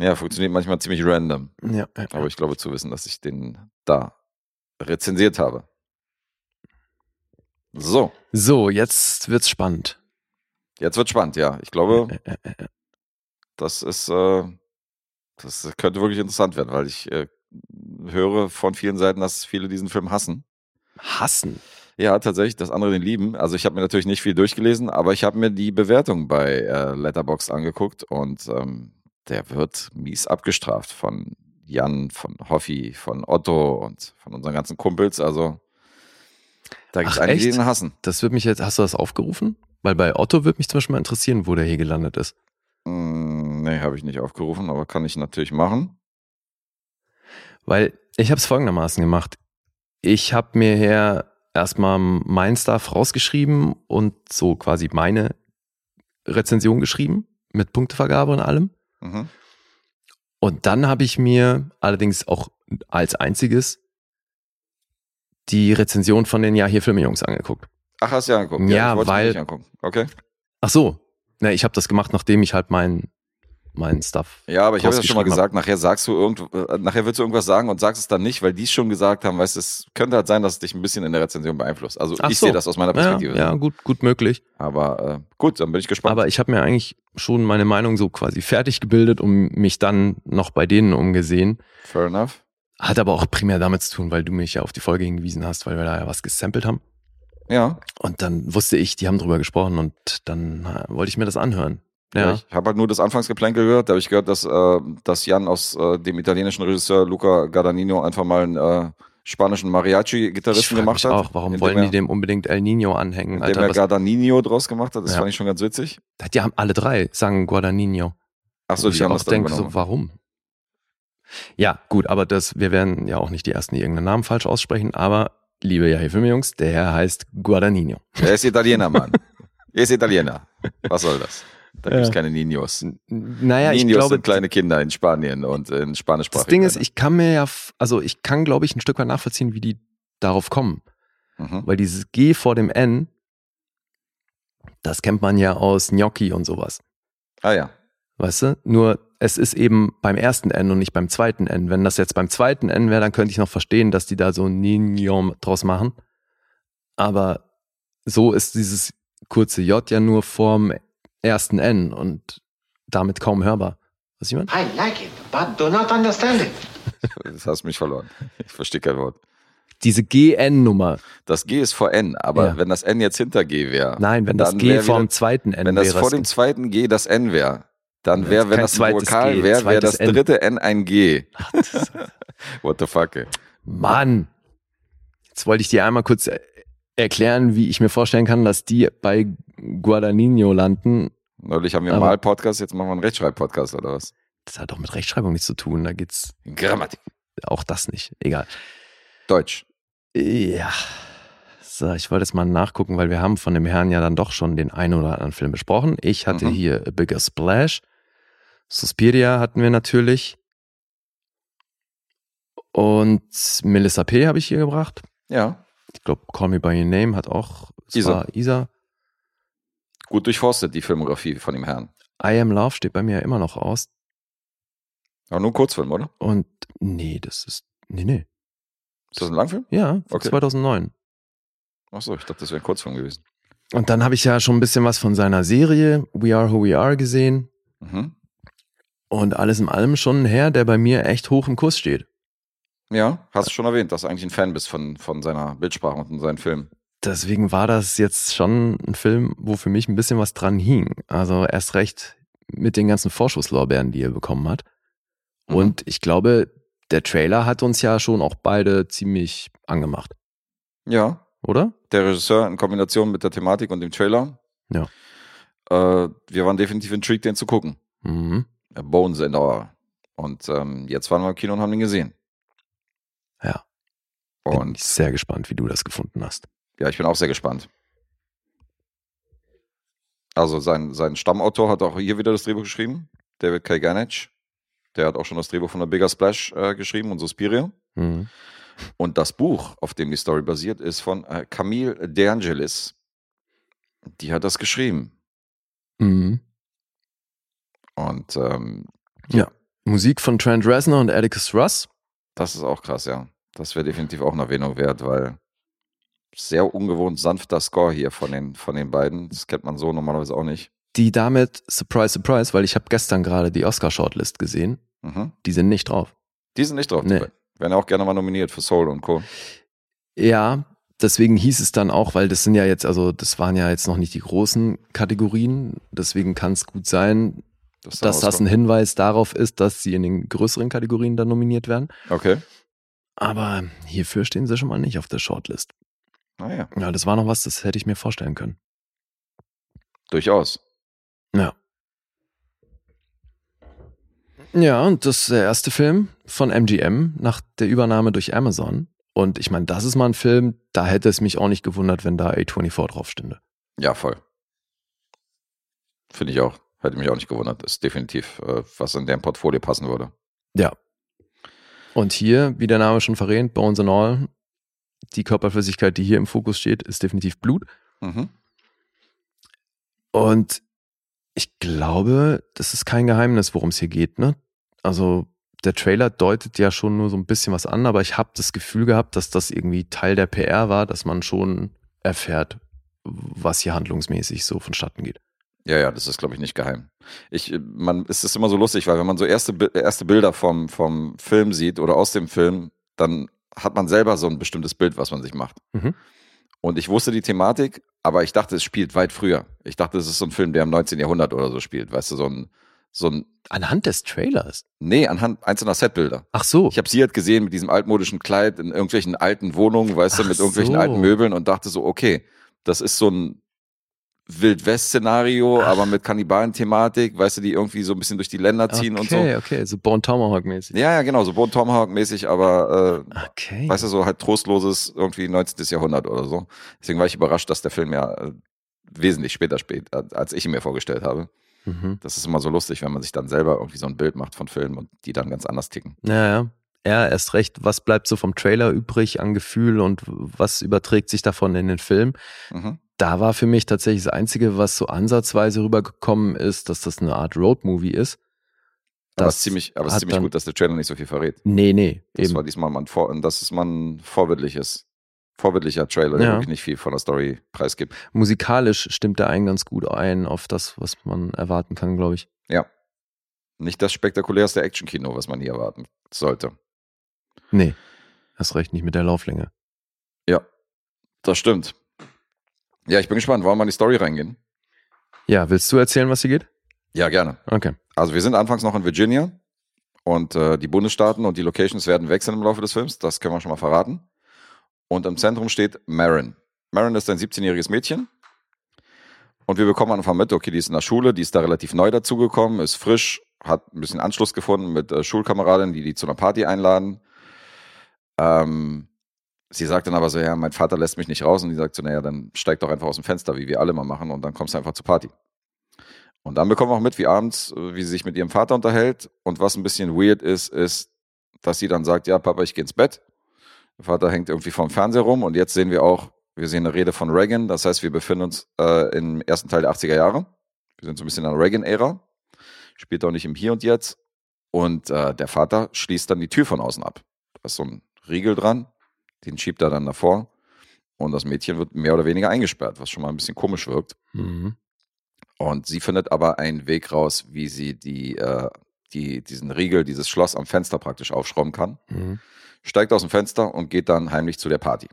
Ja, funktioniert manchmal ziemlich random. Ja. Aber ich glaube zu wissen, dass ich den da rezensiert habe. So, So, jetzt wird's spannend. jetzt wird spannend, ja. Ich glaube, Äh, äh, äh, das ist, äh, das könnte wirklich interessant werden, weil ich äh, höre von vielen Seiten, dass viele diesen Film hassen. Hassen. Ja, tatsächlich, dass andere den lieben. Also ich habe mir natürlich nicht viel durchgelesen, aber ich habe mir die Bewertung bei äh, Letterboxd angeguckt und ähm, der wird mies abgestraft von Jan, von Hoffi, von Otto und von unseren ganzen Kumpels. Also da gibt es einige, die ihn hassen. Das wird mich jetzt, hast du das aufgerufen? Weil bei Otto würde mich zum Beispiel mal interessieren, wo der hier gelandet ist. Mm, nee, habe ich nicht aufgerufen, aber kann ich natürlich machen. Weil ich habe es folgendermaßen gemacht. Ich habe mir hier erstmal mein Stuff rausgeschrieben und so quasi meine Rezension geschrieben mit Punktevergabe und allem. Mhm. Und dann habe ich mir allerdings auch als einziges die Rezension von den Ja hier Filmejungs angeguckt. Ach, hast du ja angeguckt. Ja, wollte weil- Nicht angucken. Okay. Ach so, ne, ich habe das gemacht, nachdem ich halt mein mein Stuff. Ja, aber ich habe ja schon mal gesagt, nachher sagst du irgend, äh, nachher willst du irgendwas sagen und sagst es dann nicht, weil die es schon gesagt haben. Weißt du, es könnte halt sein, dass es dich ein bisschen in der Rezension beeinflusst. Also Ach ich so. sehe das aus meiner Ja, Perspektive. ja, gut, gut möglich. Aber äh, gut, dann bin ich gespannt. Aber ich habe mir eigentlich schon meine Meinung so quasi fertig gebildet und mich dann noch bei denen umgesehen. Fair enough. Hat aber auch primär damit zu tun, weil du mich ja auf die Folge hingewiesen hast, weil wir da ja was gesampelt haben. Ja. Und dann wusste ich, die haben drüber gesprochen und dann äh, wollte ich mir das anhören. Ja. Ich habe halt nur das Anfangsgeplänkel gehört. Da habe ich gehört, dass, äh, dass Jan aus äh, dem italienischen Regisseur Luca Guadagnino einfach mal einen äh, spanischen Mariachi-Gitarristen gemacht hat. auch, warum wollen er, die dem unbedingt El Nino anhängen? Indem Alter, er was, Guadagnino draus gemacht hat. Das Ja. fand ich schon ganz witzig. die haben alle drei sagen Guadagnino. Achso, Wo ich die haben auch das denke, so, warum? Ja, gut, aber das, wir werden ja auch nicht die ersten, die irgendeinen Namen falsch aussprechen, aber liebe ja Jungs, der Herr heißt Guadagnino. Er ist Italiener, Mann. [laughs] er ist Italiener. Was soll das? Da gibt es Ja. keine Ninos. Naja, ich Ninos glaube, sind kleine Kinder in Spanien und in spanisch das Ding ist, ich kann mir ja, also ich kann, glaube ich, ein Stück weit nachvollziehen, wie die darauf kommen. Mhm. Weil dieses G vor dem N, das kennt man ja aus Gnocchi und sowas. Ah ja. Weißt du? Nur es ist eben beim ersten N und nicht beim zweiten N. Wenn das jetzt beim zweiten N wäre, dann könnte ich noch verstehen, dass die da so ein Nino draus machen. Aber so ist dieses kurze J ja nur vorm ersten N und damit kaum hörbar. Was ich meine? I like it, but do not understand it. [laughs] Das hast mich verloren. Ich verstehe kein Wort. Diese GN-Nummer. Das G ist vor N, aber Ja. wenn das N jetzt hinter G wäre. Nein, wenn das G wär vorm wieder- zweiten N Wenn das wäre. vor dem zweiten G das N wäre, dann wäre, wenn das ein Vokal wäre, wäre das N. dritte N ein G. [laughs] What the fuck, ey. Mann! Jetzt wollte ich dir einmal kurz er- erklären, wie ich mir vorstellen kann, dass die bei Guadagnino landen. Neulich haben wir einen Aber- Mal-Podcast, jetzt machen wir einen Rechtschreib-Podcast oder was? Das hat doch mit Rechtschreibung nichts zu tun. Da geht's Grammatik. auch das nicht. Egal. Deutsch. Ja. So, ich wollte jetzt mal nachgucken, weil wir haben von dem Herrn ja dann doch schon den einen oder anderen Film besprochen. Ich hatte Mhm. hier A Bigger Splash. Suspiria hatten wir natürlich. Und Melissa P. habe ich hier gebracht. Ja. Ich glaube, Call Me By Your Name hat auch Isa. Isa. Gut durchforstet, die Filmografie von dem Herrn. I Am Love steht bei mir ja immer noch aus. Aber nur ein Kurzfilm, oder? Und nee, das ist. Nee, nee. Ist das ein Langfilm? Ja, Okay. 2009. Achso, ich dachte, das wäre ein Kurzfilm gewesen. Und dann habe ich ja schon ein bisschen was von seiner Serie We Are Who We Are gesehen. Mhm. Und alles in allem schon ein Herr, der bei mir echt hoch im Kurs steht. Ja, hast du schon erwähnt, dass du eigentlich ein Fan bist von, von seiner Bildsprache und von seinen Filmen. Deswegen war das jetzt schon ein Film, wo für mich ein bisschen was dran hing. Also erst recht mit den ganzen Vorschusslorbeeren, die er bekommen hat. Mhm. Und ich glaube, der Trailer hat uns ja schon auch beide ziemlich angemacht, Ja, oder? der Regisseur in Kombination mit der Thematik und dem Trailer. Ja. Äh, wir waren definitiv intrigued, den zu gucken. Mhm. Bones in Our. Und ähm, jetzt waren wir im Kino und haben ihn gesehen. Ja. Bin Und ich sehr gespannt, wie du das gefunden hast. ja, ich bin auch sehr gespannt. Also sein, sein Stammautor hat auch hier wieder das Drehbuch geschrieben, David K. Ganich. Der hat auch schon das Drehbuch von der Bigger Splash äh, geschrieben und Suspiria. Mhm. Und das Buch, auf dem die Story basiert, ist von äh, Camille De Angelis. Die hat das geschrieben. Mhm. Und ähm, Musik von Trent Reznor und Atticus Russ. das ist auch krass, ja. Das wäre definitiv auch eine Erwähnung wert, weil sehr ungewohnt sanfter Score hier von den, von den beiden. Das kennt man so normalerweise auch nicht. Die damit, surprise, surprise, weil ich habe gestern gerade die Oscar-Shortlist gesehen. Mhm. Die sind nicht drauf. Die sind nicht drauf. Nee. Ja auch gerne mal nominiert für Soul und Co. Ja, deswegen hieß es dann auch, weil das sind ja jetzt, also das waren ja jetzt noch nicht die großen Kategorien. Deswegen kann es gut sein, Das da dass das ein. Hinweis darauf ist, dass sie in den größeren Kategorien dann nominiert werden. Okay. Aber hierfür stehen sie schon mal nicht auf der Shortlist. Naja, Ja, das war noch was, das hätte ich mir vorstellen können. durchaus. Ja. Ja, und das ist der erste Film von MGM nach der Übernahme durch Amazon. Und ich meine, das ist mal ein Film, da hätte es mich auch nicht gewundert, wenn da A24 drauf stünde. Ja, voll. Finde ich auch. Hätte mich auch nicht gewundert. Ist definitiv, äh, was in deren Portfolio passen würde. Ja. Und hier, wie der Name schon verrät, Bones and All, die Körperflüssigkeit, die hier im Fokus steht, ist definitiv Blut. Mhm. Und ich glaube, das ist kein Geheimnis, worum es hier geht. Ne? Also der Trailer deutet ja schon nur so ein bisschen was an, aber ich habe das Gefühl gehabt, dass das irgendwie Teil der PR war, dass man schon erfährt, was hier handlungsmäßig so vonstatten geht. Ja, ja, das ist, glaube ich, nicht geheim. Ich, man, es ist immer so lustig, weil wenn man so erste, erste Bilder vom, vom Film sieht oder aus dem Film, dann hat man selber so ein bestimmtes Bild, was man sich macht. Mhm. Und ich wusste die Thematik, aber ich dachte, es spielt weit früher. Ich dachte, es ist so ein Film, der im 19. Jahrhundert oder so spielt. Weißt du, so ein, so ein, Anhand des Trailers. nee, anhand einzelner Setbilder. Ach so. Ich habe sie halt gesehen mit diesem altmodischen Kleid in irgendwelchen alten Wohnungen, weißt du, mit irgendwelchen so. alten Möbeln und dachte so, okay, das ist so ein Wild-West-Szenario, aber mit Kannibalen-Thematik, weißt du, die irgendwie so ein bisschen durch die Länder ziehen und so. okay, okay, so Bone Tomahawk mäßig. Ja, ja, genau, so Bone Tomahawk-mäßig, aber äh, Okay. weißt du, so halt trostloses irgendwie 19. Jahrhundert oder so. Deswegen war ich überrascht, dass der Film ja äh, wesentlich später spät, als ich ihn mir vorgestellt habe. Mhm. Das ist immer so lustig, wenn man sich dann selber irgendwie so ein Bild macht von Filmen und die dann ganz anders ticken. Ja, ja. Ja, erst recht, was bleibt so vom Trailer übrig an Gefühl und was überträgt sich davon in den Film? Mhm. Da war für mich tatsächlich das Einzige, was so ansatzweise rübergekommen ist, dass das eine Art Roadmovie ist. Aber es Das ist ziemlich, aber es ist ziemlich gut, dass der Trailer nicht so viel verrät. Nee, nee, Das eben. war diesmal mal ein, vor, das ist mal ein vorbildliches, vorbildlicher Trailer, der Ja. wirklich nicht viel von der Story preisgibt. Musikalisch stimmt der einen ganz gut ein auf das, was man erwarten kann, glaube ich. Ja. Nicht das spektakulärste Actionkino, was man hier erwarten sollte. Nee, hast recht, nicht mit der Lauflänge. Ja, das stimmt. Ja, ich bin gespannt. Wollen wir in die Story reingehen? Ja, willst du erzählen, was hier geht? Ja, gerne. Okay. Also wir sind anfangs noch in Virginia und äh, die Bundesstaaten und die Locations werden wechseln im Laufe des Films. Das können wir schon mal verraten. Und im Zentrum steht Marin. Marin ist ein 17-jähriges Mädchen. Und wir bekommen Anfang mit, okay, die ist in der Schule, die ist da relativ neu dazugekommen, ist frisch, hat ein bisschen Anschluss gefunden mit äh, Schulkameradinnen, die die zu einer Party einladen. Ähm, sie sagt dann aber so, ja, mein Vater lässt mich nicht raus. Und die sagt so, naja, dann steig doch einfach aus dem Fenster, wie wir alle mal machen, und dann kommst du einfach zur Party. Und dann bekommen wir auch mit, wie abends, äh, wie sie sich mit ihrem Vater unterhält. Und was ein bisschen weird ist, ist, dass sie dann sagt, ja, Papa, ich gehe ins Bett. Der Vater hängt irgendwie vorm Fernseher rum. Und jetzt sehen wir auch, wir sehen eine Rede von Reagan. Das heißt, wir befinden uns äh, im ersten Teil der 80er Jahre. Wir sind so ein bisschen in der Reagan-Ära. Spielt auch nicht im Hier und Jetzt. Und äh, der Vater schließt dann die Tür von außen ab. Da ist so ein Riegel dran, den schiebt er dann davor. Und das Mädchen wird mehr oder weniger eingesperrt, was schon mal ein bisschen komisch wirkt. Mhm. Und sie findet aber einen Weg raus, wie sie die, äh, die, diesen Riegel, dieses Schloss am Fenster praktisch aufschrauben kann. Mhm. Steigt aus dem Fenster und geht dann heimlich zu der Party.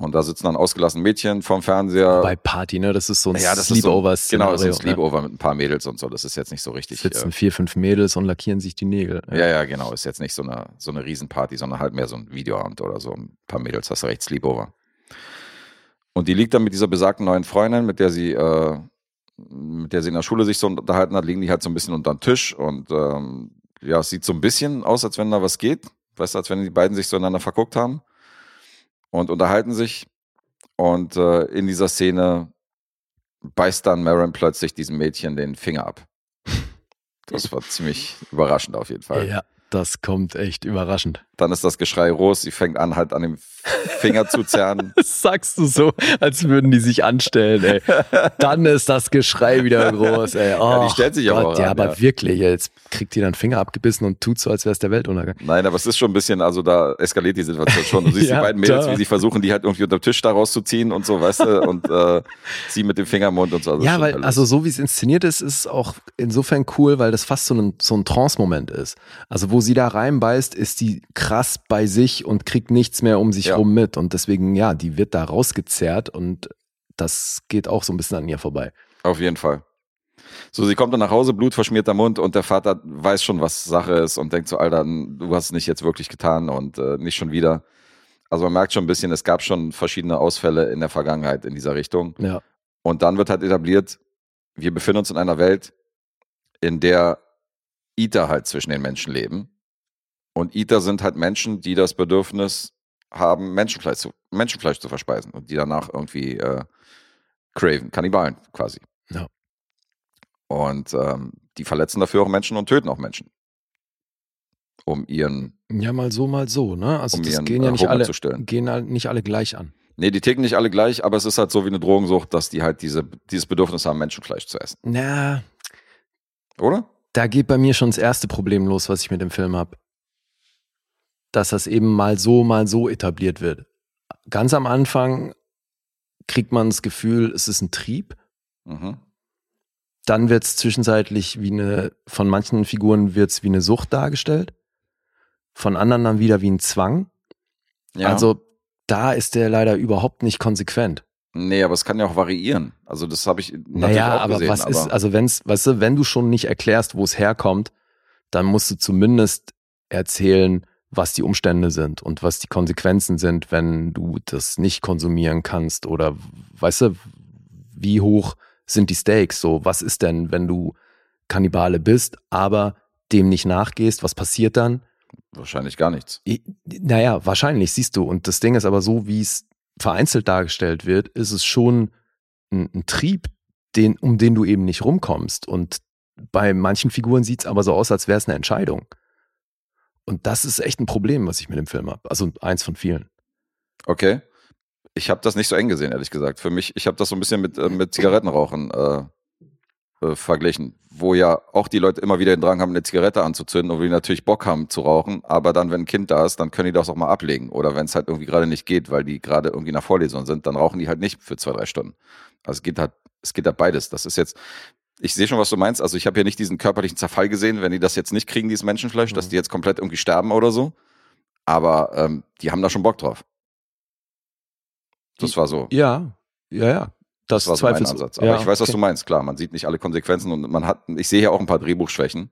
Und da sitzen dann ausgelassene Mädchen vom Fernseher. Bei Party, ne? Das ist so ein ja, das Sleepover. ist so, genau, das ist ein ne? Sleepover mit ein paar Mädels und so. Das ist jetzt nicht so richtig. Sitzen Äh, vier, fünf Mädels und lackieren sich die Nägel. ja, ja, genau. Ist jetzt nicht so eine, so eine Riesenparty, sondern halt mehr so ein Videoabend oder so. Ein paar Mädels, hast du recht, Sleepover. Und die liegt dann mit dieser besagten neuen Freundin, mit der sie, äh, mit der sie in der Schule sich so unterhalten hat, liegen die halt so ein bisschen unter den Tisch und ähm, ja, es sieht so ein bisschen aus, als wenn da was geht. Weißt du, als wenn die beiden sich so einander verguckt haben und unterhalten sich. Und äh, in dieser Szene beißt dann Marin plötzlich diesem Mädchen den Finger ab. Das war ziemlich überraschend auf jeden Fall. Ja, das kommt echt überraschend. Dann ist das Geschrei groß, sie fängt an, halt an dem Finger zu zerren. [laughs] Das sagst du so, als würden die sich anstellen, ey. Dann ist das Geschrei wieder groß, ey. Oh, Ja, die stellt sich aber Gott, auch Ja, an, aber ja. wirklich, jetzt kriegt die dann Finger abgebissen und tut so, als wäre es der Weltuntergang. Nein, aber es ist schon ein bisschen, also da eskaliert die Situation schon. Du siehst [laughs] Ja, die beiden Mädels, da. wie sie versuchen, die halt irgendwie unter dem Tisch da rauszuziehen und so, weißt du, und äh, [laughs] sie mit dem Finger im Mund und so. Also ja, weil, also so wie es inszeniert ist, ist auch insofern cool, weil das fast so ein, so ein Trance-Moment ist. Also wo sie da reinbeißt, ist die krass bei sich und kriegt nichts mehr um sich Ja. rum mit. Und deswegen, ja, die wird da rausgezerrt und das geht auch so ein bisschen an ihr vorbei. Auf jeden Fall. So, sie kommt dann nach Hause, blutverschmierter Mund und der Vater weiß schon, was Sache ist und denkt so, Alter, du hast es nicht jetzt wirklich getan und äh, nicht schon wieder. Also man merkt schon ein bisschen, es gab schon verschiedene Ausfälle in der Vergangenheit in dieser Richtung. Ja. Und dann wird halt etabliert, wir befinden uns in einer Welt, in der Iter halt zwischen den Menschen leben. Und Iter sind halt Menschen, die das Bedürfnis haben, Menschenfleisch zu, Menschenfleisch zu verspeisen und die danach irgendwie äh, craven, Kannibalen quasi. Ja. Und ähm, die verletzen dafür auch Menschen und töten auch Menschen. Um ihren, Ja, mal so, mal so, ne? Also um das ihren gehen ja nicht Hunger alle, gehen halt nicht alle gleich an. Nee, die ticken nicht alle gleich, aber es ist halt so wie eine Drogensucht, dass die halt diese, dieses Bedürfnis haben, Menschenfleisch zu essen. Na, Oder? da geht bei mir schon das erste Problem los, was ich mit dem Film habe. Dass das eben mal so, mal so etabliert wird. Ganz am Anfang kriegt man das Gefühl, es ist ein Trieb. Mhm. Dann wird es zwischenzeitlich wie eine, von manchen Figuren wird es wie eine Sucht dargestellt. Von anderen dann wieder wie ein Zwang. Ja. Also da ist der leider überhaupt nicht konsequent. Nee, aber es kann ja auch variieren. Also das habe ich natürlich Naja, auch aber gesehen. was aber ist, also wenn's, weißt du, wenn du schon nicht erklärst, wo es herkommt, dann musst du zumindest erzählen, was die Umstände sind und was die Konsequenzen sind, wenn du das nicht konsumieren kannst oder weißt du, wie hoch sind die Stakes? So, was ist denn, wenn du Kannibale bist, aber dem nicht nachgehst, was passiert dann? wahrscheinlich gar nichts. Naja, wahrscheinlich, siehst du. Und das Ding ist aber so, wie es vereinzelt dargestellt wird, ist es schon ein, ein Trieb, den, um den du eben nicht rumkommst. Und bei manchen Figuren sieht es aber so aus, als wäre es eine Entscheidung. Und das ist echt ein Problem, was ich mit dem Film habe. Also eins von vielen. Okay. Ich habe das nicht so eng gesehen, ehrlich gesagt. Für mich, ich habe das so ein bisschen mit, äh, mit Zigarettenrauchen äh, äh, verglichen, wo ja auch die Leute immer wieder den Drang haben, eine Zigarette anzuzünden und die natürlich Bock haben zu rauchen, aber dann, wenn ein Kind da ist, dann können die das auch mal ablegen. Oder wenn es halt irgendwie gerade nicht geht, weil die gerade irgendwie nach Vorlesung sind, dann rauchen die halt nicht für zwei, drei Stunden. Also es geht halt, es geht halt beides. Das ist jetzt, ich sehe schon, was du meinst. Also ich habe hier nicht diesen körperlichen Zerfall gesehen, wenn die das jetzt nicht kriegen, dieses Menschenfleisch, dass Mhm. die jetzt komplett irgendwie sterben oder so. Aber ähm, die haben da schon Bock drauf. Das war so. Ja, ja, ja. Das, war so mein Ansatz. Aber ja, ich weiß, was okay. du meinst. Klar, man sieht nicht alle Konsequenzen und man hat, ich sehe hier auch ein paar Drehbuchschwächen,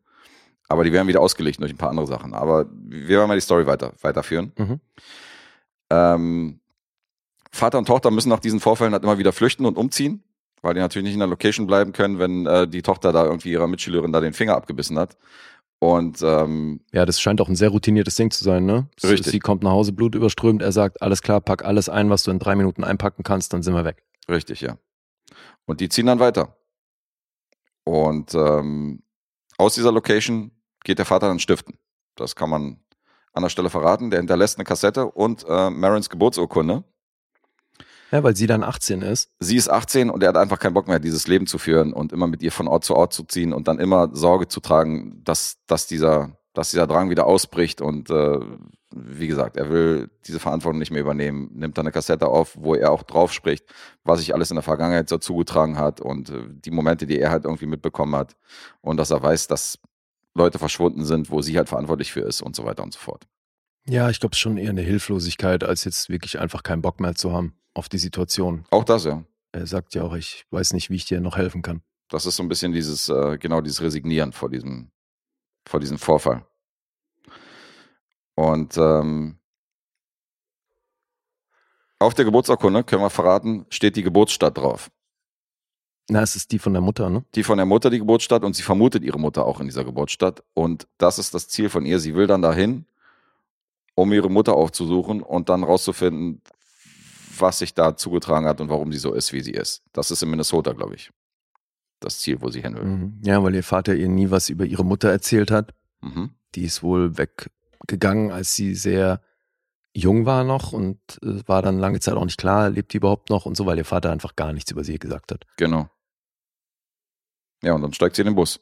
aber die werden wieder ausgelegt durch ein paar andere Sachen. Aber wir werden mal die Story weiter, weiterführen. Mhm. Ähm, Vater und Tochter müssen nach diesen Vorfällen halt immer wieder flüchten und umziehen, weil die natürlich nicht in der Location bleiben können, wenn äh, die Tochter da irgendwie ihrer Mitschülerin da den Finger abgebissen hat. Und ähm, Ja, das scheint auch ein sehr routiniertes Ding zu sein, ne? Richtig. Sie kommt nach Hause, Blut überströmt, er sagt, alles klar, pack alles ein, was du in drei Minuten einpacken kannst, dann sind wir weg. Richtig, ja. Und die ziehen dann weiter. Und ähm, aus dieser Location geht der Vater dann stiften. Das kann man an der Stelle verraten. Der hinterlässt eine Kassette und äh, Marins Geburtsurkunde. Ja, weil sie dann 18 ist. Sie ist 18 und er hat einfach keinen Bock mehr, dieses Leben zu führen und immer mit ihr von Ort zu Ort zu ziehen und dann immer Sorge zu tragen, dass, dass, dieser, dass dieser Drang wieder ausbricht. Und äh, wie gesagt, er will diese Verantwortung nicht mehr übernehmen, nimmt dann eine Kassette auf, wo er auch drauf spricht, was sich alles in der Vergangenheit so zugetragen hat und äh, die Momente, die er halt irgendwie mitbekommen hat. Und dass er weiß, dass Leute verschwunden sind, wo sie halt verantwortlich für ist und so weiter und so fort. Ja, ich glaube, es ist schon eher eine Hilflosigkeit, als jetzt wirklich einfach keinen Bock mehr zu haben auf die Situation. Auch das, ja. Er sagt ja auch, ich weiß nicht, wie ich dir noch helfen kann. Das ist so ein bisschen dieses, äh, genau dieses Resignieren vor diesem, vor diesem Vorfall. Und ähm, auf der Geburtsurkunde, können wir verraten, steht die Geburtsstadt drauf. Na, es ist die von der Mutter, ne? Die von der Mutter, die Geburtsstadt, und sie vermutet ihre Mutter auch in dieser Geburtsstadt. Und das ist das Ziel von ihr. Sie will dann dahin, um ihre Mutter aufzusuchen und dann rauszufinden, was sich da zugetragen hat und warum sie so ist, wie sie ist. Das ist in Minnesota, glaube ich. Das Ziel, wo sie hin will. Mhm. Ja, weil ihr Vater ihr nie was über ihre Mutter erzählt hat. Mhm. Die ist wohl weggegangen, als sie sehr jung war noch und äh, war dann lange Zeit auch nicht klar, lebt die überhaupt noch und so, weil ihr Vater einfach gar nichts über sie gesagt hat. Genau. Ja, und dann steigt sie in den Bus.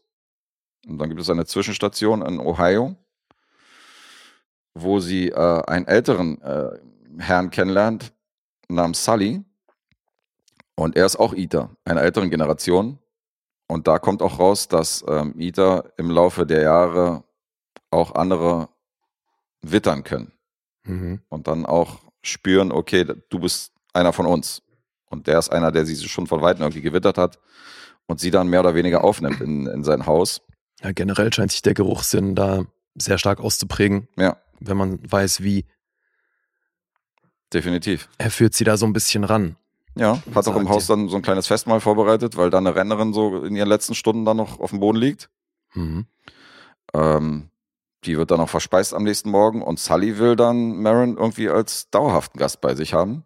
Und dann gibt es eine Zwischenstation in Ohio, wo sie äh, einen älteren äh, Herrn kennenlernt, namens Sully. Und er ist auch Ita, einer älteren Generation. Und da kommt auch raus, dass ähm, Ita im Laufe der Jahre auch andere wittern können. Mhm. Und dann auch spüren, okay, du bist einer von uns. Und der ist einer, der sie schon von Weitem irgendwie gewittert hat und sie dann mehr oder weniger aufnimmt in, in sein Haus. Ja, generell scheint sich der Geruchssinn da sehr stark auszuprägen, Ja, wenn man weiß, wie. Definitiv. Er führt sie da so ein bisschen ran. Ja, hat auch im Haus dann so ein kleines Festmahl vorbereitet, weil da eine Rennerin so in ihren letzten Stunden dann noch auf dem Boden liegt. Mhm. Ähm, die wird dann auch verspeist am nächsten Morgen und Sully will dann Marin irgendwie als dauerhaften Gast bei sich haben.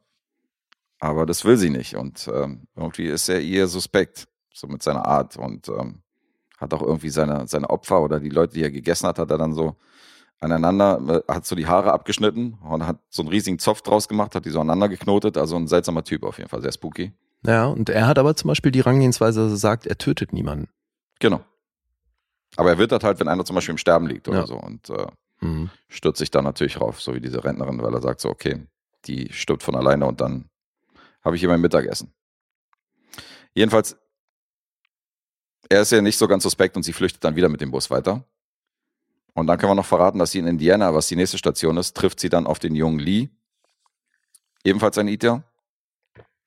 Aber das will sie nicht und ähm, irgendwie ist er ihr suspekt, so mit seiner Art und ähm, hat auch irgendwie seine, seine Opfer oder die Leute, die er gegessen hat, hat er dann so aneinander, äh, hat so die Haare abgeschnitten und hat so einen riesigen Zopf draus gemacht, hat die so aneinander geknotet. Also ein seltsamer Typ auf jeden Fall, sehr spooky. Ja, und er hat aber zum Beispiel die Rangehensweise, dass er sagt, er tötet niemanden. Genau. Aber er wittert halt, wenn einer zum Beispiel im Sterben liegt oder Ja. so und äh, Mhm. stürzt sich da natürlich rauf, so wie diese Rentnerin, weil er sagt so, okay, die stirbt von alleine und dann habe ich hier mein Mittagessen. Jedenfalls, er ist ja nicht so ganz suspekt und sie flüchtet dann wieder mit dem Bus weiter. Und dann können wir noch verraten, dass sie in Indiana, was die nächste Station ist, trifft sie dann auf den jungen Lee, ebenfalls ein Iter.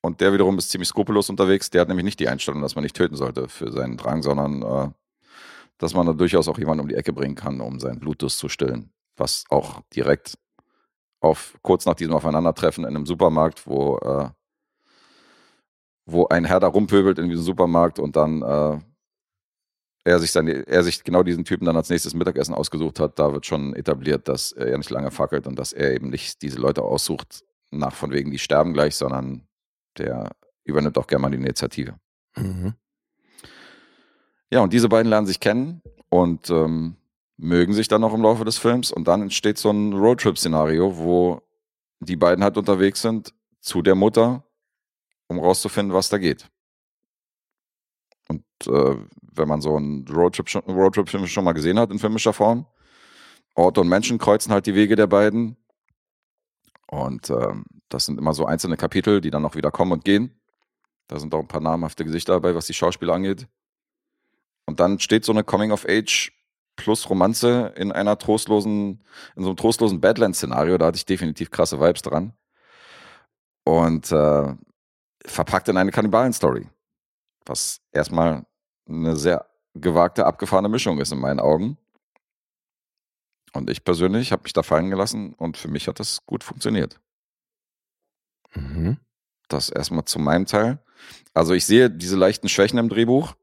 Und der wiederum ist ziemlich skrupellos unterwegs. Der hat nämlich nicht die Einstellung, dass man nicht töten sollte für seinen Drang, sondern äh, dass man da durchaus auch jemanden um die Ecke bringen kann, um seinen Blutdurst zu stillen. Was auch direkt auf kurz nach diesem Aufeinandertreffen in einem Supermarkt, wo, äh, wo ein Herr da rumpöbelt in diesem Supermarkt und dann äh, er sich seine, er sich genau diesen Typen dann als nächstes Mittagessen ausgesucht hat, da wird schon etabliert, dass er nicht lange fackelt und dass er eben nicht diese Leute aussucht, nach von wegen, die sterben gleich, sondern der übernimmt auch gerne mal die Initiative. Mhm. Ja, und diese beiden lernen sich kennen und ähm, mögen sich dann noch im Laufe des Films. Und dann entsteht so ein Roadtrip-Szenario, wo die beiden halt unterwegs sind zu der Mutter, um rauszufinden, was da geht. Und äh, wenn man so einen Roadtrip schon, Roadtrip-Film schon mal gesehen hat in filmischer Form, Orte und Menschen kreuzen halt die Wege der beiden. Und ähm, das sind immer so einzelne Kapitel, die dann noch wieder kommen und gehen. Da sind auch ein paar namhafte Gesichter dabei, was die Schauspieler angeht. Und dann steht so eine Coming-of-Age plus Romanze in einer trostlosen, in so einem trostlosen Badlands-Szenario. Da hatte ich definitiv krasse Vibes dran. Und äh, verpackt in eine Kannibalen-Story. Was erstmal eine sehr gewagte, abgefahrene Mischung ist in meinen Augen. Und ich persönlich habe mich da fallen gelassen und für mich hat das gut funktioniert. Mhm. Das erstmal zu meinem Teil. Also ich sehe diese leichten Schwächen im Drehbuch.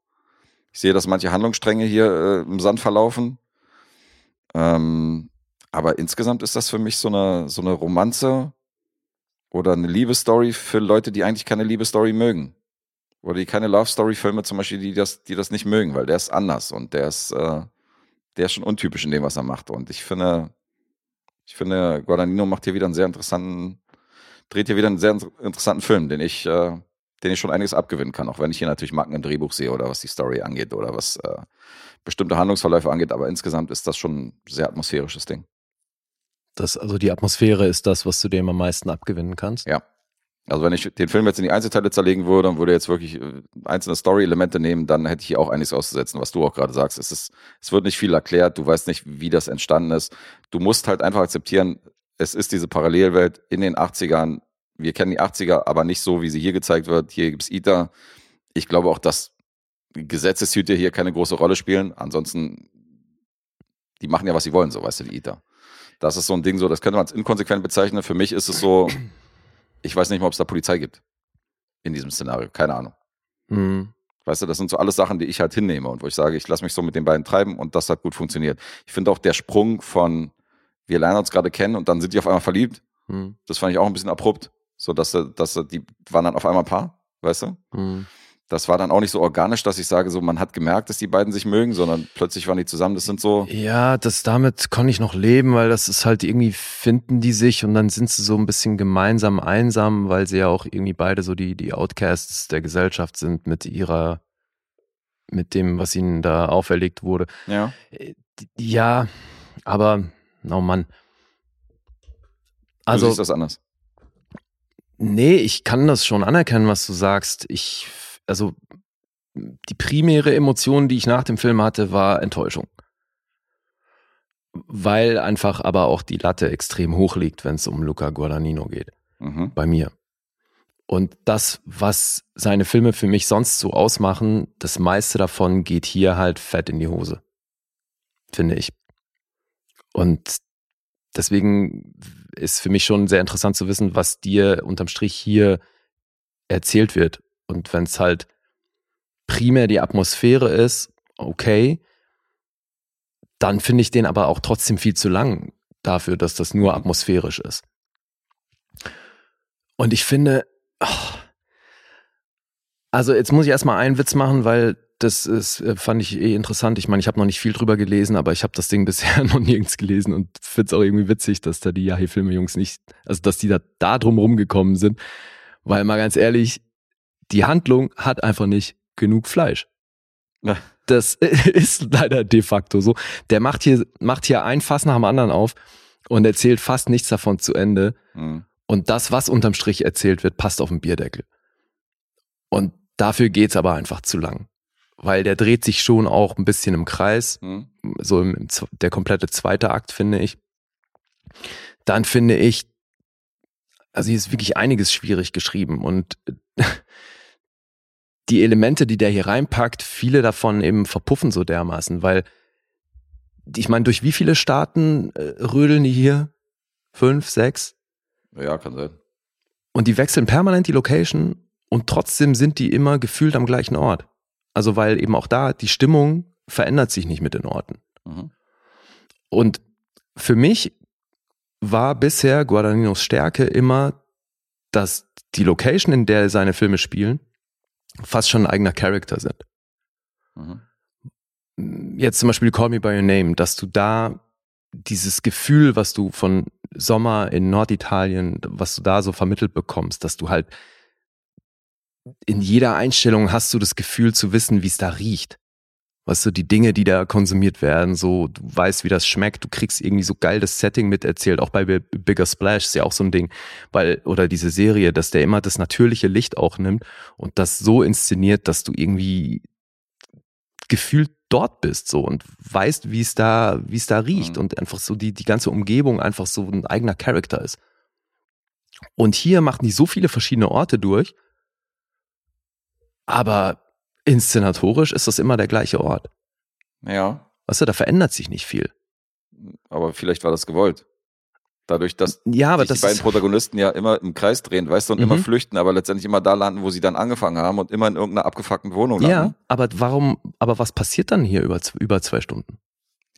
Ich sehe, dass manche Handlungsstränge hier äh, im Sand verlaufen. Ähm, aber insgesamt ist das für mich so eine, so eine Romanze oder eine Liebesstory für Leute, die eigentlich keine Liebesstory mögen. Oder die keine Love-Story-Filme zum Beispiel, die das, die das nicht mögen, weil der ist anders und der ist, äh, der ist schon untypisch in dem, was er macht. Und ich finde, ich finde, Guadagnino macht hier wieder einen sehr interessanten dreht hier wieder einen sehr interessanten Film, den ich, äh, den ich schon einiges abgewinnen kann, auch wenn ich hier natürlich Macken im Drehbuch sehe oder was die Story angeht oder was äh, bestimmte Handlungsverläufe angeht, aber insgesamt ist das schon ein sehr atmosphärisches Ding. Das, also die Atmosphäre ist das, was du dem am meisten abgewinnen kannst. Ja. Also wenn ich den Film jetzt in die Einzelteile zerlegen würde und würde jetzt wirklich äh, einzelne Story-Elemente nehmen, dann hätte ich hier auch einiges auszusetzen, was du auch gerade sagst. Es, ist, es wird nicht viel erklärt, du weißt nicht, wie das entstanden ist. Du musst halt einfach akzeptieren, es ist diese Parallelwelt in den 80ern. Wir kennen die 80er, aber nicht so, wie sie hier gezeigt wird. Hier gibt's ITER. Ich glaube auch, dass Gesetzeshüte hier keine große Rolle spielen. Ansonsten, die machen ja, was sie wollen, so, weißt du, die ITER. Das ist so ein Ding, so, das könnte man als inkonsequent bezeichnen. Für mich ist es so, ich weiß nicht mal, ob es da Polizei gibt. In diesem Szenario. Keine Ahnung. Mhm. Weißt du, das sind so alles Sachen, die ich halt hinnehme und wo ich sage, ich lasse mich so mit den beiden treiben und das hat gut funktioniert. Ich finde auch der Sprung von, wir lernen uns gerade kennen und dann sind die auf einmal verliebt, Mhm. das fand ich auch ein bisschen abrupt. So, dass, dass die waren dann auf einmal ein Paar, weißt du? Mhm. Das war dann auch nicht so organisch, dass ich sage, so, man hat gemerkt, dass die beiden sich mögen, sondern plötzlich waren die zusammen. Das sind so, Ja, das damit kann ich noch leben, weil das ist halt irgendwie finden die sich und dann sind sie so ein bisschen gemeinsam einsam, weil sie ja auch irgendwie beide so die, die Outcasts der Gesellschaft sind mit ihrer, mit dem, was ihnen da auferlegt wurde. ja. Äh, Ja, aber, oh Mann. Also, du siehst das anders. nee, ich kann das schon anerkennen, was du sagst. Ich, also, die primäre Emotion, die ich nach dem Film hatte, war Enttäuschung. Weil einfach aber auch die Latte extrem hoch liegt, wenn es um Luca Guadagnino geht. Mhm. Bei mir. Und das, was seine Filme für mich sonst so ausmachen, das meiste davon geht hier halt fett in die Hose. Finde ich. Und deswegen ist für mich schon sehr interessant zu wissen, was dir unterm Strich hier erzählt wird. Und wenn es halt primär die Atmosphäre ist, okay, dann finde ich den aber auch trotzdem viel zu lang dafür, dass das nur atmosphärisch ist. Und ich finde, ach, also jetzt muss ich erstmal einen Witz machen, weil das ist, äh, fand ich eh interessant. Ich meine, ich habe noch nicht viel drüber gelesen, aber ich habe das Ding [laughs] bisher noch nirgends gelesen und finde es auch irgendwie witzig, dass da die Yahi-Filme-Jungs nicht, also dass die da, da drum rumgekommen sind. Weil mal ganz ehrlich, die Handlung hat einfach nicht genug Fleisch. Ja. Das [laughs] ist leider de facto so. Der macht hier, macht hier ein Fass nach dem anderen auf und erzählt fast nichts davon zu Ende. Mhm. Und das, was unterm Strich erzählt wird, passt auf den Bierdeckel. Und dafür geht's aber einfach zu lang. Weil der dreht sich schon auch ein bisschen im Kreis. Mhm. So im, im, der komplette zweite Akt, finde ich. Dann finde ich, also hier ist wirklich einiges schwierig geschrieben und [laughs] die Elemente, die der hier reinpackt, viele davon eben verpuffen so dermaßen, weil ich meine, durch wie viele Staaten äh, rödeln die hier? Fünf, sechs? Ja, kann sein. Und die wechseln permanent die Location und trotzdem sind die immer gefühlt am gleichen Ort. Also weil eben auch da die Stimmung verändert sich nicht mit den Orten. Mhm. Und für mich war bisher Guadagninos Stärke immer, dass die Location, in der seine Filme spielen, fast schon ein eigener Charakter sind. Mhm. Jetzt zum Beispiel Call Me By Your Name, dass du da dieses Gefühl, was du von Sommer in Norditalien, was du da so vermittelt bekommst, dass du halt in jeder Einstellung hast du das Gefühl zu wissen, wie es da riecht. Weißt du, die Dinge, die da konsumiert werden, so, du weißt, wie das schmeckt, du kriegst irgendwie so geil das Setting miterzählt, auch bei Bi- Bigger Splash ist ja auch so ein Ding, weil, oder diese Serie, dass der immer das natürliche Licht auch nimmt und das so inszeniert, dass du irgendwie gefühlt dort bist, so, und weißt, wie es da, wie es da riecht Mhm. und einfach so die, die ganze Umgebung einfach so ein eigener Charakter ist. Und hier machen die so viele verschiedene Orte durch, aber inszenatorisch ist das immer der gleiche Ort. Ja, Weißt du, da verändert sich nicht viel. aber vielleicht war das gewollt. Dadurch, dass Ja, sich das die beiden ist, Protagonisten ja immer im Kreis drehen, weißt du, und Mhm. immer flüchten, aber letztendlich immer da landen, wo sie dann angefangen haben und immer in irgendeiner abgefuckten Wohnung ja, landen. aber warum, aber was passiert dann hier über, über zwei Stunden?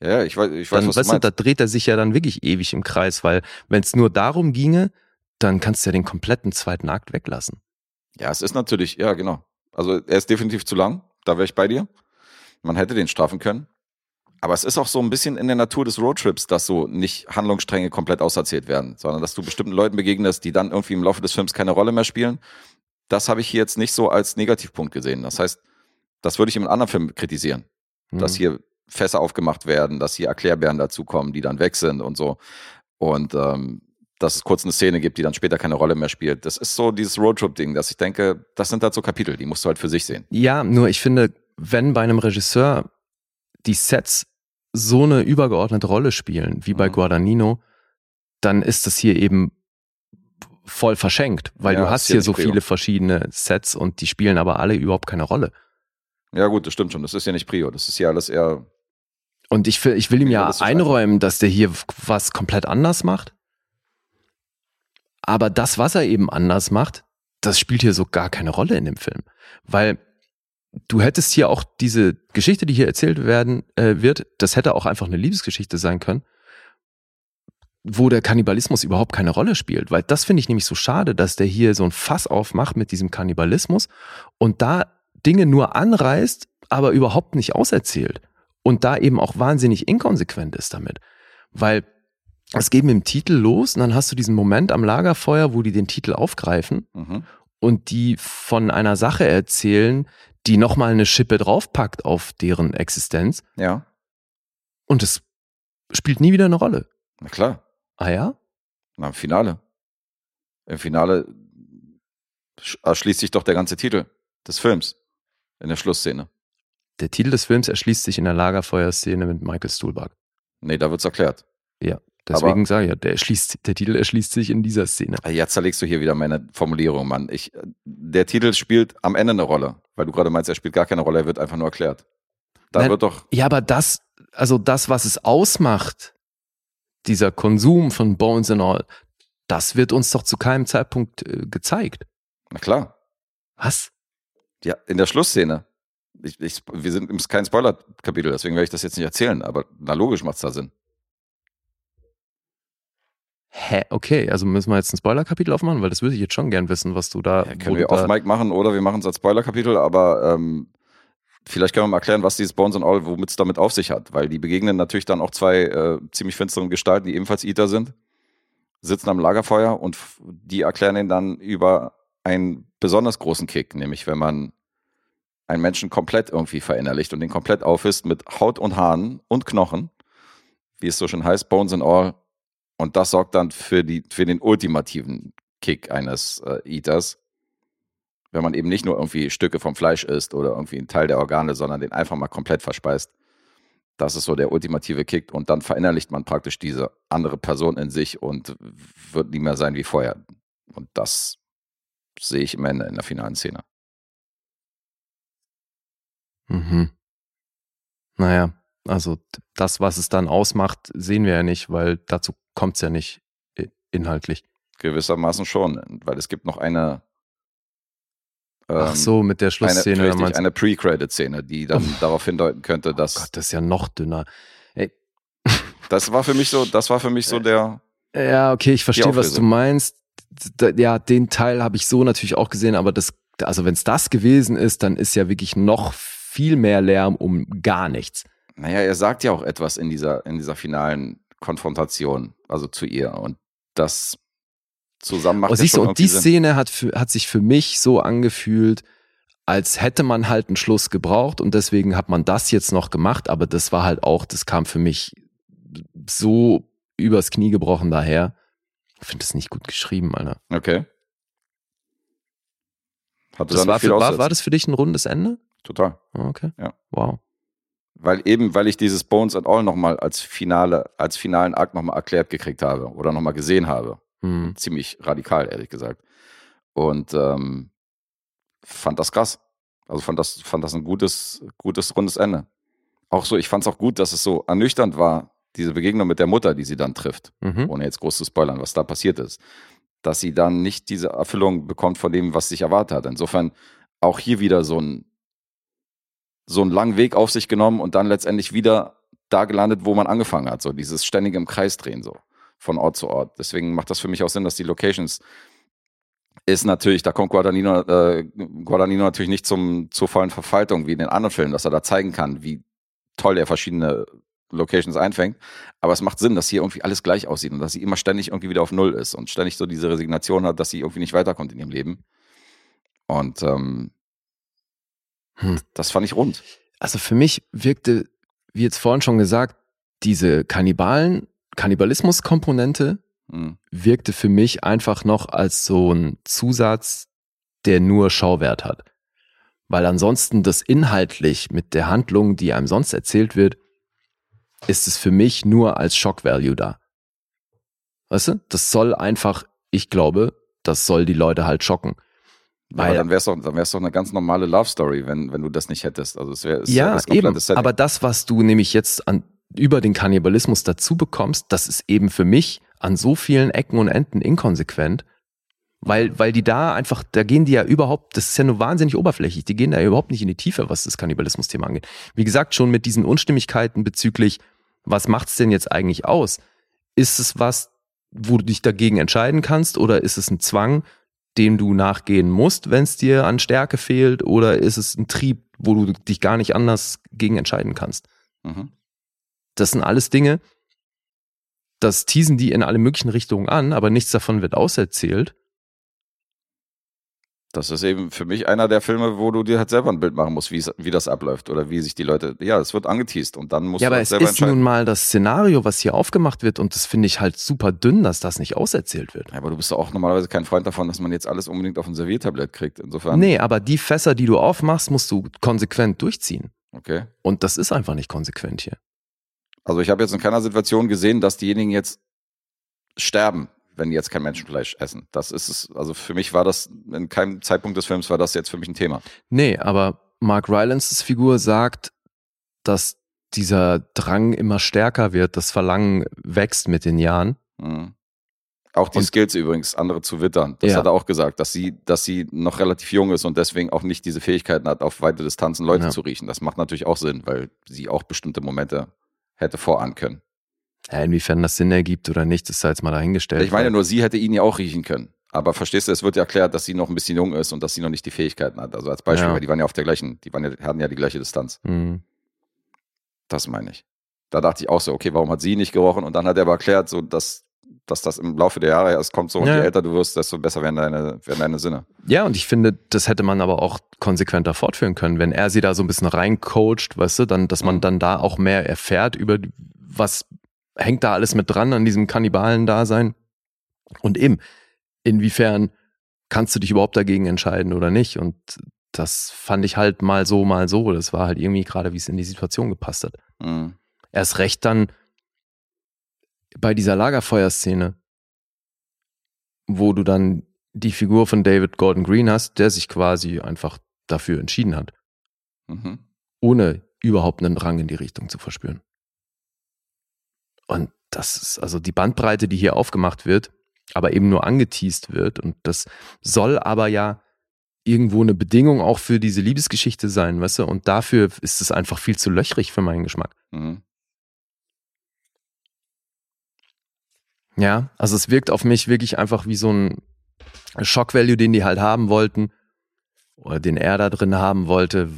Ja, ja, ich weiß, ich weiß Dann, was weißt du, meinst. da dreht er sich ja dann wirklich ewig im Kreis, weil wenn es nur darum ginge, dann kannst du ja den kompletten zweiten Akt weglassen. Ja, es ist natürlich, ja, genau. Also er ist definitiv zu lang, da wäre ich bei dir. Man hätte den strafen können. Aber es ist auch so ein bisschen in der Natur des Roadtrips, dass so nicht Handlungsstränge komplett auserzählt werden, sondern dass du bestimmten Leuten begegnest, die dann irgendwie im Laufe des Films keine Rolle mehr spielen. Das habe ich hier jetzt nicht so als Negativpunkt gesehen. Das heißt, das würde ich im anderen Film kritisieren, Mhm. dass hier Fässer aufgemacht werden, dass hier Erklärbären dazukommen, die dann weg sind und so. Und ähm, dass es kurz eine Szene gibt, die dann später keine Rolle mehr spielt. Das ist so dieses Roadtrip-Ding, dass ich denke, das sind halt so Kapitel, die musst du halt für sich sehen. Ja, nur ich finde, wenn bei einem Regisseur die Sets so eine übergeordnete Rolle spielen, wie bei Mhm. Guadagnino, dann ist das hier eben voll verschenkt, weil Ja, du hast hier so Prio. viele verschiedene Sets und die spielen aber alle überhaupt keine Rolle. Ja, gut, das stimmt schon. Das ist ja nicht Prio. Das ist ja alles eher. Und ich, will- ich will ihm ja Minimalistisch einräumen, dass der hier was komplett anders macht. Aber das, was er eben anders macht, das spielt hier so gar keine Rolle in dem Film. Weil du hättest hier auch diese Geschichte, die hier erzählt werden äh, wird, das hätte auch einfach eine Liebesgeschichte sein können, wo der Kannibalismus überhaupt keine Rolle spielt. Weil das finde ich nämlich so schade, dass der hier so ein Fass aufmacht mit diesem Kannibalismus und da Dinge nur anreißt, aber überhaupt nicht auserzählt. Und da eben auch wahnsinnig inkonsequent ist damit. Weil es geht mit dem Titel los und dann hast du diesen Moment am Lagerfeuer, wo die den Titel aufgreifen Mhm. und die von einer Sache erzählen, die nochmal eine Schippe draufpackt auf deren Existenz. Ja, Und es spielt nie wieder eine Rolle. na klar. Ah ja? Na, im Finale. Im Finale sch- erschließt sich doch der ganze Titel des Films in der Schlussszene. Der Titel des Films erschließt sich in der Lagerfeuerszene mit Michael Stuhlbarg. Nee, da wird's erklärt. Deswegen sage ich ja, der, erschließt, der Titel erschließt sich in dieser Szene. Ah, Jetzt zerlegst du hier wieder meine Formulierung, Mann. Ich, der Titel spielt am Ende eine Rolle, weil du gerade meinst, er spielt gar keine Rolle, er wird einfach nur erklärt. Da Nein. wird doch, Ja, aber das, also das, was es ausmacht, dieser Konsum von Bones and All, das wird uns doch zu keinem Zeitpunkt äh, gezeigt. na klar, Was? ja, in der Schlussszene. Ich, ich, wir sind im kein Spoiler-Kapitel, deswegen werde ich das jetzt nicht erzählen, aber na logisch macht's da Sinn. Hä? Okay, also müssen wir jetzt ein Spoiler-Kapitel aufmachen, weil das würde ich jetzt schon gern wissen, was du da. Ja, können wir auf Mike machen oder wir machen es als Spoiler-Kapitel, aber ähm, vielleicht können wir mal erklären, was dieses Bones and All, womit es damit auf sich hat, weil die begegnen natürlich dann auch zwei äh, ziemlich finsteren Gestalten, die ebenfalls Eater sind, sitzen am Lagerfeuer und die erklären ihnen dann über einen besonders großen Kick, nämlich wenn man einen Menschen komplett irgendwie verinnerlicht und den komplett aufisst mit Haut und Haaren und Knochen, wie es so schön heißt, Bones and All. Und das sorgt dann für, die, für den ultimativen Kick eines äh, Eaters wenn man eben nicht nur irgendwie Stücke vom Fleisch isst oder irgendwie einen Teil der Organe, sondern den einfach mal komplett verspeist. Das ist so der ultimative Kick und dann verinnerlicht man praktisch diese andere Person in sich und wird nie mehr sein wie vorher. Und das sehe ich im Ende in der finalen Szene. Mhm. Naja, also das, was es dann ausmacht, sehen wir ja nicht, weil dazu kommt es ja nicht i- inhaltlich. Gewissermaßen schon, weil es gibt noch eine Ach ähm, so, mit der eine, Schlussszene. da richtig, eine Pre-Credit-Szene, die dann darauf hindeuten könnte, oh dass Gott, das ist ja noch dünner. Ey, das war für mich so, das war für mich so der, Ja, okay, ich verstehe, was du meinst. Ja, den Teil habe ich so natürlich auch gesehen, aber das, also wenn es das gewesen ist, dann ist ja wirklich noch viel mehr Lärm um gar nichts. Naja, er sagt ja auch etwas in dieser, in dieser finalen Konfrontation, also zu ihr. Und das zusammen macht Und ja siehst du, und die Sinn. Szene hat, für, hat sich für mich so angefühlt, als hätte man halt einen Schluss gebraucht und deswegen hat man das jetzt noch gemacht, aber das war halt auch, das kam für mich so übers Knie gebrochen daher. Ich finde das nicht gut geschrieben, Alter. Okay. Hatte Das war, für, war, war das für dich ein rundes Ende? Total. Okay. Ja. Wow. Weil eben, weil ich dieses Bones and All nochmal als Finale, als finalen Akt nochmal erklärt gekriegt habe oder nochmal gesehen habe. Hm. Ziemlich radikal, ehrlich gesagt. Und ähm, fand das krass. Also fand das, fand das ein gutes, gutes rundes Ende. Auch so, ich fand es auch gut, dass es so ernüchternd war, diese Begegnung mit der Mutter, die sie dann trifft. Mhm. ohne jetzt groß zu spoilern, was da passiert ist, dass sie dann nicht diese Erfüllung bekommt von dem, was sie sich erwartet hat. Insofern auch hier wieder so ein, so einen langen Weg auf sich genommen und dann letztendlich wieder da gelandet, wo man angefangen hat. So dieses ständige im Kreis drehen, so von Ort zu Ort. Deswegen macht das für mich auch Sinn, dass die Locations ist natürlich, da kommt Guadagnino, äh, Guadagnino natürlich nicht zum, zur vollen Verfaltung wie in den anderen Filmen, dass er da zeigen kann, wie toll er verschiedene Locations einfängt. Aber es macht Sinn, dass hier irgendwie alles gleich aussieht und dass sie immer ständig irgendwie wieder auf Null ist und ständig so diese Resignation hat, dass sie irgendwie nicht weiterkommt in ihrem Leben. Und ähm, Hm. das fand ich rund. Also für mich wirkte, wie jetzt vorhin schon gesagt, diese Kannibalen, Kannibalismus-Komponente Mhm. wirkte für mich einfach noch als so ein Zusatz, der nur Schauwert hat. Weil ansonsten das inhaltlich mit der Handlung, die einem sonst erzählt wird, ist es für mich nur als Shock Value da. Weißt du? Das soll einfach, ich glaube, das soll die Leute halt schocken. Aber Weil, dann wäre es doch, dann wär's doch eine ganz normale Love Story, wenn, wenn du das nicht hättest. Also es wäre ja, das eben. Setting. Aber das, was du nämlich jetzt an, über den Kannibalismus dazu bekommst, das ist eben für mich an so vielen Ecken und Enden inkonsequent, weil, weil die da einfach, da gehen die ja überhaupt, das ist ja nur wahnsinnig oberflächlich, die gehen da überhaupt nicht in die Tiefe, was das Kannibalismus-Thema angeht. Wie gesagt, schon mit diesen Unstimmigkeiten bezüglich, was macht's denn jetzt eigentlich aus? Ist es was, wo du dich dagegen entscheiden kannst oder ist es ein Zwang, dem du nachgehen musst, wenn es dir an Stärke fehlt oder ist es ein Trieb, wo du dich gar nicht anders gegen entscheiden kannst? mhm. Das sind alles Dinge, das teasen die in alle möglichen Richtungen an, aber nichts davon wird auserzählt. Das ist eben für mich einer der Filme, wo du dir halt selber ein Bild machen musst, wie es- das abläuft oder wie sich die Leute, ja, es wird angeteased und dann musst ja, du aber halt es selber ist entscheiden. nun mal das Szenario, was hier aufgemacht wird und das finde ich halt super dünn, dass das nicht auserzählt wird. Ja, aber du bist doch auch normalerweise kein Freund davon, dass man jetzt alles unbedingt auf ein Serviertablett kriegt. Insofern. Nee, aber die Fässer, die du aufmachst, musst du konsequent durchziehen. Okay. Und das ist einfach nicht konsequent hier. Also ich habe jetzt in keiner Situation gesehen, dass diejenigen jetzt sterben, wenn die jetzt kein Menschenfleisch essen. Das ist es, also für mich war das, in keinem Zeitpunkt des Films war das jetzt für mich ein Thema. Nee, aber Mark Rylances Figur sagt, dass dieser Drang immer stärker wird, das Verlangen wächst mit den Jahren. Mhm. Auch die Und- Skills übrigens, andere zu wittern. Das Ja. hat er auch gesagt, dass sie, dass sie noch relativ jung ist und deswegen auch nicht diese Fähigkeiten hat, auf weite Distanzen Leute Ja. zu riechen. Das macht natürlich auch Sinn, weil sie auch bestimmte Momente hätte vorahnen können. Ja, inwiefern das Sinn ergibt oder nicht, ist da jetzt mal dahingestellt. Ich meine nur, sie hätte ihn ja auch riechen können. Aber verstehst du, es wird ja erklärt, dass sie noch ein bisschen jung ist und dass sie noch nicht die Fähigkeiten hat. Also als Beispiel, Ja. weil die waren ja auf der gleichen, die waren ja, hatten ja die gleiche Distanz. Mhm. Das meine ich. Da dachte ich auch so, okay, warum hat sie nicht gerochen? Und dann hat er aber erklärt, so, dass, dass das im Laufe der Jahre erst kommt so und Ja, je älter du wirst, desto besser werden deine, werden deine Sinne. Ja, und ich finde, das hätte man aber auch konsequenter fortführen können, wenn er sie da so ein bisschen reincoacht, weißt du, dann, dass man Mhm. dann da auch mehr erfährt über was hängt da alles mit dran an diesem Kannibalen-Dasein. Und eben, inwiefern kannst du dich überhaupt dagegen entscheiden oder nicht? Und das fand ich halt mal so, mal so. Das war halt irgendwie gerade, wie es in die Situation gepasst hat. Mhm. Erst recht dann bei dieser Lagerfeuerszene, wo du dann die Figur von David Gordon Green hast, der sich quasi einfach dafür entschieden hat, Mhm. ohne überhaupt einen Drang in die Richtung zu verspüren. Und das ist also die Bandbreite, die hier aufgemacht wird, aber eben nur angeteased wird. Und das soll aber ja irgendwo eine Bedingung auch für diese Liebesgeschichte sein, weißt du? Und dafür ist es einfach viel zu löchrig für meinen Geschmack. Mhm. Ja, also es wirkt auf mich wirklich einfach wie so ein Shock-Value, den die halt haben wollten oder den er da drin haben wollte.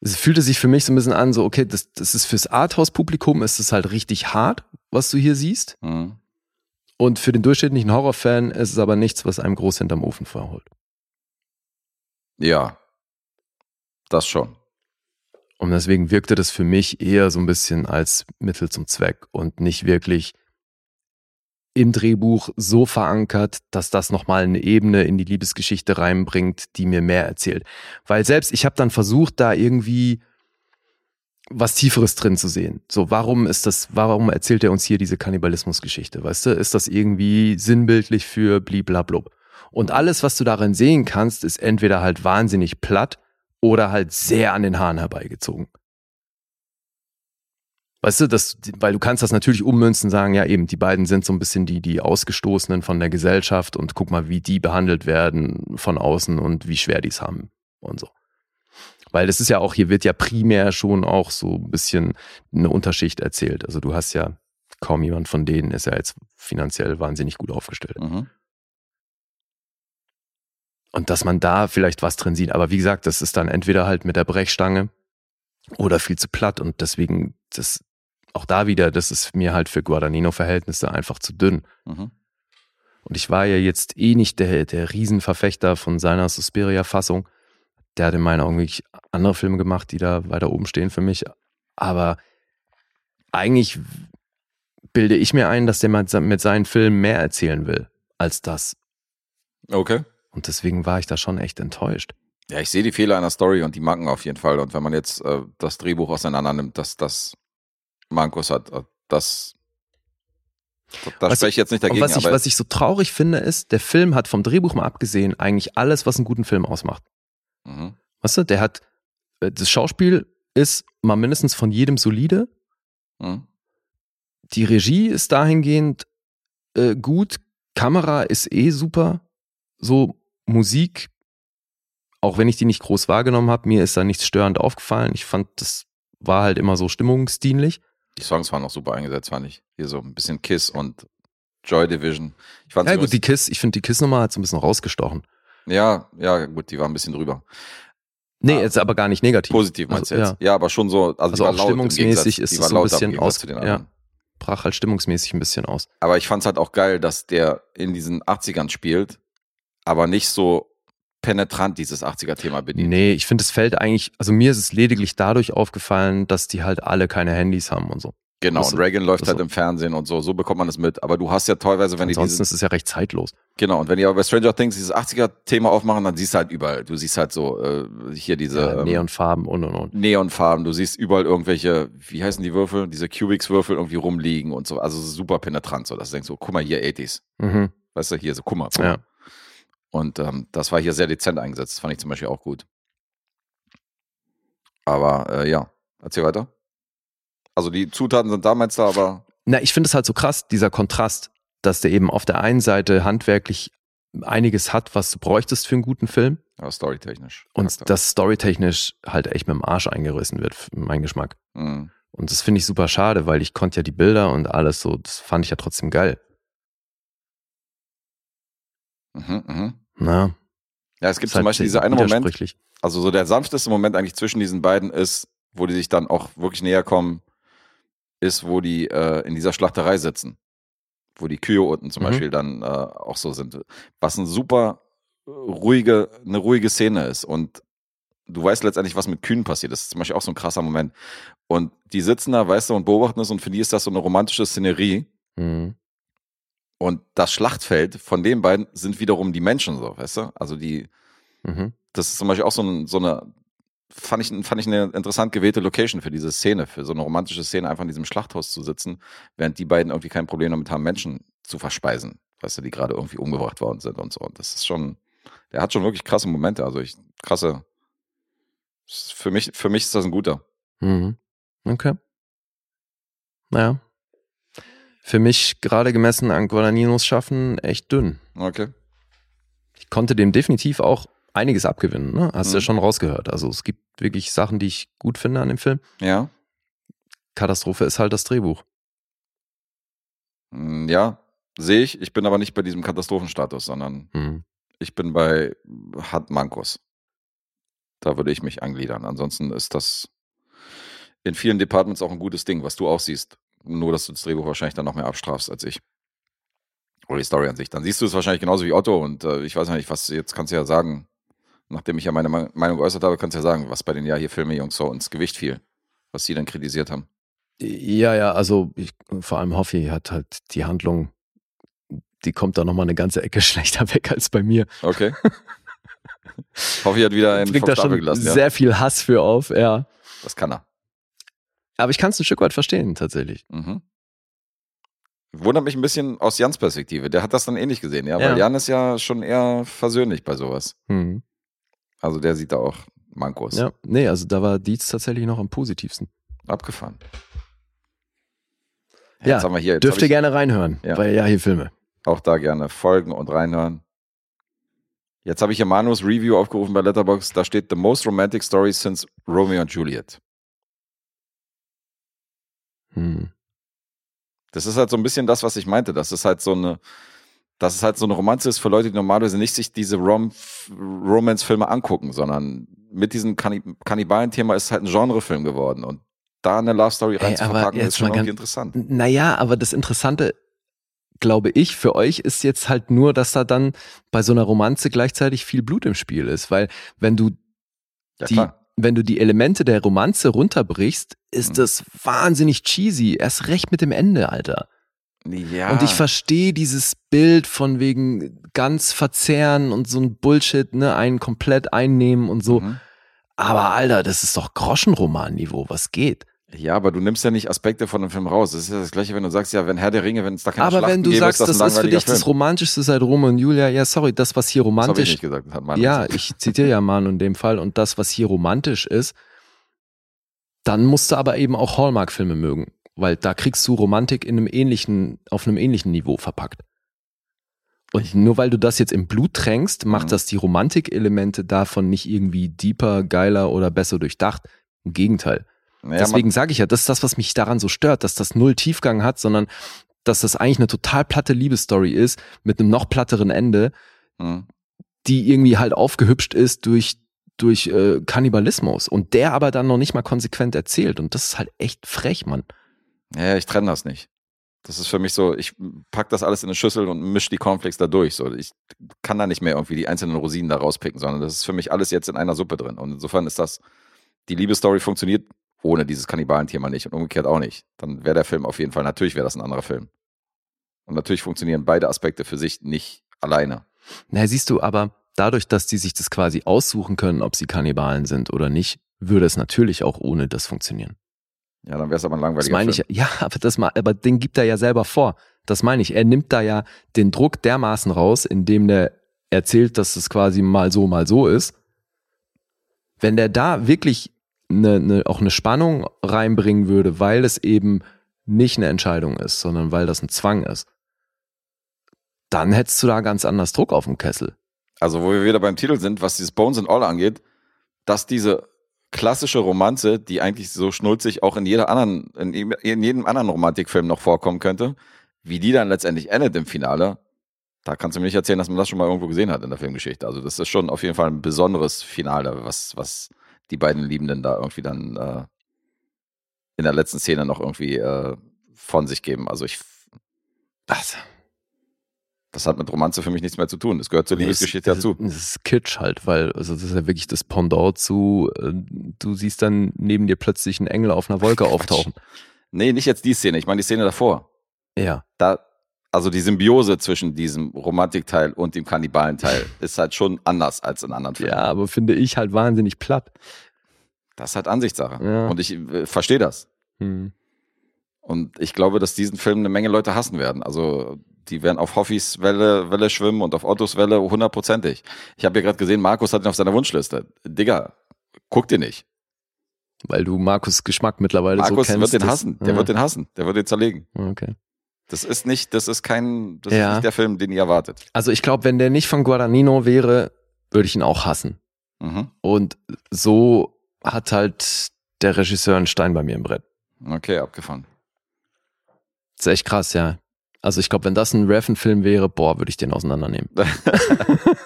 Es fühlte sich für mich so ein bisschen an, so okay, das, das ist fürs Arthouse-Publikum ist es halt richtig hart, was du hier siehst. Mhm. Und für den durchschnittlichen Horrorfan ist es aber nichts, was einem groß hinterm Ofen verholt. Ja. Das schon. Und deswegen wirkte das für mich eher so ein bisschen als Mittel zum Zweck und nicht wirklich im Drehbuch so verankert, dass das nochmal eine Ebene in die Liebesgeschichte reinbringt, die mir mehr erzählt. Weil selbst ich habe dann versucht, da irgendwie was Tieferes drin zu sehen. So, warum ist das, warum erzählt er uns hier diese Kannibalismusgeschichte? Weißt du, ist das irgendwie sinnbildlich für bliblablub? Und alles, was du darin sehen kannst, ist entweder halt wahnsinnig platt oder halt sehr an den Haaren herbeigezogen. Weißt du, das, weil du kannst das natürlich ummünzen, sagen, ja eben, die beiden sind so ein bisschen die, die Ausgestoßenen von der Gesellschaft und guck mal, wie die behandelt werden von außen und wie schwer die es haben und so. Weil das ist ja auch, hier wird ja primär schon auch so ein bisschen eine Unterschicht erzählt. Also du hast ja kaum jemand von denen ist ja jetzt finanziell wahnsinnig gut aufgestellt. Mhm. Und dass man da vielleicht was drin sieht. Aber wie gesagt, das ist dann entweder halt mit der Brechstange oder viel zu platt. Und deswegen das, auch da wieder, das ist mir halt für Guadagnino-Verhältnisse einfach zu dünn. Mhm. Und ich war ja jetzt eh nicht der, der Riesenverfechter von seiner Suspiria-Fassung. Der hat in meinen Augen wirklich andere Filme gemacht, die da weiter oben stehen für mich. Aber eigentlich bilde ich mir ein, dass der mit seinen Filmen mehr erzählen will als das. Okay. Und deswegen war ich da schon echt enttäuscht. Ja, ich sehe die Fehler einer Story und die Macken auf jeden Fall. Und wenn man jetzt äh, das Drehbuch auseinander nimmt, dass das Mankos hat, das da, Was spreche ich jetzt nicht dagegen. was ich, was ich so traurig finde, ist, der Film hat vom Drehbuch mal abgesehen eigentlich alles, was einen guten Film ausmacht. mhm. Weißt du, der hat, äh, das Schauspiel ist mal mindestens von jedem solide. Mhm. Die Regie ist dahingehend äh, gut. Kamera ist eh super. So Musik, auch wenn ich die nicht groß wahrgenommen habe, mir ist da nichts störend aufgefallen. Ich fand, das war halt immer so stimmungsdienlich. Die Songs waren auch super eingesetzt, fand ich. Hier so ein bisschen Kiss und Joy Division. Ich fand Ja gut, die Kiss, ich finde die Kiss-Nummer hat so ein bisschen rausgestochen. ja, ja, gut, die war ein bisschen drüber. Nee, Ah. jetzt aber gar nicht negativ. Positiv meinst Also, du jetzt? Ja. aber schon so, also, Also auch laut im stimmungsmäßig ist es so ein bisschen aus- zu den ja. Brach halt stimmungsmäßig ein bisschen aus. Aber ich fand's halt auch geil, dass der in diesen 80ern spielt, aber nicht so penetrant dieses 80er-Thema bedient. Nee, ich finde, es fällt eigentlich, also mir ist es lediglich dadurch aufgefallen, dass die halt alle keine Handys haben und so. Genau, Das- und Reagan läuft halt so. im Fernsehen und so, so bekommt man das mit. Aber du hast ja teilweise, wenn die Ansonsten ist es ja recht zeitlos. genau, und wenn die aber bei Stranger Things dieses 80er-Thema aufmachen, dann siehst du halt überall, du siehst halt so, äh, hier diese Ja, ähm, Neonfarben und und und. Neonfarben, du siehst überall irgendwelche, wie heißen die Würfel, diese Cubics-Würfel irgendwie rumliegen und so, also super penetrant, so, dass du denkst so, guck mal hier, 80s, Mhm. weißt du, hier so, guck mal, guck mal. Ja. Und ähm, das war hier sehr dezent eingesetzt. Das fand ich zum Beispiel auch gut. Aber äh, ja, erzähl weiter. Also die Zutaten sind damals da, aber Na, ich finde es halt so krass, dieser Kontrast, dass der eben auf der einen Seite handwerklich einiges hat, was du bräuchtest für einen guten Film ja, storytechnisch. und Charakter. das storytechnisch halt echt mit dem Arsch eingerissen wird, meinen Geschmack. Mhm. Und das finde ich super schade, weil ich konnte ja die Bilder und alles so, das fand ich ja trotzdem geil. Mhm, mhm. Na, Ja, es gibt zum halt Beispiel dieser eine Moment, also so der sanfteste Moment eigentlich zwischen diesen beiden ist, wo die sich dann auch wirklich näher kommen, ist, wo die äh, in dieser Schlachterei sitzen. Wo die Kühe unten zum Mhm. Beispiel dann äh, auch so sind. Was ein super äh, ruhige, eine ruhige Szene ist. Und du weißt letztendlich, was mit Kühen passiert. Das ist zum Beispiel auch so ein krasser Moment. Und die sitzen da, weißt du, und beobachten es und für die ist das so eine romantische Szenerie. Mhm. Und das Schlachtfeld von den beiden sind wiederum die Menschen so, weißt du? Also die, Mhm. das ist zum Beispiel auch so, ein, so eine, fand ich, fand ich eine interessant gewählte Location für diese Szene, für so eine romantische Szene, einfach in diesem Schlachthaus zu sitzen, während die beiden irgendwie kein Problem damit haben, Menschen zu verspeisen, weißt du, die gerade irgendwie umgebracht worden sind und so. Und das ist schon, der hat schon wirklich krasse Momente, also ich, krasse, für mich, für mich ist das ein guter. Mhm. Okay. Naja. Für mich, gerade gemessen an Guadagninos Schaffen, echt dünn. Okay. Ich konnte dem definitiv auch einiges abgewinnen, ne? Hast du ja Mhm. schon rausgehört. Also es gibt wirklich Sachen, die ich gut finde an dem Film. Ja. Katastrophe ist halt das Drehbuch. Mm, Ja, sehe ich. Ich bin aber nicht bei diesem Katastrophenstatus, sondern Mhm. ich bin bei hat Mankos. Da würde ich mich angliedern. Ansonsten ist das in vielen Departments auch ein gutes Ding, was du auch siehst. Nur, dass du das Drehbuch wahrscheinlich dann noch mehr abstrafst als ich. Oder die Story an sich. Dann siehst du es wahrscheinlich genauso wie Otto und äh, ich weiß nicht, was jetzt kannst du ja sagen, nachdem ich ja meine Me- Meinung geäußert habe, kannst du ja sagen, was bei den ja hier Filme Jungs so ins Gewicht fiel, was sie dann kritisiert haben. Ja, ja, also ich, vor allem Hoffi hat halt die Handlung, die kommt da nochmal eine ganze Ecke [laughs] schlechter weg als bei mir. Okay. [laughs] Hoffe, ich hat wieder einen Bringt da schon gelassen. Ja? sehr viel Hass für auf, ja. Das kann er. Aber ich kann es ein Stück weit verstehen, tatsächlich. Mhm. Wundert mich ein bisschen aus Jans Perspektive. Der hat das dann ähnlich gesehen, ja, Ja. weil Jan ist ja schon eher versöhnlich bei sowas. Mhm. Also der sieht da auch Mankos. Ja, nee, also da war Dietz tatsächlich noch am positivsten. Abgefahren. Ja, jetzt haben wir hier, Dürft ihr gerne reinhören Ja. bei Ja, hier Filme. auch da gerne folgen und reinhören. Jetzt habe ich hier Manus Review aufgerufen bei Letterboxd. Da steht The most romantic story since Romeo and Juliet. Hm. Das ist halt so ein bisschen das, was ich meinte. Das ist halt so eine, dass es halt so eine Romanze ist für Leute, die normalerweise nicht sich diese Rom Romance-Filme angucken, sondern mit diesem Kanni Kannibalen-Thema ist es halt ein Genrefilm geworden. Und da eine Love Story Ey, rein zu aber verpacken, jetzt ist schon irgendwie interessant. Naja, aber das Interessante, glaube ich, für euch ist jetzt halt nur, dass da dann bei so einer Romanze gleichzeitig viel Blut im Spiel ist. Weil wenn du Ja, die, klar. Wenn du die Elemente der Romanze runterbrichst, ist Mhm. das wahnsinnig cheesy. Erst recht mit dem Ende, Alter. Ja. Und ich verstehe dieses Bild von wegen ganz verzehren und so ein Bullshit, ne, einen komplett einnehmen und so. Mhm. Aber Alter, das ist doch Groschenroman-Niveau, was geht? Ja, aber du nimmst ja nicht Aspekte von dem Film raus. Das ist ja das Gleiche, wenn du sagst, ja, wenn Herr der Ringe, wenn es da keine Aber Schlachten wenn du gäbe, sagst, ist das, das ist für dich das Film. Romantischste seit Romeo und Julia, ja, sorry, das, was hier Das romantisch nicht gesagt. Hat Manu Ja, gesagt. ich zitiere ja Manu in dem Fall und das, was hier romantisch ist, dann musst du aber eben auch Hallmark-Filme mögen, weil da kriegst du Romantik in einem ähnlichen, auf einem ähnlichen Niveau verpackt. Und nur weil du das jetzt im Blut tränkst, macht Mhm. das die Romantik-Elemente davon nicht irgendwie deeper, geiler oder besser durchdacht. Im Gegenteil. Naja, Deswegen sage ich ja, das ist das, was mich daran so stört, dass das null Tiefgang hat, sondern dass das eigentlich eine total platte Liebesstory ist mit einem noch platteren Ende, Mhm. die irgendwie halt aufgehübscht ist durch durch äh, Kannibalismus und der aber dann noch nicht mal konsequent erzählt und das ist halt echt frech, Mann. Ja, ich trenne das nicht. Das ist für mich so, ich pack das alles in eine Schüssel und misch die Cornflakes da durch. So, ich kann da nicht mehr irgendwie die einzelnen Rosinen da rauspicken, sondern das ist für mich alles jetzt in einer Suppe drin. Und insofern ist das, die Liebesstory funktioniert ohne dieses Kannibalenthema nicht und umgekehrt auch nicht. Dann wäre der Film auf jeden Fall, natürlich wäre das ein anderer Film. Und natürlich funktionieren beide Aspekte für sich nicht alleine. Na, siehst du, aber dadurch, dass die sich das quasi aussuchen können, ob sie Kannibalen sind oder nicht, würde es natürlich auch ohne das funktionieren. Ja, dann wäre es aber ein Das langweiliger meine ich, Film. ja, [laughs] aber das mal, aber den gibt er ja selber vor. Das meine ich. Er nimmt da ja den Druck dermaßen raus, indem der erzählt, dass es quasi mal so, mal so ist. Wenn der da wirklich eine, eine, auch eine Spannung reinbringen würde, weil es eben nicht eine Entscheidung ist, sondern weil das ein Zwang ist, dann hättest du da ganz anders Druck auf dem Kessel. Also, wo wir wieder beim Titel sind, was dieses Bones and All angeht, dass diese klassische Romanze, die eigentlich so schnulzig auch in jeder anderen, in, jedem- in jedem anderen Romantikfilm noch vorkommen könnte, wie die dann letztendlich endet im Finale, da kannst du mir nicht erzählen, dass man das schon mal irgendwo gesehen hat in der Filmgeschichte. Also, das ist schon auf jeden Fall ein besonderes Finale, was, was die beiden Liebenden da irgendwie dann äh, in der letzten Szene noch irgendwie äh, von sich geben. Also, ich, Das, das hat mit Romanze für mich nichts mehr zu tun. Das gehört zur Liebesgeschichte dazu. Das ist Kitsch halt, weil also das ist ja wirklich das Pendant zu, äh, du siehst dann neben dir plötzlich einen Engel auf einer Wolke Quatsch. auftauchen. Nee, nicht jetzt die Szene, ich meine die Szene davor. Ja. da, also die Symbiose zwischen diesem Romantikteil und dem Kannibalenteil [laughs] ist halt schon anders als in anderen Filmen. Ja, aber finde ich halt wahnsinnig platt. Das ist halt Ansichtssache. Ja. Und ich äh, verstehe das. Hm. Und ich glaube, dass diesen Film eine Menge Leute hassen werden. Also die werden auf Hoffis Welle, Welle schwimmen und auf Ottos Welle hundertprozentig. Ich habe ja gerade gesehen, Markus hat ihn auf seiner Wunschliste. Digga, guck dir nicht. Weil du Markus Geschmack mittlerweile so Markus kennst. wird den hassen. Der ja. wird den hassen. Der wird den zerlegen. Okay. Das ist nicht, das ist kein, das Ja. ist nicht der Film, den ihr erwartet. Also ich glaube, wenn der nicht von Guadagnino wäre, würde ich ihn auch hassen. Mhm. Und so hat halt der Regisseur einen Stein bei mir im Brett. Okay, abgefahren. Das ist echt krass, ja. Also ich glaube, wenn das ein Reffen-Film wäre, boah, würde ich den auseinandernehmen. [laughs]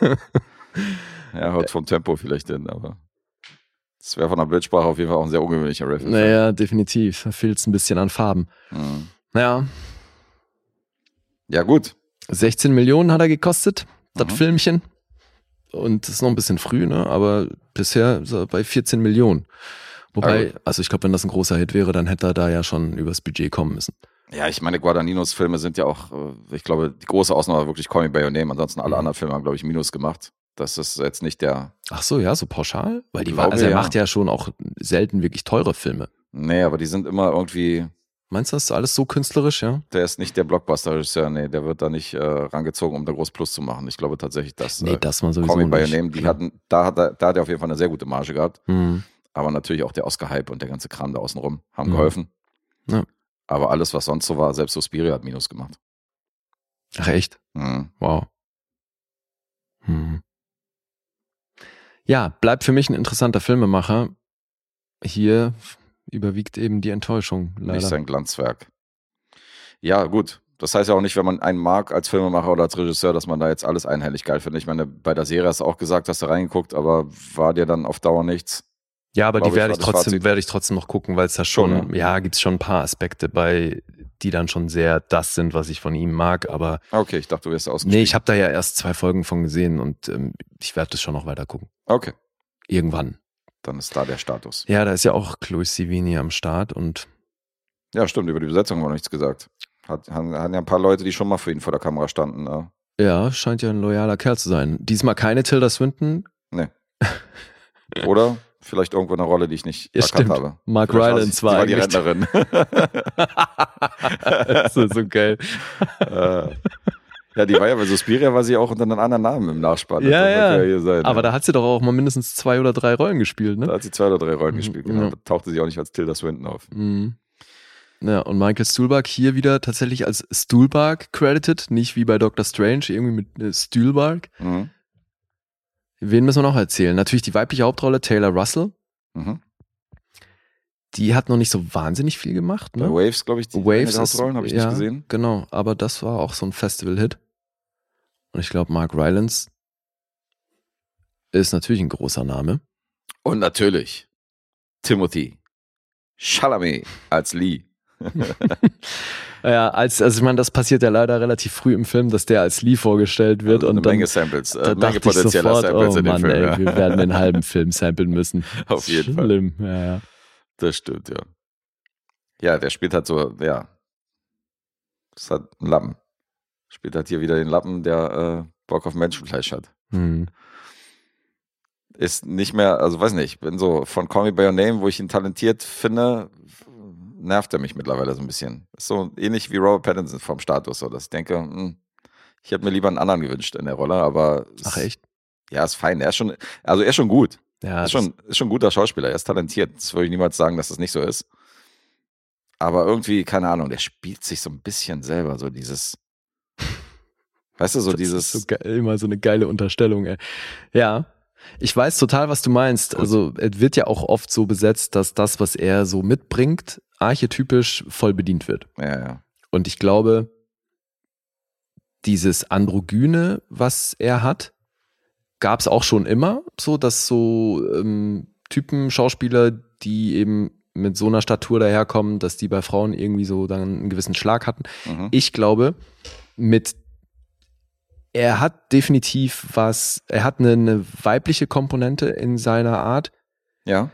[laughs] Ja, haut vom Tempo vielleicht hin, aber das wäre von der Bildsprache auf jeden Fall auch ein sehr ungewöhnlicher Riff. Naja, definitiv. Da fehlt es ein bisschen an Farben. Mhm. Ja, Ja, gut. 16 Millionen hat er gekostet, das Mhm. Filmchen. Und das ist noch ein bisschen früh, ne? Aber bisher ist er bei 14 Millionen. Wobei, gut. also ich glaube, wenn das ein großer Hit wäre, dann hätte er da ja schon übers Budget kommen müssen. Ja, ich meine, Guadagninos Filme sind ja auch, äh, ich glaube, die große Ausnahme war wirklich Call Me By Your Name. Ansonsten alle Mhm. anderen Filme haben, glaube ich, Minus gemacht. Das ist jetzt nicht der, Ach so, ja, so pauschal? Weil die war, also er ja. macht ja schon auch selten wirklich teure Filme. nee, aber die sind immer irgendwie, Meinst du, das ist alles so künstlerisch, ja? der ist nicht der Blockbuster-Regisseur, nee, der wird da nicht äh, rangezogen, um da groß Plus zu machen. Ich glaube tatsächlich, dass Nee, äh, das mal sowieso Call Me By Your nicht. Name, die Klar. hatten, da hat, er, da hat er auf jeden Fall eine sehr gute Marge gehabt. Hm. Aber natürlich auch der Oscar-Hype und der ganze Kram da außenrum haben Mhm. geholfen. Ja. Aber alles, was sonst so war, selbst Suspiria hat Minus gemacht. Ach echt? Mhm. Wow. Hm. Ja, bleibt für mich ein interessanter Filmemacher. Hier überwiegt eben die Enttäuschung, Nicht leider. sein Glanzwerk. Ja, gut. Das heißt ja auch nicht, wenn man einen mag als Filmemacher oder als Regisseur, dass man da jetzt alles einhellig geil findet. Ich meine, bei der Serie hast du auch gesagt, hast du reingeguckt, aber war dir dann auf Dauer nichts? Ja, aber die ich, werde ich das trotzdem, Fazit. werde ich trotzdem noch gucken, weil es da schon, Schon, ja, gibt's schon ein paar Aspekte bei, die dann schon sehr das sind, was ich von ihm mag. Aber Okay, ich dachte, du wärst ausgestiegen. nee, ich habe da ja erst zwei Folgen von gesehen und ähm, ich werde das schon noch weiter gucken. Okay, Irgendwann. Dann ist da der Status. Ja, da ist ja auch Chloe Sevigny am Start und Ja, stimmt, über die Besetzung haben wir noch nichts gesagt. Hat, haben, haben ja ein paar Leute, die schon mal für ihn vor der Kamera standen. Ne? ja, scheint ja ein loyaler Kerl zu sein. Diesmal keine Tilda Swinton. [laughs] Oder vielleicht irgendwo eine Rolle, die ich nicht Ja, erkannt stimmt. habe. Mark Vielleicht war Rylance war, war die Rentnerin. [laughs] das ist so geil. Äh, ja, die war ja bei Suspiria, war sie auch unter einem anderen Namen im Nachspann. Ja, ja. sein, Aber ja. da hat sie doch auch mal mindestens zwei oder drei Rollen gespielt, Da ne? hat sie zwei oder drei Rollen Mhm, gespielt. Genau. ja. Da tauchte sie auch nicht als Tilda Swinton auf. Mhm. Ja, und Michael Stuhlbarg hier wieder tatsächlich als Stuhlbarg credited, nicht wie bei Doctor Strange, irgendwie mit äh, Stuhlbarg. Mhm. Wen müssen wir noch erzählen? Natürlich die weibliche Hauptrolle, Taylor Russell. Mhm. Die hat noch nicht so wahnsinnig viel gemacht, Bei ne? Waves, glaube ich, die Waves Hauptrollen habe ich ja, nicht gesehen. Genau, aber das war auch so ein Festival-Hit. Und ich glaube, Mark Rylance ist natürlich ein großer Name. Und natürlich Timothy Chalamet als Lee. [laughs] Ja, als, also ich meine, das passiert ja leider relativ früh im Film, dass der als Lee vorgestellt wird Also und eine dann Menge Samples, äh, da Menge potenzieller sofort, Samples oh in dem Mann, Film. ey, ja. wir [laughs] werden den halben Film samplen müssen. Auf jeden Fall. Schlimm, ja, ja. Das stimmt, ja. Ja, der spielt halt so, ja. Das hat einen Lappen. Spielt halt hier wieder den Lappen, der äh, Bock auf Menschenfleisch hat. Hm. Ist nicht mehr, also weiß nicht, bin so von Call Me By Your Name, wo ich ihn talentiert finde, nervt er mich mittlerweile so ein bisschen. Ist so ähnlich wie Robert Pattinson vom Status, so dass ich denke, hm, ich hätte mir lieber einen anderen gewünscht in der Rolle, aber Ach echt? ja, ist fein. Er ist schon, also er ist schon gut. Ja, ist, schon, ist schon ein guter Schauspieler, er ist talentiert. Das würde ich niemals sagen, dass das nicht so ist. Aber irgendwie, keine Ahnung, der spielt sich so ein bisschen selber, so dieses, weißt du, so das dieses, ist so geil, immer so eine geile Unterstellung, ey. Ja. Ich weiß total, was du meinst. Also, es wird ja auch oft so besetzt, dass das, was er so mitbringt, archetypisch voll bedient wird. ja, ja. Und ich glaube, dieses Androgyne, was er hat, gab es auch schon immer, so dass so ähm, Typen, Schauspieler, die eben mit so einer Statur daherkommen, dass die bei Frauen irgendwie so dann einen gewissen Schlag hatten. Mhm. Ich glaube, mit er hat definitiv was, er hat eine, eine weibliche Komponente in seiner Art, Ja,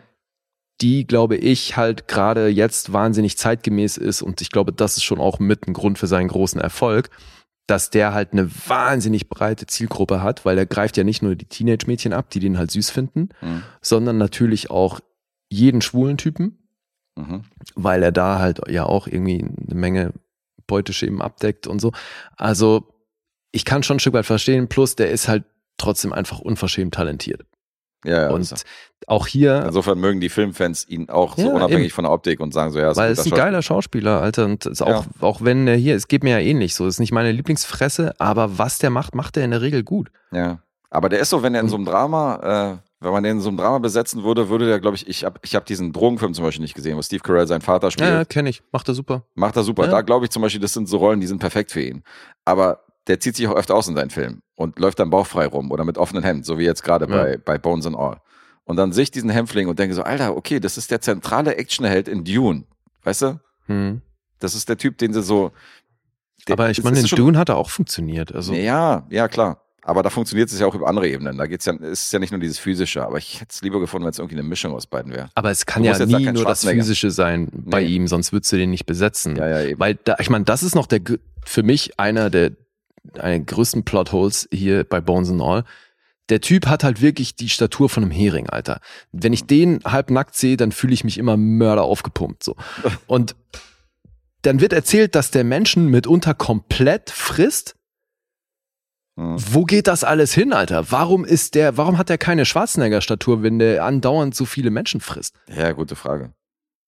die, glaube ich, halt gerade jetzt wahnsinnig zeitgemäß ist und ich glaube, das ist schon auch mit ein Grund für seinen großen Erfolg, dass der halt eine wahnsinnig breite Zielgruppe hat, weil er greift ja nicht nur die Teenage-Mädchen ab, die den halt süß finden, mhm. sondern natürlich auch jeden schwulen Typen, Mhm. weil er da halt ja auch irgendwie eine Menge Beuteschemen abdeckt und so. Also ich kann schon ein Stück weit verstehen, plus der ist halt trotzdem einfach unverschämt talentiert. ja, ja. und er. auch hier Insofern mögen die Filmfans ihn auch so Ja, unabhängig eben. von der Optik und sagen so, ja, ist Weil es ist ein geiler Schauspieler, Alter. Und ist auch, auch wenn er hier, es geht mir ja ähnlich so, ist nicht meine Lieblingsfresse, aber was der macht, macht er in der Regel gut. Ja. Aber der ist so, wenn er in so einem Drama, äh, wenn man den in so einem Drama besetzen würde, würde der, glaube ich, ich habe ich hab diesen Drogenfilm zum Beispiel nicht gesehen, wo Steve Carell seinen Vater spielt. Ja, ja kenne ich. Macht er super. Macht er super. Ja. Da glaube ich zum Beispiel, das sind so Rollen, die sind perfekt für ihn. Aber der zieht sich auch öfter aus in seinen Filmen und läuft dann bauchfrei rum oder mit offenen Hemd, so wie jetzt gerade Ja. bei, bei Bones and All. Und dann sehe ich diesen Hämpfling und denke so, Alter, okay, das ist der zentrale Actionheld in Dune. Weißt du? Hm. Das ist der Typ, den sie so. der- Aber ich meine, in Dune hat er auch funktioniert. Also, Ja, ja, klar. Aber da funktioniert es ja auch über andere Ebenen. Da geht's ja, ist es ja nicht nur dieses physische, aber ich hätte es lieber gefunden, wenn es irgendwie eine Mischung aus beiden wäre. aber es kann Du ja nie nur das. Physische sein bei Nee. ihm, sonst würdest du den nicht besetzen. Ja, ja, eben. Weil da, ich meine, das ist noch der für mich einer der einer der größten Plotholes hier bei Bones and All. Der Typ hat halt wirklich die Statur von einem Hering, Alter. Wenn ich den halbnackt sehe, dann fühle ich mich immer Mörder aufgepumpt so. [laughs] Und dann wird erzählt, dass der Menschen mitunter komplett frisst. Mhm. Wo geht das alles hin, Alter? Warum ist der, warum hat der keine Schwarzenegger-Statur, wenn der andauernd so viele Menschen frisst? Ja, gute Frage.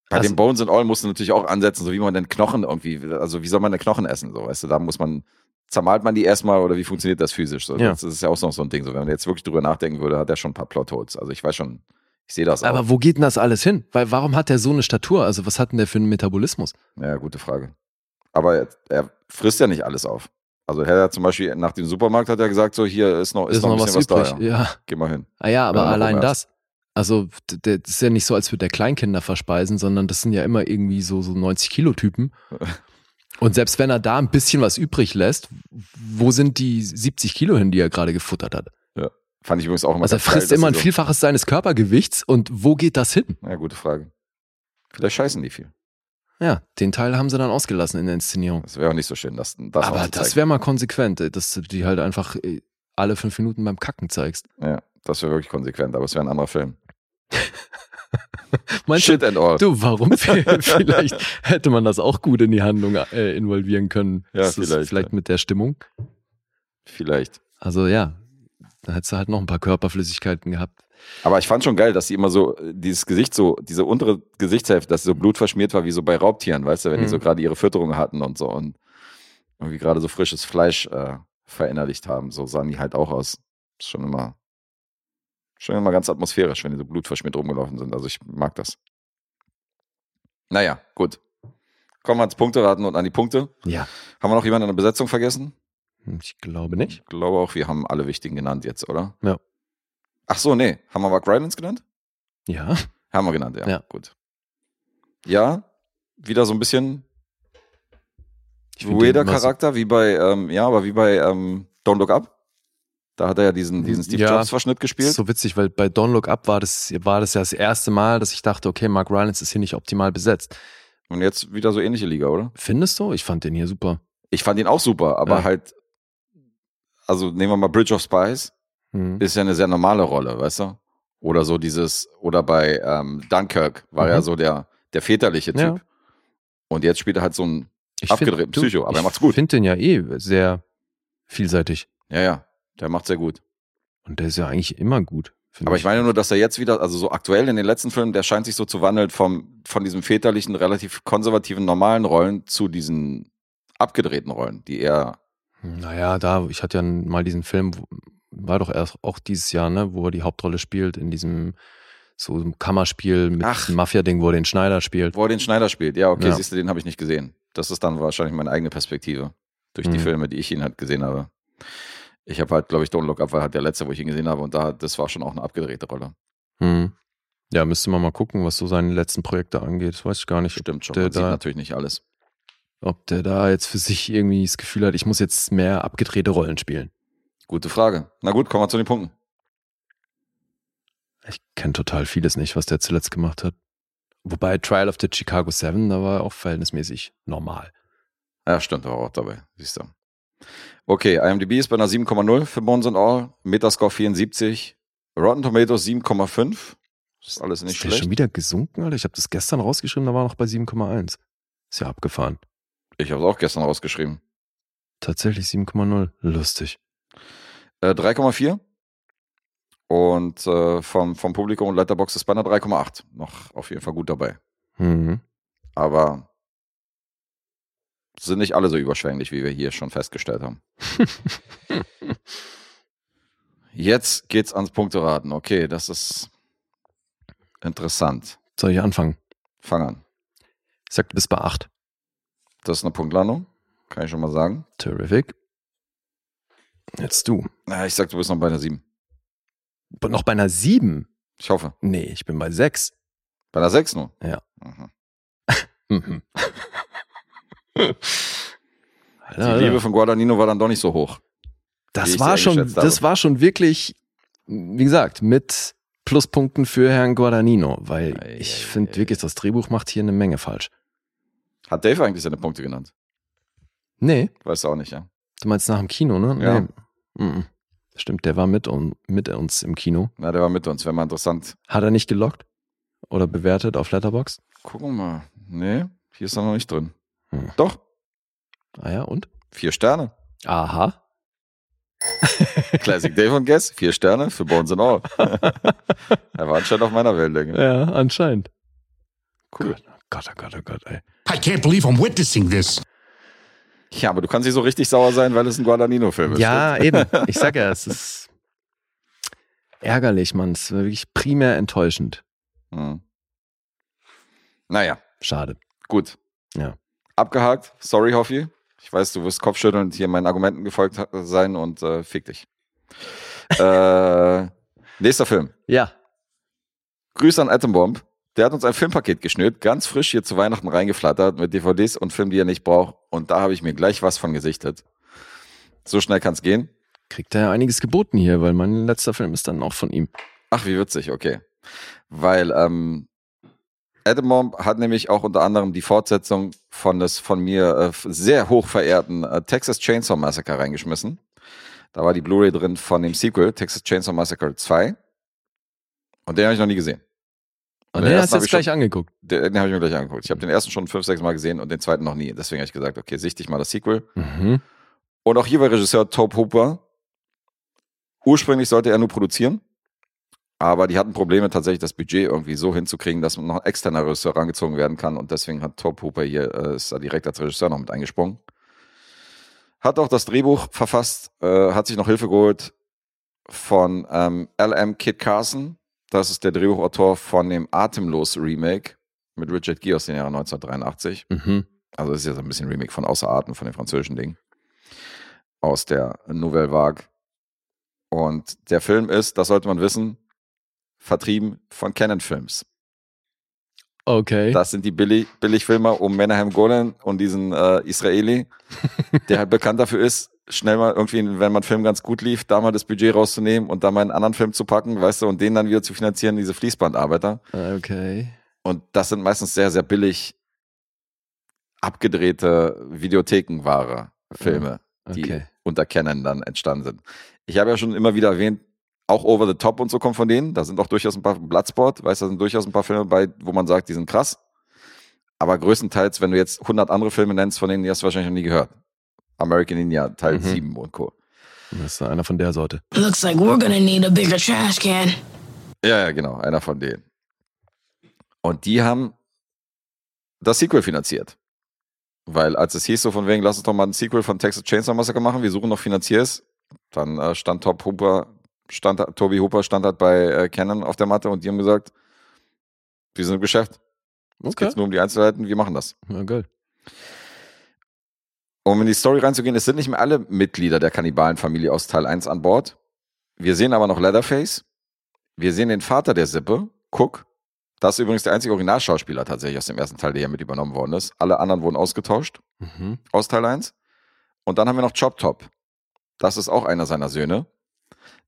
Bei Also- den Bones and All musst du natürlich auch ansetzen, so wie man den Knochen irgendwie, also wie soll man den Knochen essen, so, weißt du, da muss man, zermalt man die erstmal oder wie funktioniert das physisch? So, Ja. Das ist ja auch noch so ein Ding, so, wenn man jetzt wirklich drüber nachdenken würde, hat er schon ein paar Plotholes. Also ich weiß schon, ich sehe das auch. Aber wo geht denn das alles hin? Weil warum hat der so eine Statur? Also was hat denn der für einen Metabolismus? Ja, gute Frage. Aber er, er frisst ja nicht alles auf. Also er hat zum Beispiel nach dem Supermarkt hat er gesagt, so hier ist noch, ist, noch ein bisschen was da. Ja. Ja. Geh mal hin. Ah ja, aber Ja, noch allein das. Also, das ist ja nicht so, als würde der Kleinkinder verspeisen, sondern das sind ja immer irgendwie so, so 90-Kilo-Typen. [laughs] Und selbst wenn er da ein bisschen was übrig lässt, wo sind die 70 Kilo hin, die er gerade gefuttert hat? Fand ich übrigens auch immer Also er geil, frisst dass immer ein Vielfaches seines Körpergewichts und wo geht das hin? So, ja, gute Frage. Vielleicht scheißen die viel. Ja, den Teil haben sie dann ausgelassen in der Inszenierung. Das wäre auch nicht so schön, das, das Aber das wäre mal konsequent, dass du die halt einfach äh, alle fünf Minuten beim Kacken zeigst. Ja, das wäre wirklich konsequent, aber es wäre ein anderer Film. [laughs] [laughs] Meinst Shit and all. du, warum? [laughs] vielleicht hätte man das auch gut in die Handlung äh, involvieren können. Ja, Das vielleicht, Vielleicht ja. mit der Stimmung. Vielleicht. Also ja, da hättest du halt noch ein paar Körperflüssigkeiten gehabt. Aber ich fand schon geil, dass sie immer so, äh, dieses Gesicht so, diese untere Gesichtshälfte, dass sie so blutverschmiert war, wie so bei Raubtieren, weißt du, wenn die Mhm. so gerade ihre Fütterung hatten und so und irgendwie gerade so frisches Fleisch äh, verinnerlicht haben. So sahen die halt auch aus. Ist schon immer, schon immer ganz atmosphärisch, wenn die so blutverschmiert rumgelaufen sind. Also ich mag das. Naja, gut. Kommen wir ans Punkteraten und an die Punkte. Ja, Haben wir noch jemanden in der Besetzung vergessen? ich glaube nicht. Ich glaube auch, wir haben alle wichtigen genannt jetzt, oder? Ja. Ach so, nee. Haben wir Mark Rylance genannt? Ja, Haben wir genannt, ja. Ja. Gut. Ja, wieder so ein bisschen ich weirder Charakter, wie bei, ähm, ja, aber wie bei ähm, Don't Look Up. Da hat er ja diesen, diesen Steve Ja. Jobs-Verschnitt Das gespielt. ist so witzig, weil bei Don't Look Up war das, war das ja das erste Mal, dass ich dachte, okay, Mark Rylance ist hier nicht optimal besetzt. Und jetzt wieder so ähnliche Liga, oder? Findest du? Ich fand den hier super. Ich fand ihn auch super, aber Ja. halt, also nehmen wir mal Bridge of Spies, Hm. ist ja eine sehr normale Rolle, weißt du? Oder so dieses, oder bei ähm, Dunkirk war Mhm. er so der, der väterliche Typ. Ja. Und jetzt spielt er halt so ein, Ich abgedreht, du, Psycho, aber er macht's gut. Ich finde den ja eh sehr vielseitig. ja, ja, der macht sehr gut. Und der ist ja eigentlich immer gut. Aber ich meine nur, dass er jetzt wieder, also so aktuell in den letzten Filmen, der scheint sich so zu wandeln vom, von diesen väterlichen, relativ konservativen, normalen Rollen zu diesen abgedrehten Rollen, die er, Naja, da, ich hatte ja mal diesen Film, war doch erst auch dieses Jahr, ne, wo er die Hauptrolle spielt in diesem so einem Kammerspiel mit Mafia-Ding, wo er den Schneider spielt. wo er den Schneider spielt. Ja, okay, Ja. siehst du, den habe ich nicht gesehen. Das ist dann wahrscheinlich meine eigene Perspektive durch die Mhm. Filme, die ich ihn halt gesehen habe. Ich habe halt, glaube ich, Don't Look Up war halt der letzte, wo ich ihn gesehen habe und da, das war schon auch eine abgedrehte Rolle. Hm. Ja, müsste man mal gucken, was so seine letzten Projekte angeht. Das weiß ich gar nicht. Stimmt schon, Der man sieht da- natürlich nicht alles. Ob der da jetzt für sich irgendwie das Gefühl hat, ich muss jetzt mehr abgedrehte Rollen spielen. Gute Frage. Na gut, kommen wir zu den Punkten. Ich kenne total vieles nicht, was der zuletzt gemacht hat. Wobei Trial of the Chicago Seven, da war er auch verhältnismäßig normal. Ja, stimmt, war auch dabei, siehst du. Okay, IMDb ist bei einer 7,0 für Bones and All, Metascore 74, Rotten Tomatoes 7,5. Ist alles nicht ist schlecht. schon wieder gesunken, Alter? Ich habe das gestern rausgeschrieben, da war noch bei 7,1. Ist ja abgefahren. Ich habe es auch gestern rausgeschrieben. Tatsächlich 7,0. Lustig. Äh, 3,4. Und äh, vom, vom Publikum und Letterboxd ist bei einer 3,8. Noch auf jeden Fall gut dabei. Mhm. Aber sind nicht alle so überschwänglich, wie wir hier schon festgestellt haben. [laughs] Jetzt geht's ans Punkteraten. Okay, das ist interessant. Soll ich anfangen? Fang an. Ich sag, du bist bei 8. Das ist eine Punktlandung. Kann ich schon mal sagen. Terrific. Jetzt du. Na, ich sag, du bist noch bei einer 7. Und noch bei einer 7? Ich hoffe. Nee, ich bin bei 6. Bei einer 6 nur? Ja. Mhm. [laughs] Die Alter, Liebe von Guadagnino war dann doch nicht so hoch. das war schon, das war schon wirklich, wie gesagt, mit Pluspunkten für Herrn Guadagnino, weil Ei, ich finde wirklich, das Drehbuch macht hier eine Menge falsch. Hat Dave eigentlich seine Punkte genannt? Nee, Weißt du auch nicht, ja? du meinst nach dem Kino, ne? Ja. Nee. Mhm. Stimmt, der war mit, un- mit uns im Kino. Na, der war mit uns. Wäre mal interessant. Hat er nicht gelockt oder bewertet auf Letterbox? Gucken wir mal. Nee, hier ist er noch nicht drin. Hm. Doch, Ah ja, und? vier Sterne. Aha. Classic Dave und Guess, vier Sterne für Bones and All. [laughs] er war anscheinend auf meiner Wellenlänge. Ja, anscheinend. Cool. Gott, oh Gott, oh Gott, ey. I can't believe I'm witnessing this. Ja, aber du kannst nicht so richtig sauer sein, weil es ein Guadagnino-Film ist. Ja, [laughs] eben. Ich sag ja, es ist ärgerlich, Mann. Es ist wirklich primär enttäuschend. Hm. Naja, Schade. gut. Ja. Abgehakt. Sorry, Hoffi. Ich weiß, du wirst Kopfschüttelnd hier meinen Argumenten gefolgt sein und äh, fick dich. [laughs] äh, nächster Film. Ja. Grüße an Atombomb. Der hat uns ein Filmpaket geschnürt, ganz frisch hier zu Weihnachten reingeflattert mit DVDs und Filmen, die er nicht braucht. Und da habe ich mir gleich was von gesichtet. So schnell kann es gehen. Kriegt er ja einiges geboten hier, weil mein letzter Film ist dann auch von ihm. Ach, wie witzig, okay. Weil ähm, Adam Bomb hat nämlich auch unter anderem die Fortsetzung von des von mir äh, sehr hoch verehrten äh, Texas Chainsaw Massacre reingeschmissen. Da war die Blu-ray drin von dem Sequel, Texas Chainsaw Massacre 2. Und den habe ich noch nie gesehen. Und den den hast du jetzt ich schon- gleich angeguckt. Den, den habe ich mir gleich angeguckt. Ich habe den ersten schon fünf, sechs Mal gesehen und den zweiten noch nie. Deswegen habe ich gesagt, okay, sichte ich mal das Sequel. Mhm. Und auch hier war Regisseur Tobe Hooper. Ursprünglich sollte er nur produzieren, aber die hatten Probleme, tatsächlich das Budget irgendwie so hinzukriegen, dass noch ein externer Regisseur rangezogen werden kann. Und deswegen hat Tobe Hooper hier, äh, ist da direkt als Regisseur noch mit eingesprungen. Hat auch das Drehbuch verfasst, äh, hat sich noch Hilfe geholt von ähm, L.M. Kit Carson. Das ist der Drehbuchautor von dem Atemlos Remake mit Richard Gere aus den Jahren 1983. Mhm. Also das ist ja so ein bisschen Remake von Außer Atem, von dem französischen Ding. Aus der Nouvelle Vague. Und der Film ist, das sollte man wissen, vertrieben von Canon Films. Okay. Das sind die Billig Billigfilmer um Menahem Golan und diesen äh, Israeli, [laughs] der halt bekannt dafür ist, schnell mal irgendwie, wenn man Film ganz gut lief, da mal das Budget rauszunehmen und da mal einen anderen Film zu packen, weißt du, und den dann wieder zu finanzieren, diese Fließbandarbeiter. okay. Und das sind meistens sehr, sehr billig abgedrehte Videothekenware Filme, die Okay. unter Canon dann entstanden sind. Ich habe ja schon immer wieder erwähnt, auch Over the Top und so kommt von denen. Da sind auch durchaus ein paar Bloodsport, weißt du, da sind durchaus ein paar Filme bei, wo man sagt, die sind krass. Aber größtenteils, wenn du jetzt 100 andere Filme nennst, von denen die hast du wahrscheinlich noch nie gehört. American Ninja Teil Mhm. 7 und Co. Das ist einer von der Sorte. Looks like we're gonna need a bigger trash can. Ja, ja, genau, einer von denen. Und die haben das Sequel finanziert. Weil als es hieß so von wegen, lass uns doch mal ein Sequel von Texas Chainsaw Massacre machen, wir suchen noch Finanziers, dann äh, stand Top Hooper, stand, Toby Hooper stand halt bei äh, Canon auf der Matte und die haben gesagt, wir sind im Geschäft. Es Okay. geht nur um die Einzelheiten, wir machen das. Ja, geil. Um in die Story reinzugehen, es sind nicht mehr alle Mitglieder der Kannibalenfamilie aus Teil 1 an Bord. Wir sehen aber noch Leatherface. Wir sehen den Vater der Sippe, Cook. Das ist übrigens der einzige Originalschauspieler tatsächlich aus dem ersten Teil, der hier mit übernommen worden ist. Alle anderen wurden ausgetauscht Mhm. aus Teil 1. Und dann haben wir noch Chop Top. Das ist auch einer seiner Söhne.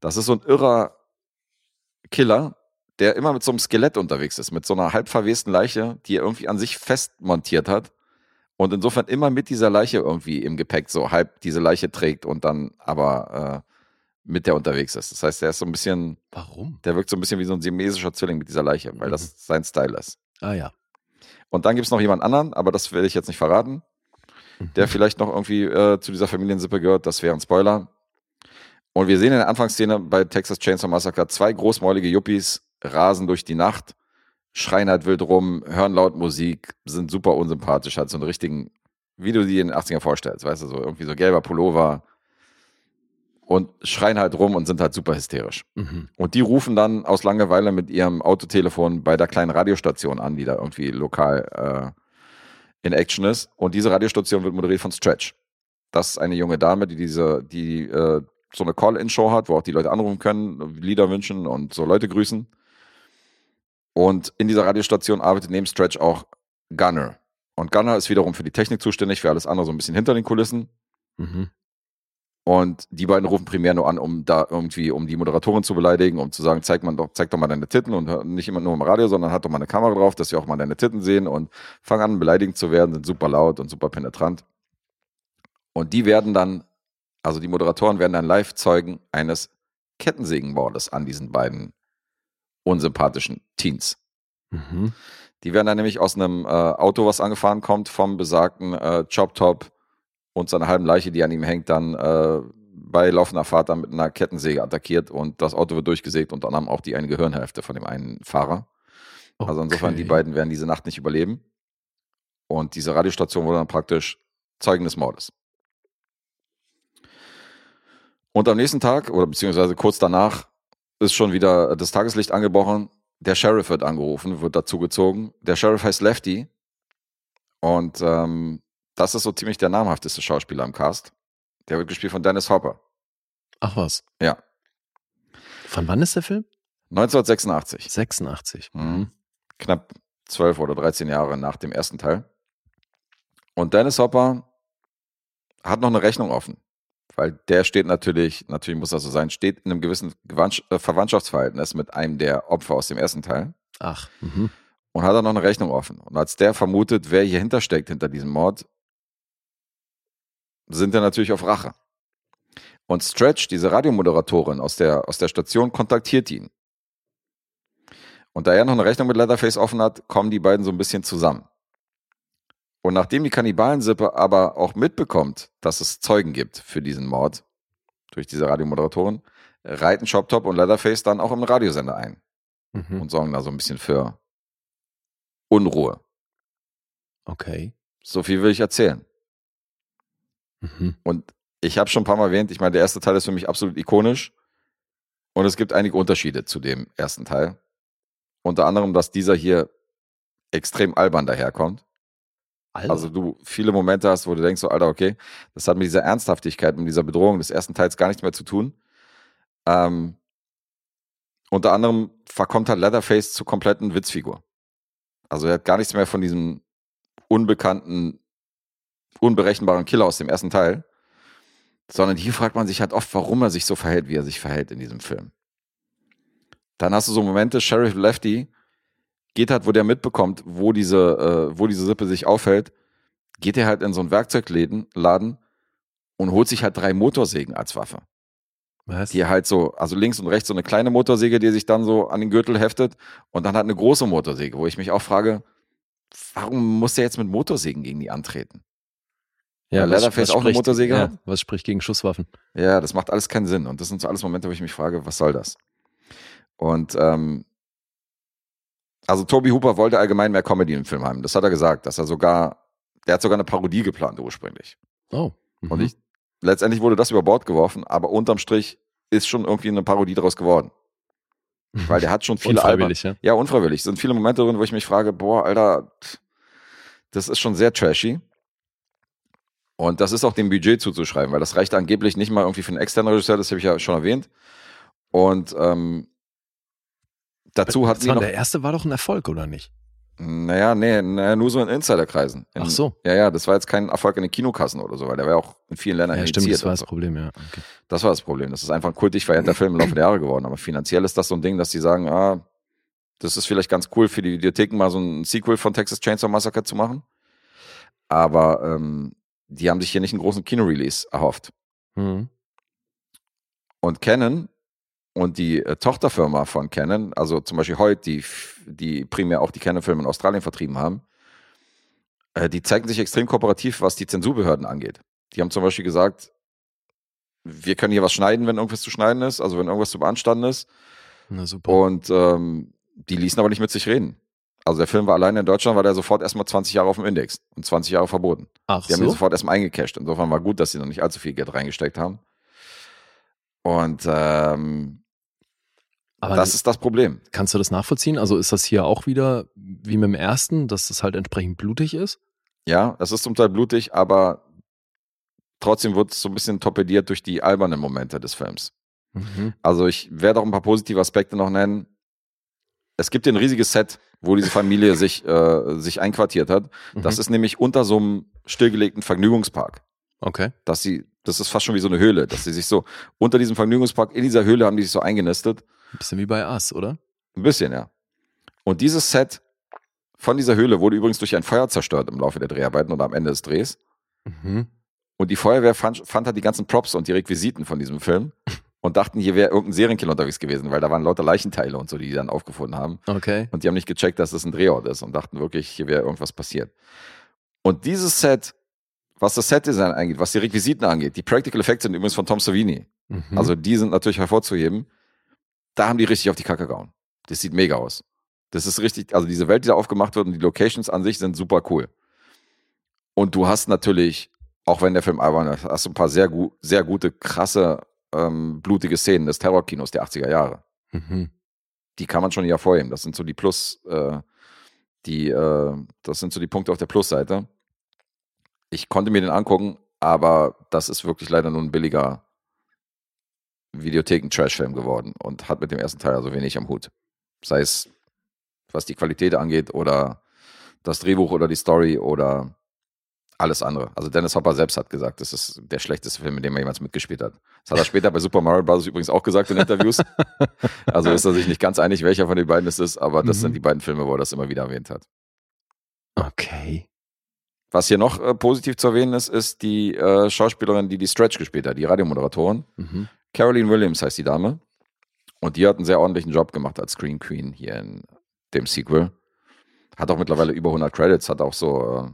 Das ist so ein irrer Killer, der immer mit so einem Skelett unterwegs ist, mit so einer halb verwesten Leiche, die er irgendwie an sich fest montiert hat. Und insofern immer mit dieser Leiche irgendwie im Gepäck so halb diese Leiche trägt und dann aber äh, mit der unterwegs ist. Das heißt, der ist so ein bisschen, Warum? der wirkt so ein bisschen wie so ein siamesischer Zwilling mit dieser Leiche, weil das sein Style ist. Ah ja. Und dann gibt es noch jemand anderen, aber das werde ich jetzt nicht verraten, der vielleicht noch irgendwie äh, zu dieser Familiensippe gehört. Das wäre ein Spoiler. Und wir sehen in der Anfangsszene bei Texas Chainsaw Massacre zwei großmäulige Yuppies rasen durch die Nacht, schreien halt wild rum, hören laut Musik, sind super unsympathisch, halt so einen richtigen, wie du die in den 80ern vorstellst, weißt du, so irgendwie so gelber Pullover und schreien halt rum und sind halt super hysterisch. Mhm. Und die rufen dann aus Langeweile mit ihrem Autotelefon bei der kleinen Radiostation an, die da irgendwie lokal äh, in Action ist. Und diese Radiostation wird moderiert von Stretch. Das ist eine junge Dame, die diese, die äh, so eine Call-In-Show hat, wo auch die Leute anrufen können, Lieder wünschen und so Leute grüßen. Und in dieser Radiostation arbeitet neben Stretch auch Gunner. Und Gunner ist wiederum für die Technik zuständig, für alles andere so ein bisschen hinter den Kulissen. Mhm. Und die beiden rufen primär nur an, um da irgendwie, um die Moderatorin zu beleidigen, um zu sagen, zeig, man doch, zeig doch mal deine Titten und nicht immer nur im Radio, sondern hat doch mal eine Kamera drauf, dass wir auch mal deine Titten sehen und fangen an, beleidigend zu werden, sind super laut und super penetrant. Und die werden dann, also die Moderatoren werden dann Live-Zeugen eines Kettensägenmordes an diesen beiden unsympathischen Teens. Mhm. Die werden dann nämlich aus einem äh, Auto, was angefahren kommt, vom besagten äh, Chop Top und seiner halben Leiche, die an ihm hängt, dann äh, bei laufender Fahrt dann mit einer Kettensäge attackiert und das Auto wird durchgesägt und dann haben auch die eine Gehirnhälfte von dem einen Fahrer. Also insofern, Okay. die beiden werden diese Nacht nicht überleben. Und diese Radiostation wurde dann praktisch Zeugen des Mordes. Und am nächsten Tag, oder beziehungsweise kurz danach, ist schon wieder das Tageslicht angebrochen. Der Sheriff wird angerufen, wird dazugezogen. Der Sheriff heißt Lefty. Und ähm, das ist so ziemlich der namhafteste Schauspieler im Cast. Der wird gespielt von Dennis Hopper. Ach was. Ja. Von wann ist der Film? 1986. 86. Mhm. Knapp 12 oder 13 Jahre nach dem ersten Teil. Und Dennis Hopper hat noch eine Rechnung offen. Weil der steht natürlich, natürlich muss das so sein, steht in einem gewissen äh, Verwandtschaftsverhältnis mit einem der Opfer aus dem ersten Teil Ach. Mhm. und hat dann noch eine Rechnung offen. Und als der vermutet, wer hier hintersteckt hinter diesem Mord, sind er natürlich auf Rache. Und Stretch, diese Radiomoderatorin aus der, aus der Station, kontaktiert ihn. Und da er noch eine Rechnung mit Leatherface offen hat, kommen die beiden so ein bisschen zusammen. Und nachdem die Kannibalensippe aber auch mitbekommt, dass es Zeugen gibt für diesen Mord durch diese Radiomoderatorin, reiten Chop Top und Leatherface dann auch im Radiosender ein Mhm. und sorgen da so ein bisschen für Unruhe. Okay. So viel will ich erzählen. Mhm. Und ich habe schon ein paar Mal erwähnt, ich meine, der erste Teil ist für mich absolut ikonisch. Und es gibt einige Unterschiede zu dem ersten Teil. Unter anderem, dass dieser hier extrem albern daherkommt. Alter. Also du viele Momente hast, wo du denkst, so, Alter, okay, das hat mit dieser Ernsthaftigkeit, mit dieser Bedrohung des ersten Teils gar nichts mehr zu tun. Ähm, unter anderem verkommt halt Leatherface zur kompletten Witzfigur. Also er hat gar nichts mehr von diesem unbekannten, unberechenbaren Killer aus dem ersten Teil, sondern hier fragt man sich halt oft, warum er sich so verhält, wie er sich verhält in diesem Film. Dann hast du so Momente, Sheriff Lefty geht halt, wo der mitbekommt, wo diese, äh, wo diese Sippe sich aufhält, geht er halt in so einen Werkzeugladen Laden und holt sich halt drei Motorsägen als Waffe. Was? Die halt so, also links und rechts so eine kleine Motorsäge, die sich dann so an den Gürtel heftet und dann halt eine große Motorsäge, wo ich mich auch frage, warum muss der jetzt mit Motorsägen gegen die antreten? Weil Leatherface auch eine Motorsäge ja, hat? Was spricht gegen Schusswaffen? Ja, das macht alles keinen Sinn. Und das sind so alles Momente, wo ich mich frage, was soll das? Und ähm, also Toby Hooper wollte allgemein mehr Comedy im Film haben. Das hat er gesagt, dass er sogar, der hat sogar eine Parodie geplant ursprünglich. Oh. Mhm. Und ich, letztendlich wurde das über Bord geworfen, aber unterm Strich ist schon irgendwie eine Parodie daraus geworden. Weil der hat schon viele Unfreiwillig, ja. ja, unfreiwillig. Es sind viele Momente drin, wo ich mich frage, boah, Alter, das ist schon sehr trashy. Und das ist auch dem Budget zuzuschreiben, weil das reicht angeblich nicht mal irgendwie für einen externen Regisseur, das habe ich ja schon erwähnt. Und ähm, dazu hat sie noch, der erste war doch ein Erfolg, oder nicht? naja, nee, naja, nur so in Insiderkreisen. In, Ach so. Ja, ja, das war jetzt kein Erfolg in den Kinokassen oder so, weil der war ja auch in vielen Ländern Ja, stimmt, das war das so. Problem, ja. Okay. Das war das Problem. Das ist einfach ein kultig verehrter Film im Laufe der Jahre geworden. Aber finanziell ist das so ein Ding, dass die sagen, ah, das ist vielleicht ganz cool für die Videotheken, mal so ein Sequel von Texas Chainsaw Massacre zu machen. Aber ähm, die haben sich hier nicht einen großen Kino-Release erhofft. Mhm. Und Canon und die äh, Tochterfirma von Canon, also zum Beispiel heute, die, die primär auch die Canon-Filme in Australien vertrieben haben, äh, die zeigen sich extrem kooperativ, was die Zensurbehörden angeht. Die haben zum Beispiel gesagt, wir können hier was schneiden, wenn irgendwas zu schneiden ist, also wenn irgendwas zu beanstanden ist. Na super. Und ähm, die ließen aber nicht mit sich reden. Also der Film war alleine in Deutschland, war der sofort erstmal 20 Jahre auf dem Index und 20 Jahre verboten. Ach Die haben ihn so? sofort erstmal eingecasht. Insofern war gut, dass sie noch nicht allzu viel Geld reingesteckt haben. Und ähm, Aber das ist das Problem. kannst du das nachvollziehen? Also ist das hier auch wieder wie mit dem ersten, dass das halt entsprechend blutig ist? Ja, es ist zum Teil blutig, aber trotzdem wird es so ein bisschen torpediert durch die albernen Momente des Films. Mhm. Also ich werde auch ein paar positive Aspekte noch nennen. Es gibt hier ein riesiges Set, wo diese Familie [laughs] sich, äh, sich einquartiert hat. Das Mhm. ist nämlich unter so einem stillgelegten Vergnügungspark. Okay. Dass sie, das ist fast schon wie so eine Höhle, dass sie sich so unter diesem Vergnügungspark, in dieser Höhle haben die sich so eingenistet. Ein bisschen wie bei Us, oder? Ein bisschen, ja. Und dieses Set von dieser Höhle wurde übrigens durch ein Feuer zerstört im Laufe der Dreharbeiten oder am Ende des Drehs. Mhm. Und die Feuerwehr fand, fand halt die ganzen Props und die Requisiten von diesem Film und dachten, hier wäre irgendein Serienkiller unterwegs gewesen, weil da waren lauter Leichenteile und so, die die dann aufgefunden haben. Okay. Und die haben nicht gecheckt, dass das ein Drehort ist und dachten wirklich, hier wäre irgendwas passiert. Und dieses Set, was das Setdesign angeht, was die Requisiten angeht, die Practical Effects sind übrigens von Tom Savini. Mhm. Also die sind natürlich hervorzuheben. Da haben die richtig auf die Kacke gehauen. Das sieht mega aus. Das ist richtig, also diese Welt, die da aufgemacht wird und die Locations an sich sind super cool. Und du hast natürlich, auch wenn der Film albern ist, hast du ein paar sehr, gu sehr gute, krasse, ähm, blutige Szenen des Terrorkinos der 80er Jahre. Mhm. Die kann man schon hier hervorheben. Das sind so die Plus, äh, die, äh, das sind so die Punkte auf der Plusseite. Ich konnte mir den angucken, aber das ist wirklich leider nur ein billiger, Videotheken-Trash-Film geworden und hat mit dem ersten Teil also wenig am Hut. Sei es, was die Qualität angeht oder das Drehbuch oder die Story oder alles andere. Also Dennis Hopper selbst hat gesagt, das ist der schlechteste Film, in dem er jemals mitgespielt hat. Das hat er später bei Super Mario Bros. übrigens auch gesagt in Interviews. [laughs] Also ist er sich nicht ganz einig, welcher von den beiden es ist, aber das Mhm. sind die beiden Filme, wo er das immer wieder erwähnt hat. Okay. Was hier noch äh, positiv zu erwähnen ist, ist die äh, Schauspielerin, die die Stretch gespielt hat, die Radiomoderatorin. Mhm. Caroline Williams heißt die Dame. Und die hat einen sehr ordentlichen Job gemacht als Screen Queen hier in dem Sequel. Hat auch mittlerweile über 100 Credits, hat auch so, äh,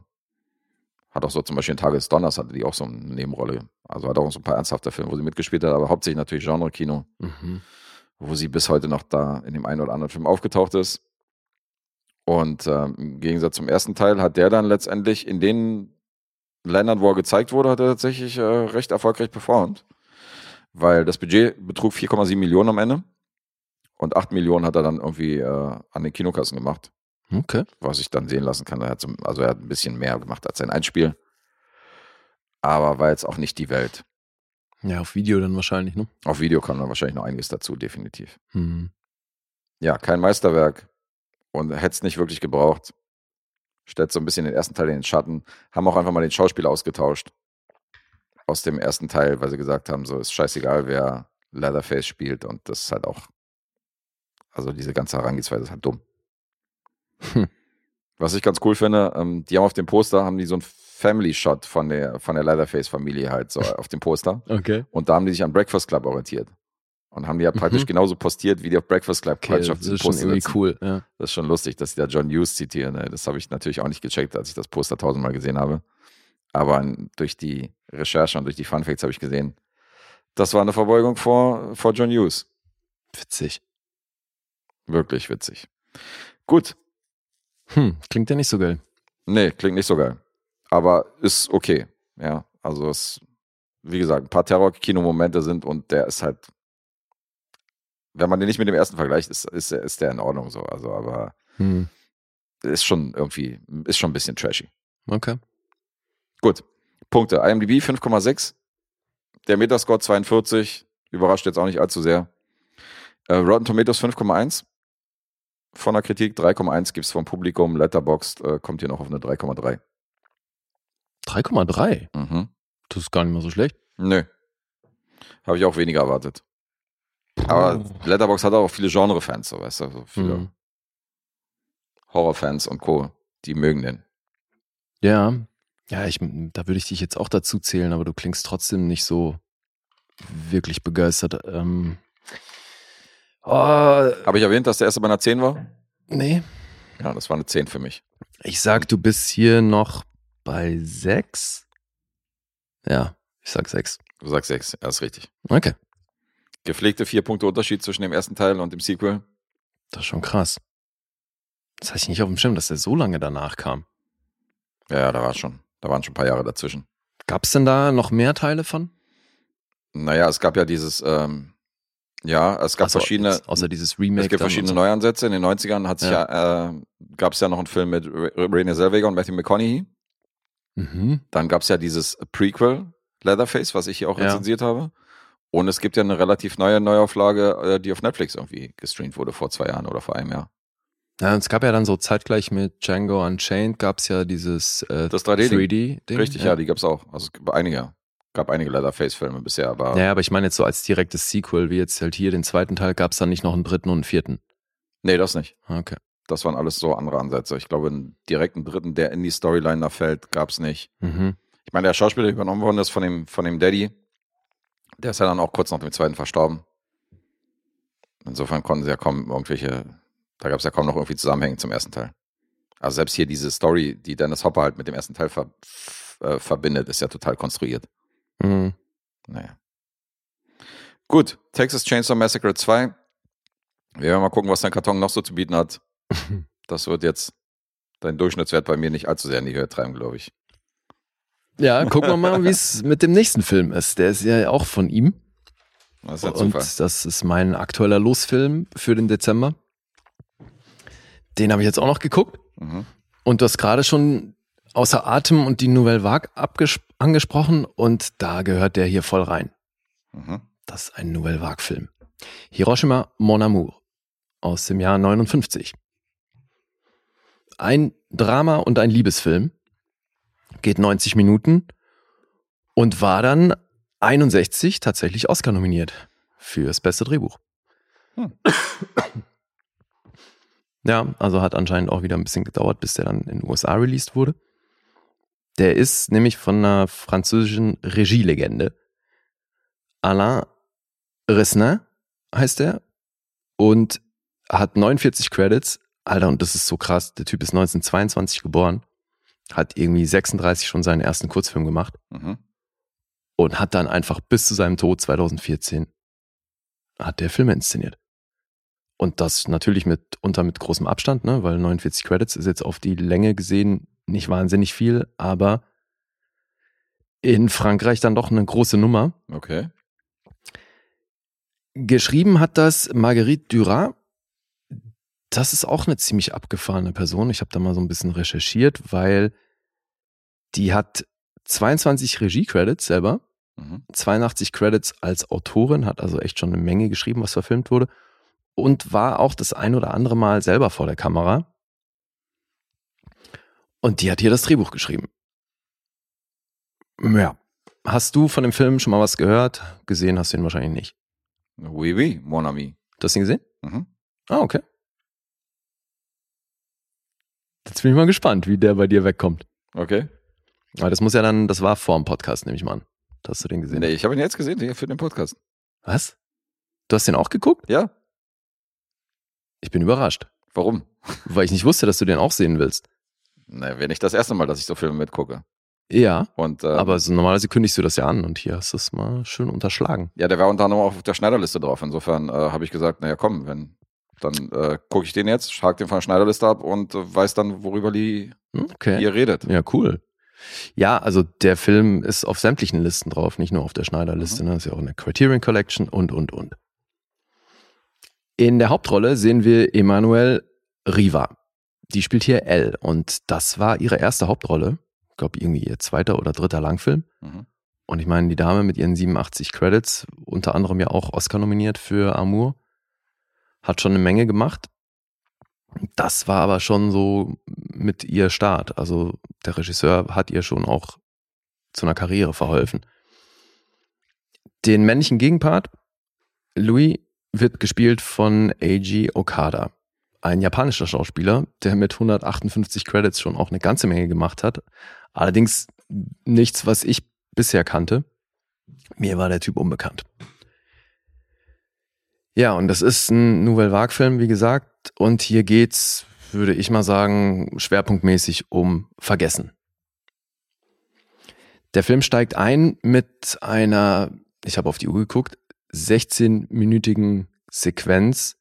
hat auch so zum Beispiel in Tages Donners hatte die auch so eine Nebenrolle. Also hat auch so ein paar ernsthafte Filme, wo sie mitgespielt hat, aber hauptsächlich natürlich Genre-Kino, Mhm. wo sie bis heute noch da in dem einen oder anderen Film aufgetaucht ist. Und ähm, im Gegensatz zum ersten Teil hat der dann letztendlich in den Ländern, wo er gezeigt wurde, hat er tatsächlich äh, recht erfolgreich performt. Weil das Budget betrug 4,7 Millionen am Ende. Und 8 Millionen hat er dann irgendwie äh, an den Kinokassen gemacht, Okay. was ich dann sehen lassen kann. Er hat also er hat ein bisschen mehr gemacht als sein Einspiel. Aber war jetzt auch nicht die Welt. Ja, auf Video dann wahrscheinlich, ne? Auf Video kam dann wahrscheinlich noch einiges dazu, definitiv. Mhm. Ja, kein Meisterwerk. Und hätte es nicht wirklich gebraucht. Stellt so ein bisschen den ersten Teil in den Schatten. Haben auch einfach mal den Schauspieler ausgetauscht. Aus dem ersten Teil, weil sie gesagt haben, so ist scheißegal, wer Leatherface spielt. Und das ist halt auch, also diese ganze Herangehensweise ist halt dumm. Hm. Was ich ganz cool finde, ähm, die haben auf dem Poster, haben die so einen Family-Shot von der, von der Leatherface-Familie halt so [laughs] auf dem Poster. Okay. Und da haben die sich an Breakfast Club orientiert. Und haben die ja praktisch Mhm. genauso postiert, wie die auf Breakfast Club Okay, praktisch auf das ist schon irgendwie sitzen. cool. Ja. Das ist schon lustig, dass die da John Hughes zitieren. Das habe ich natürlich auch nicht gecheckt, als ich das Poster tausendmal gesehen habe. Aber durch die Recherche und durch die Fun Facts habe ich gesehen, das war eine Verbeugung vor, vor John Hughes. Witzig. Wirklich witzig. Gut. Hm, klingt ja nicht so geil. Nee, klingt nicht so geil. Aber ist okay. Ja, also es, wie gesagt, ein paar Terror-Kino-Momente sind und der ist halt, wenn man den nicht mit dem ersten vergleicht, ist, ist, ist der in Ordnung so. Also, aber Hm. ist schon irgendwie, ist schon ein bisschen trashy. Okay. Gut. Punkte. IMDb 5,6. Der Metascore 42. Überrascht jetzt auch nicht allzu sehr. Äh, Rotten Tomatoes 5,1. Von der Kritik 3,1 gibt es vom Publikum. Letterboxd äh, kommt hier noch auf eine 3,3. 3,3. Mhm. Das ist gar nicht mal so schlecht. Nö. Habe ich auch weniger erwartet. Aber Letterboxd hat auch viele Genre-Fans, so weißt du, so viele Mhm. Horror-Fans und Co. Die mögen den. Ja. Ja, ich, da würde ich dich jetzt auch dazu zählen, aber du klingst trotzdem nicht so wirklich begeistert. Ähm, oh, Habe ich erwähnt, dass der erste bei einer 10 war? nee. Ja, das war eine 10 für mich. Ich sag, du bist hier noch bei sechs. Ja, ich sag sechs. Du sagst 6, ja, ist richtig. Okay. Gepflegte vier Punkte Unterschied zwischen dem ersten Teil und dem Sequel. Das ist schon krass. Das hatte ich nicht auf dem Schirm, dass der so lange danach kam. Ja, ja, da war schon. Da waren schon ein paar Jahre dazwischen. Gab es denn da noch mehr Teile von? Naja, es gab ja dieses, ähm, ja, es gab Ach so, verschiedene, jetzt Außer dieses Remake. es gibt verschiedene so. Neuansätze. In den 90ern hat sich ja, äh, gab es ja noch einen Film mit Re- Renée Zellweger und Matthew McConaughey. Mhm. Dann gab es ja dieses Prequel Leatherface, was ich hier auch Ja. rezensiert habe. Und es gibt ja eine relativ neue Neuauflage, äh, die auf Netflix irgendwie gestreamt wurde vor zwei Jahren oder vor einem Jahr. Ja, und es gab ja dann so zeitgleich mit Django Unchained gab es ja dieses äh, Das 3D-Ding. 3D-Ding. Richtig, ja, die gab's auch. Also es gab einige, gab einige Leatherface-Filme bisher, aber Ja, aber ich meine jetzt so als direktes Sequel, wie jetzt halt hier den zweiten Teil, gab es dann nicht noch einen dritten und einen vierten. nee, das nicht. Okay. Das waren alles so andere Ansätze. Ich glaube, einen direkten dritten, der in die Storyline da fällt, gab's nicht. Mhm. Ich meine, der Schauspieler, der übernommen worden ist von dem, von dem Daddy, der ist ja dann auch kurz nach dem zweiten verstorben. Insofern konnten sie ja kaum irgendwelche, da gab es ja kaum noch irgendwie Zusammenhänge zum ersten Teil. Also selbst hier diese Story, die Dennis Hopper halt mit dem ersten Teil ver, äh, verbindet, ist ja total konstruiert. Mhm. Naja. Gut, Texas Chainsaw Massacre 2. Wir werden mal gucken, was dein Karton noch so zu bieten hat. [laughs] Das wird jetzt dein Durchschnittswert bei mir nicht allzu sehr in die Höhe treiben, glaube ich. Ja, gucken wir mal, [laughs] wie es mit dem nächsten Film ist. Der ist ja auch von ihm. Das ist ja Und das ist mein aktueller Losfilm für den Dezember. Den habe ich jetzt auch noch geguckt. Mhm. Und du hast gerade schon außer Atem und die Nouvelle Vague angesprochen und da gehört der hier voll rein. Mhm. Das ist ein Nouvelle Vague-Film. Hiroshima Mon Amour aus dem Jahr 59. Ein Drama und ein Liebesfilm. Geht 90 Minuten und war dann 61 tatsächlich Oscar nominiert fürs beste Drehbuch. Hm. [coughs] Ja, also hat anscheinend auch wieder ein bisschen gedauert, bis der dann in den USA released wurde. Der ist nämlich von einer französischen Regielegende. Alain Resnin heißt er und hat 49 Credits. Alter, und das ist so krass. Der Typ ist 1922 geboren, hat irgendwie 36 schon seinen ersten Kurzfilm gemacht Mhm. und hat dann einfach bis zu seinem Tod 2014 hat der Filme inszeniert. Und das natürlich mit unter mit großem Abstand, ne, weil 49 Credits ist jetzt auf die Länge gesehen nicht wahnsinnig viel, aber in Frankreich dann doch eine große Nummer. Okay. Geschrieben hat das Marguerite Duras. Das ist auch eine ziemlich abgefahrene Person. Ich habe da mal so ein bisschen recherchiert, weil die hat 22 Regie-Credits selber, Mhm. 82 Credits als Autorin, hat also echt schon eine Menge geschrieben, was verfilmt wurde und war auch das ein oder andere Mal selber vor der Kamera. Und die hat hier das Drehbuch geschrieben. Ja. Hast du von dem Film schon mal was gehört? Gesehen hast du ihn wahrscheinlich nicht. Oui, oui, mon ami. Du hast ihn gesehen? Mhm. Ah, okay. Jetzt bin ich mal gespannt, wie der bei dir wegkommt. Okay. Aber das muss ja dann, das war vor dem Podcast, nehme ich mal an. Hast du den gesehen? Nee, ich habe ihn jetzt gesehen für den Podcast. Was? Du hast den auch geguckt? Ja. Ich bin überrascht, Warum? [laughs] weil ich nicht wusste, dass du den auch sehen willst. Na, wäre nicht das erste Mal, dass ich so Filme mitgucke. Ja, Und, äh, aber so, normalerweise kündigst du das ja an und hier hast du es mal schön unterschlagen. ja, der war unter anderem auch auf der Schneiderliste drauf. Insofern äh, habe ich gesagt, naja, komm, wenn, dann äh, gucke ich den jetzt, hake den von der Schneiderliste ab und äh, weiß dann, worüber die Okay. ihr redet. Ja, cool. Ja, also der Film ist auf sämtlichen Listen drauf, nicht nur auf der Schneider-Liste. Ne? Ist ja auch eine Criterion Collection und, und, und. In der Hauptrolle sehen wir Emanuel Riva. Die spielt hier Elle und das war ihre erste Hauptrolle. Ich glaube, irgendwie ihr zweiter oder dritter Langfilm. Mhm. Und ich meine, die Dame mit ihren 87 Credits, unter anderem ja auch Oscar nominiert für Amour, hat schon eine Menge gemacht. Das war aber schon so mit ihr Start. Also der Regisseur hat ihr schon auch zu einer Karriere verholfen. Den männlichen Gegenpart, Louis, wird gespielt von Eiji Okada. Ein japanischer Schauspieler, der mit 158 Credits schon auch eine ganze Menge gemacht hat. Allerdings nichts, was ich bisher kannte. Mir war der Typ unbekannt. Ja, und das ist ein Nouvelle Vague-Film, wie gesagt. Und hier geht's, würde ich mal sagen, schwerpunktmäßig um Vergessen. Der Film steigt ein mit einer, ich habe auf die Uhr geguckt, 16-minütigen Sequenz,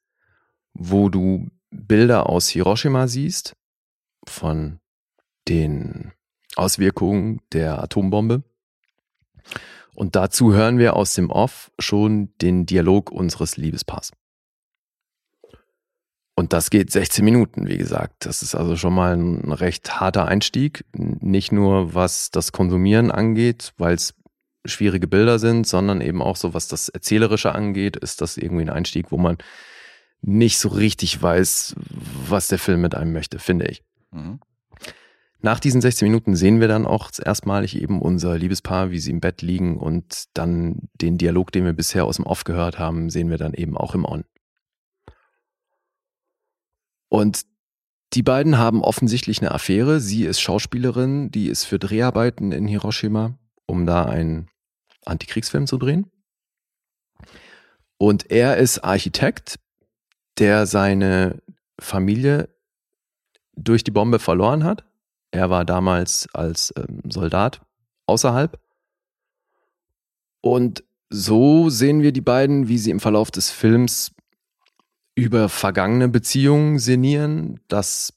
wo du Bilder aus Hiroshima siehst, von den Auswirkungen der Atombombe. Und dazu hören wir aus dem Off schon den Dialog unseres Liebespaars. Und das geht 16 Minuten, wie gesagt. Das ist also schon mal ein recht harter Einstieg. Nicht nur was das Konsumieren angeht, weil es schwierige Bilder sind, sondern eben auch so, was das Erzählerische angeht, ist das irgendwie ein Einstieg, wo man nicht so richtig weiß, was der Film mit einem möchte, finde ich. Mhm. Nach diesen 16 Minuten sehen wir dann auch erstmalig eben unser Liebespaar, wie sie im Bett liegen und dann den Dialog, den wir bisher aus dem Off gehört haben, sehen wir dann eben auch im On. Und die beiden haben offensichtlich eine Affäre. Sie ist Schauspielerin, die ist für Dreharbeiten in Hiroshima, um da einen Antikriegsfilm zu drehen. Und er ist Architekt, der seine Familie durch die Bombe verloren hat. Er war damals als ähm, Soldat außerhalb. Und so sehen wir die beiden, wie sie im Verlauf des Films über vergangene Beziehungen sinnieren, das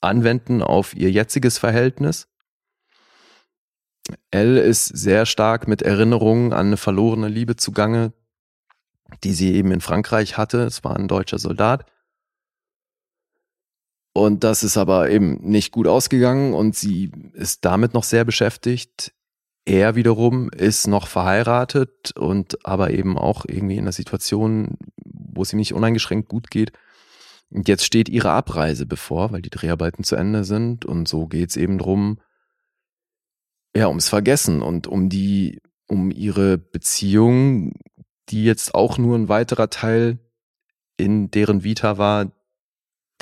anwenden auf ihr jetziges Verhältnis. Elle ist sehr stark mit Erinnerungen an eine verlorene Liebe zugange, die sie eben in Frankreich hatte. Es war ein deutscher Soldat. Und das ist aber eben nicht gut ausgegangen und sie ist damit noch sehr beschäftigt. er wiederum ist noch verheiratet und aber eben auch irgendwie in einer Situation, wo es ihm nicht uneingeschränkt gut geht. Und jetzt steht ihre Abreise bevor, weil die Dreharbeiten zu Ende sind. Und so geht's eben drum, ja, ums Vergessen und um die, um ihre Beziehung, die jetzt auch nur ein weiterer Teil in deren Vita war,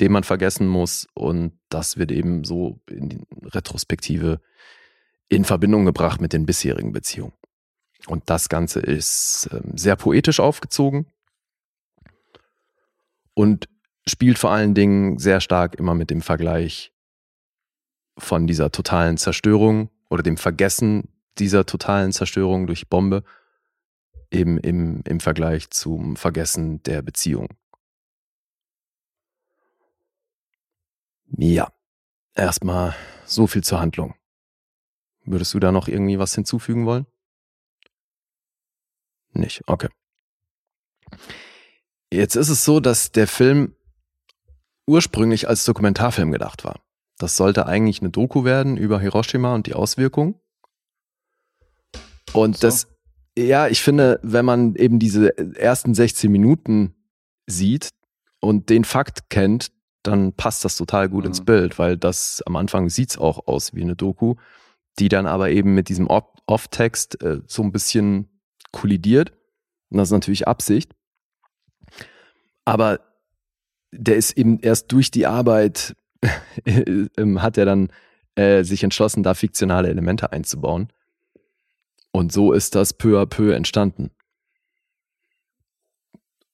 den man vergessen muss. Und das wird eben so in Retrospektive in Verbindung gebracht mit den bisherigen Beziehungen. Und das Ganze ist ähm, sehr poetisch aufgezogen und spielt vor allen Dingen sehr stark immer mit dem Vergleich von dieser totalen Zerstörung oder dem Vergessen dieser totalen Zerstörung durch Bombe eben im, im Vergleich zum Vergessen der Beziehung. Ja, erstmal so viel zur Handlung. Würdest du da noch irgendwie was hinzufügen wollen? Nicht, okay. Jetzt ist es so, dass der Film ursprünglich als Dokumentarfilm gedacht war. Das sollte eigentlich eine Doku werden über Hiroshima und die Auswirkungen. Und so. das, ja, ich finde, wenn man eben diese ersten 16 Minuten sieht und den Fakt kennt, dann passt das total gut mhm. ins Bild, weil das am Anfang sieht es auch aus wie eine Doku die dann aber eben mit diesem Off-Text äh, so ein bisschen kollidiert. Und das ist natürlich Absicht. Aber der ist eben erst durch die Arbeit, [laughs] hat er dann äh, sich entschlossen, da fiktionale Elemente einzubauen. Und so ist das peu à peu entstanden.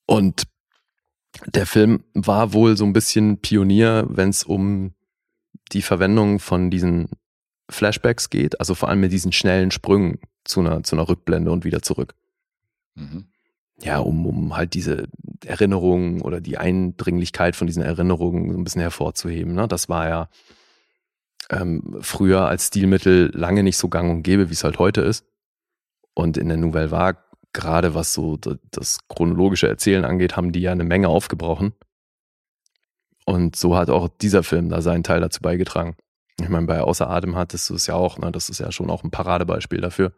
Und der Film war wohl so ein bisschen Pionier, wenn es um die Verwendung von diesen Flashbacks geht, also vor allem mit diesen schnellen Sprüngen zu einer, zu einer Rückblende und wieder zurück. Mhm. Ja, um, um halt diese Erinnerungen oder die Eindringlichkeit von diesen Erinnerungen so ein bisschen hervorzuheben. Ne? Das war ja ähm, früher als Stilmittel lange nicht so gang und gäbe, wie es halt heute ist. Und in der Nouvelle Vague, gerade was so das chronologische Erzählen angeht, haben die ja eine Menge aufgebrochen. Und so hat auch dieser Film da seinen Teil dazu beigetragen. Ich meine, bei Außer Atem hattest du es ja auch, ne? Das ist ja schon auch ein Paradebeispiel dafür.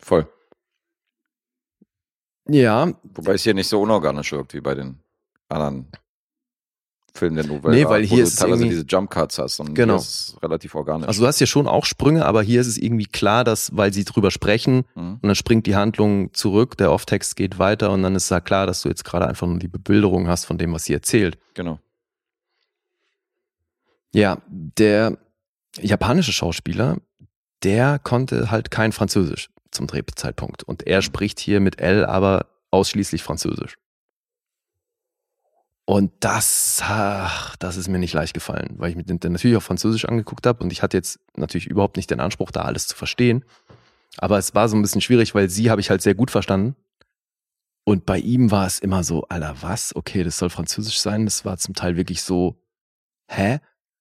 Voll. Ja. Wobei es hier nicht so unorganisch wirkt wie bei den anderen Filmen der Nouvelle. Nee, weil hier ist teilweise diese Jump Cuts hast und genau. ist relativ organisch. Also du hast hier schon auch Sprünge, aber hier ist es irgendwie klar, dass, weil sie drüber sprechen mhm. und dann springt die Handlung zurück, der Off-Text geht weiter und dann ist da klar, dass du jetzt gerade einfach nur die Bebilderung hast von dem, was sie erzählt. Genau. Ja, der japanische Schauspieler, der konnte halt kein Französisch zum Drehzeitpunkt. Und er spricht hier mit L aber ausschließlich Französisch. Und das, ach, das ist mir nicht leicht gefallen, weil ich mir den natürlich auf Französisch angeguckt habe und ich hatte jetzt natürlich überhaupt nicht den Anspruch, da alles zu verstehen. Aber es war so ein bisschen schwierig, weil sie habe ich halt sehr gut verstanden. Und bei ihm war es immer so, Alter, was? Okay, das soll Französisch sein. Das war zum Teil wirklich so, hä?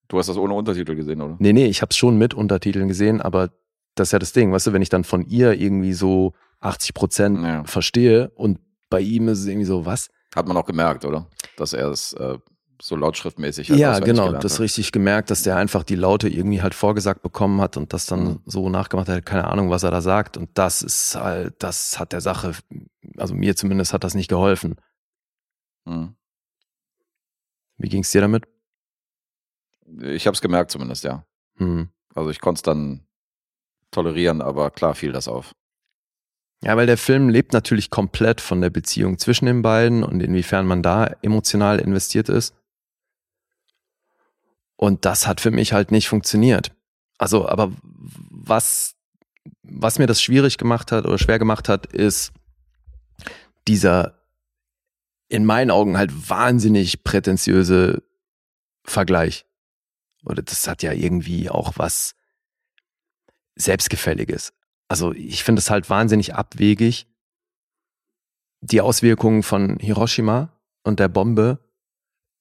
Du hast das ohne Untertitel gesehen, oder? Nee, nee, ich habe es schon mit Untertiteln gesehen, aber das ist ja das Ding, weißt du, wenn ich dann von ihr irgendwie so 80 Prozent ja. verstehe und bei ihm ist es irgendwie so, was? Hat man auch gemerkt, oder? Dass er es äh, so lautschriftmäßig hat. Ja, genau, das hat. richtig gemerkt, dass der einfach die Laute irgendwie halt vorgesagt bekommen hat und das dann mhm. so nachgemacht hat, keine Ahnung, was er da sagt. Und das ist halt, das hat der Sache, also mir zumindest hat das nicht geholfen. Mhm. Wie ging es dir damit? Ich habe es gemerkt zumindest, ja. Mhm. Also ich konnte es dann tolerieren, aber klar fiel das auf. Ja, weil der Film lebt natürlich komplett von der Beziehung zwischen den beiden und inwiefern man da emotional investiert ist. Und das hat für mich halt nicht funktioniert. Also, aber was, was mir das schwierig gemacht hat oder schwer gemacht hat, ist dieser in meinen Augen halt wahnsinnig prätentiöse Vergleich. Oder das hat ja irgendwie auch was Selbstgefälliges. Also ich finde es halt wahnsinnig abwegig, die Auswirkungen von Hiroshima und der Bombe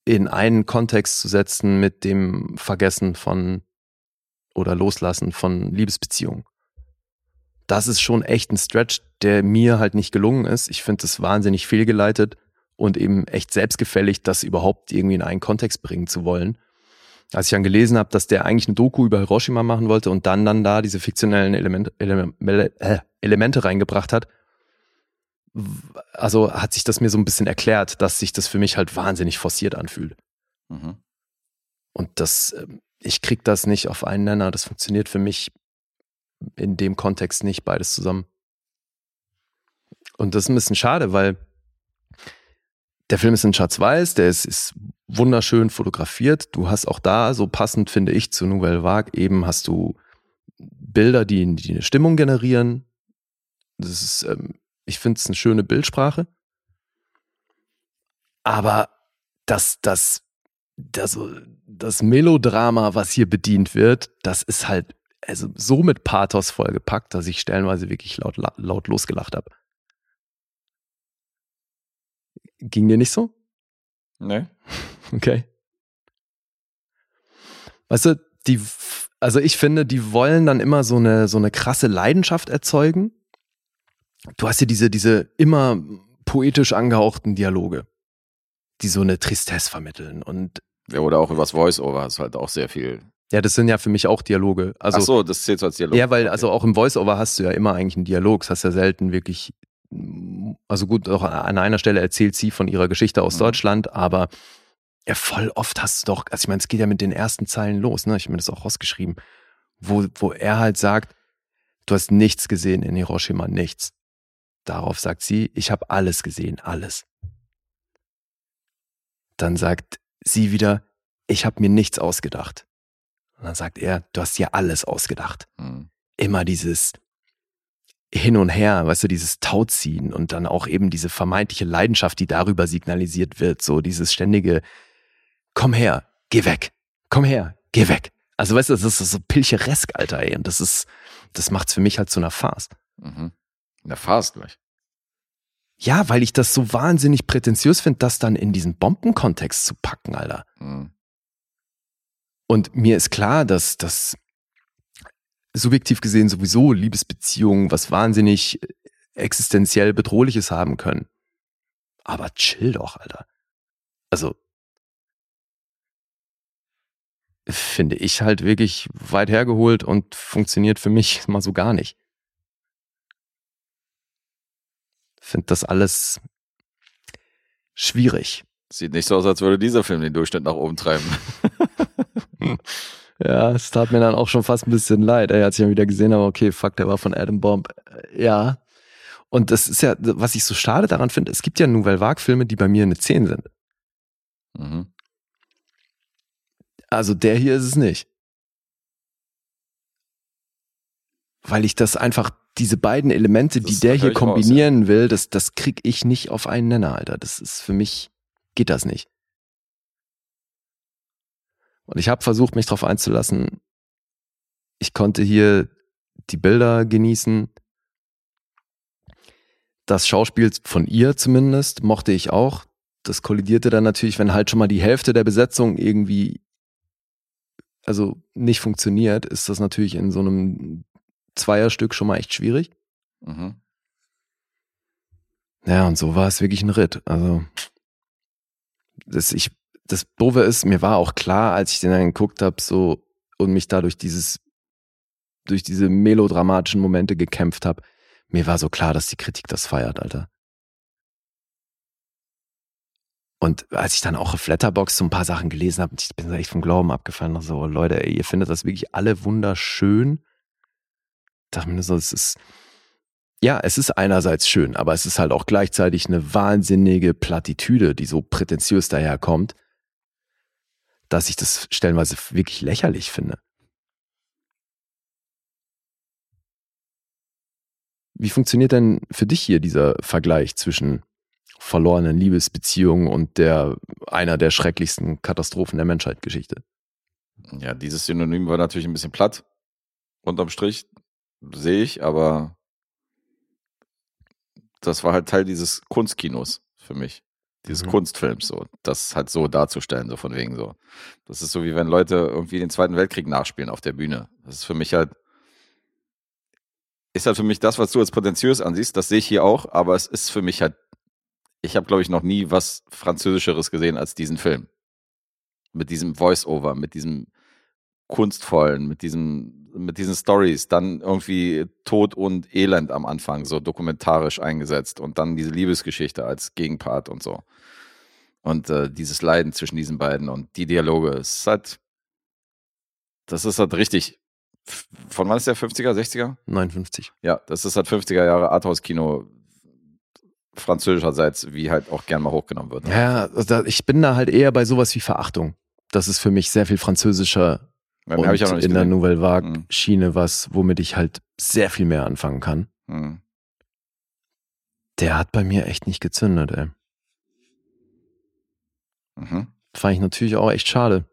in einen Kontext zu setzen mit dem Vergessen von oder Loslassen von Liebesbeziehungen. Das ist schon echt ein Stretch, der mir halt nicht gelungen ist. Ich finde es wahnsinnig fehlgeleitet und eben echt selbstgefällig, das überhaupt irgendwie in einen Kontext bringen zu wollen. Als ich dann gelesen habe, dass der eigentlich eine Doku über Hiroshima machen wollte und dann dann da diese fiktionellen Elemente, Elemente, äh, Elemente reingebracht hat, also hat sich das mir so ein bisschen erklärt, dass sich das für mich halt wahnsinnig forciert anfühlt. Mhm. Und das, ähm, ich krieg das nicht auf einen Nenner. Das funktioniert für mich in dem Kontext nicht, beides zusammen. Und das ist ein bisschen schade, weil der Film ist in Schwarz-Weiß, der ist, ist wunderschön fotografiert. Du hast auch da, so passend finde ich zu Nouvelle Vague, eben hast du Bilder, die, die eine Stimmung generieren. Das ist, ähm, ich finde es eine schöne Bildsprache. Aber das, das, das, das Melodrama, was hier bedient wird, das ist halt also so mit Pathos vollgepackt, dass ich stellenweise wirklich laut, laut losgelacht habe. Ging dir nicht so? Nee. [laughs] Okay. Weißt du, die, also ich finde, die wollen dann immer so eine, so eine krasse Leidenschaft erzeugen. Du hast ja diese, diese immer poetisch angehauchten Dialoge, die so eine Tristesse vermitteln. Und Ja, oder auch übers Voice-Over ist halt auch sehr viel. ja, das sind ja für mich auch Dialoge. Also, Ach so, das zählt so als Dialog. Ja, weil Okay. also auch im Voice-Over hast du ja immer eigentlich einen Dialog. Das hast ja selten wirklich, also gut, auch an einer Stelle erzählt sie von ihrer Geschichte aus Mhm. Deutschland, aber ja, voll oft hast du doch, also ich meine, es geht ja mit den ersten Zeilen los, ne? Ich habe mir das auch rausgeschrieben, wo, wo er halt sagt, du hast nichts gesehen in Hiroshima, nichts. Darauf sagt sie, ich habe alles gesehen, alles. Dann sagt sie wieder, ich habe mir nichts ausgedacht. Und dann sagt er, du hast dir alles ausgedacht Hm. immer dieses Hin und Her, weißt du, dieses Tauziehen und dann auch eben diese vermeintliche Leidenschaft, die darüber signalisiert wird, so dieses ständige Komm her, geh weg, komm her, geh weg. Also weißt du, das ist so pilcheresk, Alter, ey. Und das ist, das macht's für mich halt zu einer Farce. Mhm. Na, fast gleich. Ja, weil ich das so wahnsinnig prätentiös finde, das dann in diesen Bombenkontext zu packen, Alter. Hm. Und mir ist klar, dass das subjektiv gesehen sowieso Liebesbeziehungen was wahnsinnig existenziell Bedrohliches haben können. Aber chill doch, Alter. Also, finde ich halt wirklich weit hergeholt und funktioniert für mich [laughs] mal so gar nicht. Finde das alles schwierig. Sieht nicht so aus, als würde dieser Film den Durchschnitt nach oben treiben. [laughs] [laughs] Ja, es tat mir dann auch schon fast ein bisschen leid, ey, als ich dann wieder gesehen habe, okay, fuck, der war von Adam Bomb. Äh, Ja. Und das ist ja, was ich so schade daran finde, es gibt ja Nouvelle Vague-Filme, die bei mir eine 10 sind. Mhm. Also der hier ist es nicht. Weil ich das einfach, diese beiden Elemente, Das die der hier ich raus, kombinieren will, das, das krieg ich nicht auf einen Nenner, Alter. Das ist für mich, geht das nicht. Und ich habe versucht, mich darauf einzulassen. Ich konnte hier die Bilder genießen. Das Schauspiel von ihr zumindest mochte ich auch. Das kollidierte dann natürlich, wenn halt schon mal die Hälfte der Besetzung irgendwie also nicht funktioniert, ist das natürlich in so einem Zweierstück schon mal echt schwierig. Mhm. Ja, und so war es wirklich ein Ritt. Also das, ich, das Doofe ist, mir war auch klar, als ich den dann geguckt habe, so und mich da durch dieses, durch diese melodramatischen Momente gekämpft habe, mir war so klar, dass die Kritik das feiert, Alter. Und als ich dann auch auf Letterbox so ein paar Sachen gelesen habe, ich bin echt vom Glauben abgefallen. So, oh, Leute, ey, ihr findet das wirklich alle wunderschön. Dachte mir so, es ist, ja, es ist einerseits schön, aber es ist halt auch gleichzeitig eine wahnsinnige Plattitüde, die so prätentiös daherkommt, dass ich das stellenweise wirklich lächerlich finde. Wie funktioniert denn für dich hier dieser Vergleich zwischen verlorenen Liebesbeziehungen und der einer der schrecklichsten Katastrophen der Menschheitsgeschichte? Ja, dieses Synonym war natürlich ein bisschen platt. Unterm Strich sehe ich, aber das war halt Teil dieses Kunstkinos für mich. Dieses Mhm. Kunstfilms, so. Das halt so darzustellen, so von wegen so. Das ist so wie wenn Leute irgendwie den Zweiten Weltkrieg nachspielen auf der Bühne. Das ist für mich halt, ist halt für mich das, was du als prätentiös ansiehst, das sehe ich hier auch, aber es ist für mich halt, ich habe glaube ich noch nie was Französischeres gesehen als diesen Film. mit diesem Voice-Over, mit diesem kunstvollen, mit diesem, mit diesen Stories, dann irgendwie Tod und Elend am Anfang, so dokumentarisch eingesetzt und dann diese Liebesgeschichte als Gegenpart und so. Und äh, dieses Leiden zwischen diesen beiden und die Dialoge, es ist halt, das ist halt richtig, von wann ist der 50er, 60er? 59. Ja, das ist halt 50er Jahre Arthouse-Kino französischerseits, wie halt auch gern mal hochgenommen wird. ne? Ja, also ich bin da halt eher bei sowas wie Verachtung. Das ist für mich sehr viel französischer und hab ich ja noch nicht in der gesehen. Nouvelle Vague Mhm. Schiene was, womit ich halt sehr viel mehr anfangen kann. Hm. Der hat bei mir echt nicht gezündet, ey. Mhm. Fand ich natürlich auch echt schade.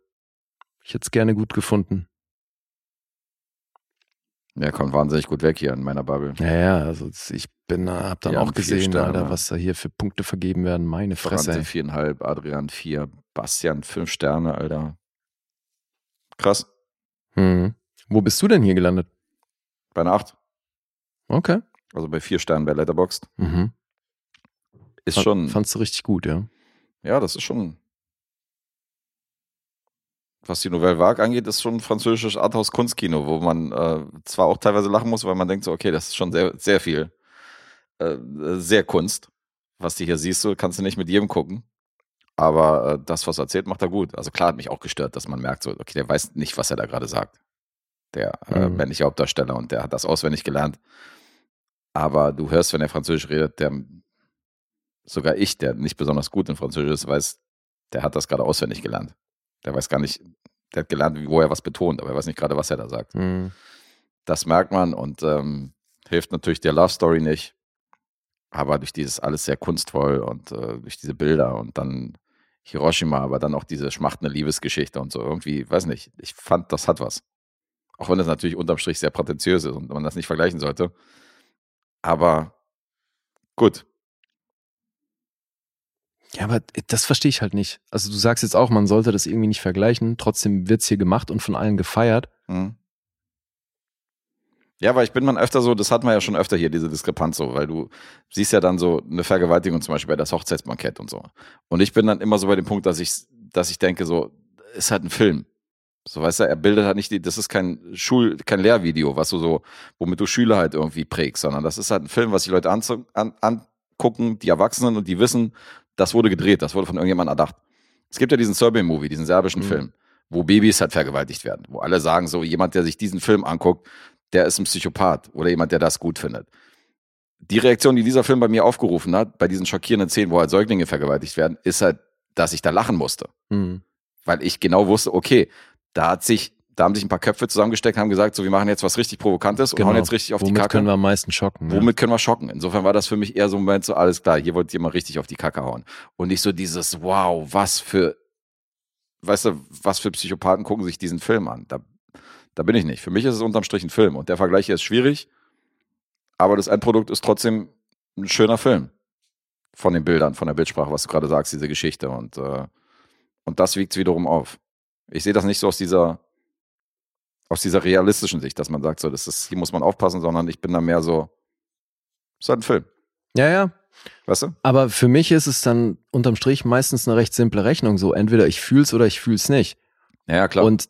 Ich hätte es gerne gut gefunden. Der kommt wahnsinnig gut weg hier in meiner Bubble. Ja, ja, also ich bin, hab dann Ja, auch gesehen, Sternen, Alter, was da hier für Punkte vergeben werden. Meine Fresse. Franze ey. viereinhalb, Adrian vier, Bastian fünf Sterne, Alter. Krass. Mhm. Wo bist du denn hier gelandet? Bei einer acht. Okay. Also bei vier Sternen bei Letterboxd. Mhm. Ist Fand- schon, Fandst du richtig gut, ja? ja, das ist schon, was die Nouvelle Vague angeht, ist schon französisches Arthouse-Kunstkino, wo man äh, zwar auch teilweise lachen muss, weil man denkt so, okay, das ist schon sehr, sehr viel, äh, sehr Kunst. Was du hier siehst, so kannst du nicht mit jedem gucken. Aber äh, das, was er erzählt, macht er gut. Also klar hat mich auch gestört, dass man merkt, so, okay, der weiß nicht, was er da gerade sagt. Der äh, Mhm. männliche Hauptdarsteller und der hat das auswendig gelernt. Aber du hörst, wenn er Französisch redet, der sogar ich, der nicht besonders gut in Französisch ist, weiß, der hat das gerade auswendig gelernt. Der weiß gar nicht, der hat gelernt, wo er was betont, aber er weiß nicht gerade, was er da sagt. Mhm. Das merkt man und ähm, hilft natürlich der Love Story nicht. Aber durch dieses alles sehr kunstvoll und äh, durch diese Bilder und dann Hiroshima, aber dann auch diese schmachtende Liebesgeschichte und so irgendwie, weiß nicht, ich fand, das hat was. Auch wenn das natürlich unterm Strich sehr prätentiös ist und man das nicht vergleichen sollte. Aber gut, Ja, aber das verstehe ich halt nicht. Also du sagst jetzt auch, man sollte das irgendwie nicht vergleichen. Trotzdem wird's hier gemacht und von allen gefeiert. Mhm. Ja, weil ich bin man öfter so, das hat man ja schon öfter hier, diese Diskrepanz so, weil du siehst ja dann so eine Vergewaltigung zum Beispiel bei das Hochzeitsbankett und so. Und ich bin dann immer so bei dem Punkt, dass ich, dass ich denke, so, ist halt ein Film. So, weißt du, er bildet halt nicht die, das ist kein Schul, kein Lehrvideo, was du so, womit du Schüler halt irgendwie prägst, sondern das ist halt ein Film, was die Leute anzu, an, angucken, die Erwachsenen und die wissen, das wurde gedreht, das wurde von irgendjemandem erdacht. Es gibt ja diesen Serbian-Movie, diesen serbischen Mhm. Film, wo Babys halt vergewaltigt werden, wo alle sagen, so jemand, der sich diesen Film anguckt, der ist ein Psychopath oder jemand, der das gut findet. Die Reaktion, die dieser Film bei mir aufgerufen hat, bei diesen schockierenden Szenen, wo halt Säuglinge vergewaltigt werden, ist halt, dass ich da lachen musste. Mhm. Weil ich genau wusste, okay, da hat sich, da haben sich ein paar Köpfe zusammengesteckt, haben gesagt, so, wir machen jetzt was richtig Provokantes und hauen jetzt richtig auf Genau. Womit die Kacke. können wir am meisten schocken? ja. Womit können wir schocken? Insofern war das für mich eher so ein Moment so, alles klar, hier wollt ihr mal richtig auf die Kacke hauen. Und nicht so dieses, wow, was für, weißt du, was für Psychopathen gucken sich diesen Film an? Da, da bin ich nicht. Für mich ist es unterm Strich ein Film und der Vergleich hier ist schwierig, aber das Endprodukt ist trotzdem ein schöner Film. Von den Bildern, von der Bildsprache, was du gerade sagst, diese Geschichte und, äh, und das wiegt wiederum auf. Ich sehe das nicht so aus dieser, aus dieser realistischen Sicht, dass man sagt, so, das ist, hier muss man aufpassen, sondern ich bin da mehr so, ist halt ein Film, Ja, ja. weißt du? Aber für mich ist es dann unterm Strich meistens eine recht simple Rechnung. So, entweder ich fühl's oder ich fühl's nicht. Ja, ja, klar. Und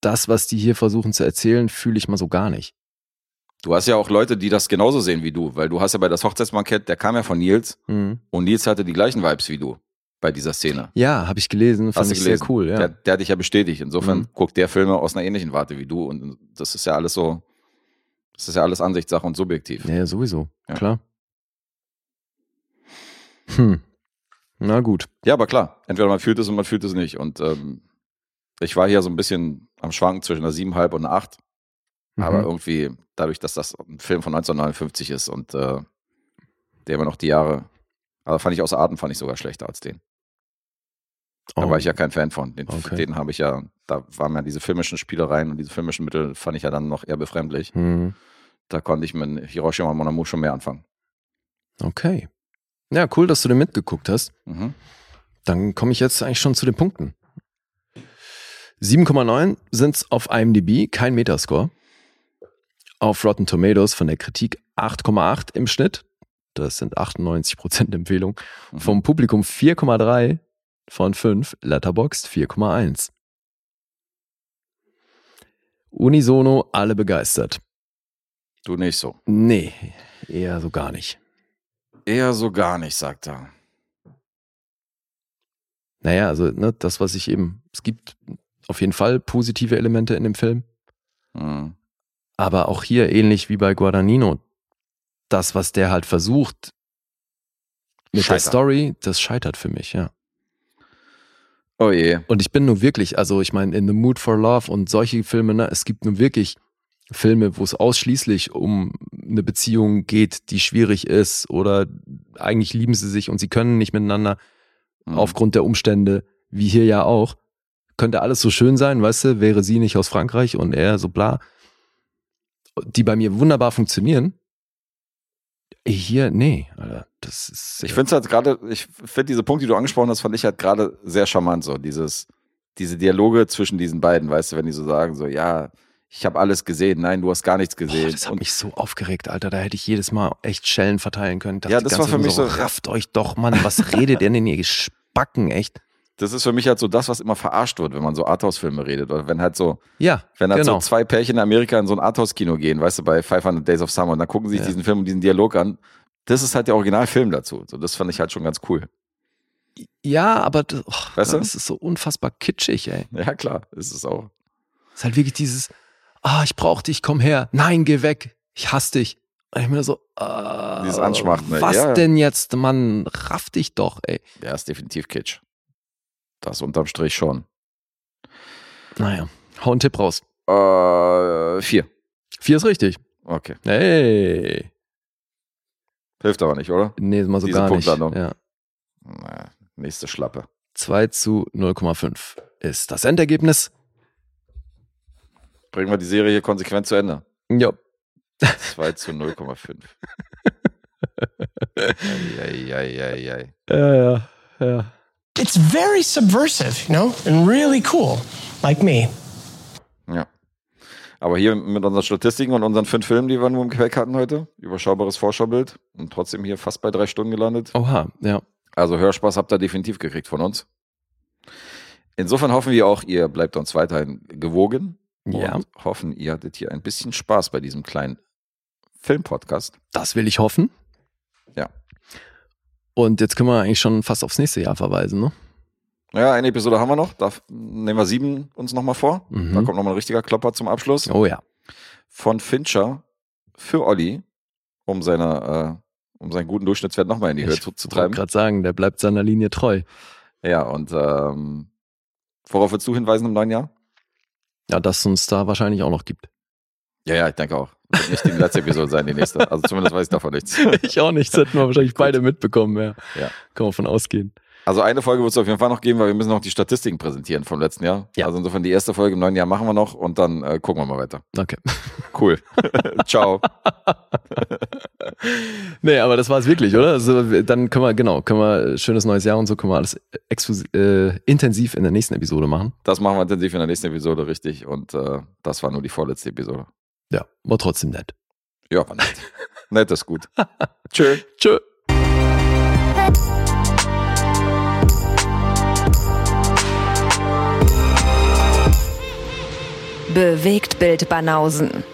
das, was die hier versuchen zu erzählen, fühle ich mal so gar nicht. du hast ja auch Leute, die das genauso sehen wie du, weil du hast ja bei das Hochzeitsbankett, der kam ja von Nils Mhm. und Nils hatte die gleichen Vibes wie du bei dieser Szene. Ja, habe ich gelesen, fand ich gelesen? sehr cool. Ja. Der, der hat dich ja bestätigt. Insofern Mhm. guckt der Filme aus einer ähnlichen Warte wie du und das ist ja alles so, das ist ja alles Ansichtssache und subjektiv. ja, ja, sowieso. Ja. Klar. Hm. Na gut. Ja, aber klar, entweder man fühlt es und man fühlt es nicht. Und ähm, ich war hier so ein bisschen am Schwanken zwischen einer 7,5 und einer 8. Aber Mhm. irgendwie, dadurch, dass das ein Film von 1959 ist und äh, der immer noch die Jahre, aber fand ich außer Atem, fand ich sogar schlechter als den. Da Oh. war ich ja kein Fan von. Den, Okay. den habe ich ja, da waren ja diese filmischen Spielereien und diese filmischen Mittel fand ich ja dann noch eher befremdlich. Mhm. Da konnte ich mit Hiroshima Mon Amour schon mehr anfangen. Okay. Ja, cool, dass du den mitgeguckt hast. Mhm. Dann komme ich jetzt eigentlich schon zu den Punkten. 7,9 sind's auf IMDb, kein Metascore. Auf Rotten Tomatoes von der Kritik 8,8 im Schnitt. Das sind 98% Empfehlung. Mhm. Vom Publikum 4,3. von 5, Letterboxd 4,1. Unisono, alle begeistert. Du nicht so. Nee, eher so gar nicht. Eher so gar nicht, sagt er. Naja, also ne, das, was ich eben, es gibt auf jeden Fall positive Elemente in dem Film, Hm. aber auch hier ähnlich wie bei Guadagnino, das, was der halt versucht mit der Scheitert. Story, das scheitert für mich, ja. Oh je. Und ich bin nun wirklich, also ich meine, in The Mood for Love und solche Filme, ne, es gibt nun wirklich Filme, wo es ausschließlich um eine Beziehung geht, die schwierig ist oder eigentlich lieben sie sich und sie können nicht miteinander Hm. aufgrund der Umstände, wie hier ja auch. Könnte alles so schön sein, weißt du, wäre sie nicht aus Frankreich und er so bla. Die bei mir wunderbar funktionieren. Hier, nee, Alter, das ist. Ich finde es halt gerade, ich finde diese Punkte, die du angesprochen hast, fand ich halt gerade sehr charmant so. Dieses, diese Dialoge zwischen diesen beiden, weißt du, wenn die so sagen, so, ja, ich habe alles gesehen, nein, du hast gar nichts Boah, gesehen. das hat Und mich so aufgeregt, Alter. Da hätte ich jedes Mal echt Schellen verteilen können. Ja, das war für mich nur so- Rafft euch doch, Mann. Was redet [laughs] ihr denn hier? Spacken, echt? Das ist für mich halt so das, was immer verarscht wird, wenn man so Arthouse-Filme redet. Oder wenn halt so, Ja, wenn halt genau. so zwei Pärchen in Amerika in so ein Arthouse-Kino gehen, weißt du, bei 500 Days of Summer, und dann gucken sie sich Ja. diesen Film und diesen Dialog an. Das ist halt der Originalfilm dazu. So, das fand ich halt schon ganz cool. ja, aber das, oh, Weißt du? das ist so unfassbar kitschig, ey. Ja, klar, ist es auch. ist halt wirklich dieses, ah, ich brauch dich, komm her. Nein, geh weg. Ich hasse dich. Und ich mir so, ah, Dieses Anschmachten, ey. Was ja. denn jetzt, Mann? Raff dich doch, ey. Ja, ist definitiv Kitsch. Das unterm Strich schon. Naja, hau einen Tipp raus. Äh, vier. Vier ist richtig. Okay. Hey. Hilft aber nicht, oder? Nee, mal so Diese gar nicht. Ja. Naja, nächste Schlappe. 2 zu 0,5 ist das Endergebnis. Bringen wir die Serie hier konsequent zu Ende. Ja. 2 zu 0,5. [laughs] Eieieiei. Ja, ja, ja. It's very subversive, you know, and really cool, like me. Ja. Aber hier mit unseren Statistiken und unseren fünf Filmen, die wir nur im Gepäck hatten heute, überschaubares Vorschaubild und trotzdem hier fast bei drei Stunden gelandet. Oha, ja. Also Hörspaß habt ihr definitiv gekriegt von uns. Insofern hoffen wir auch, ihr bleibt uns weiterhin gewogen Ja. und hoffen, ihr hattet hier ein bisschen Spaß bei diesem kleinen Filmpodcast. Das will ich hoffen. Ja. Und jetzt können wir eigentlich schon fast aufs nächste Jahr verweisen, ne? Ja, eine Episode haben wir noch. Da nehmen wir sieben uns nochmal vor. Mhm. Da kommt nochmal ein richtiger Klopper zum Abschluss. Oh ja. Von Fincher für Olli, um seine, äh, um seinen guten Durchschnittswert nochmal in die Höhe Ich zu, zu wollte treiben. gerade sagen, der bleibt seiner Linie treu. Ja, und ähm, worauf würdest du hinweisen im neuen Jahr? Ja, dass es uns da wahrscheinlich auch noch gibt. Ja, ja, ich denke auch. Wird nicht die letzte Episode sein, die nächste. Also zumindest weiß ich davon nichts. [laughs] ich auch nicht. Das hätten wir wahrscheinlich [laughs] beide mitbekommen, ja. Ja. Kann man von ausgehen. Also eine Folge wird es auf jeden Fall noch geben, weil wir müssen noch die Statistiken präsentieren vom letzten Jahr. Ja. Also insofern die erste Folge im neuen Jahr machen wir noch und dann äh, gucken wir mal weiter. Okay. [laughs] Cool. Ciao. nee, aber das war es wirklich, oder? Also, dann können wir, genau, können wir schönes neues Jahr und so können wir alles exklusiv, äh, intensiv in der nächsten Episode machen. Das machen wir intensiv in der nächsten Episode richtig und äh, das war nur die vorletzte Episode. Ja, war trotzdem nett. Ja, war nett. [laughs] nett ist gut. [laughs] Tschö. Tschö. Bewegt Bild Banausen.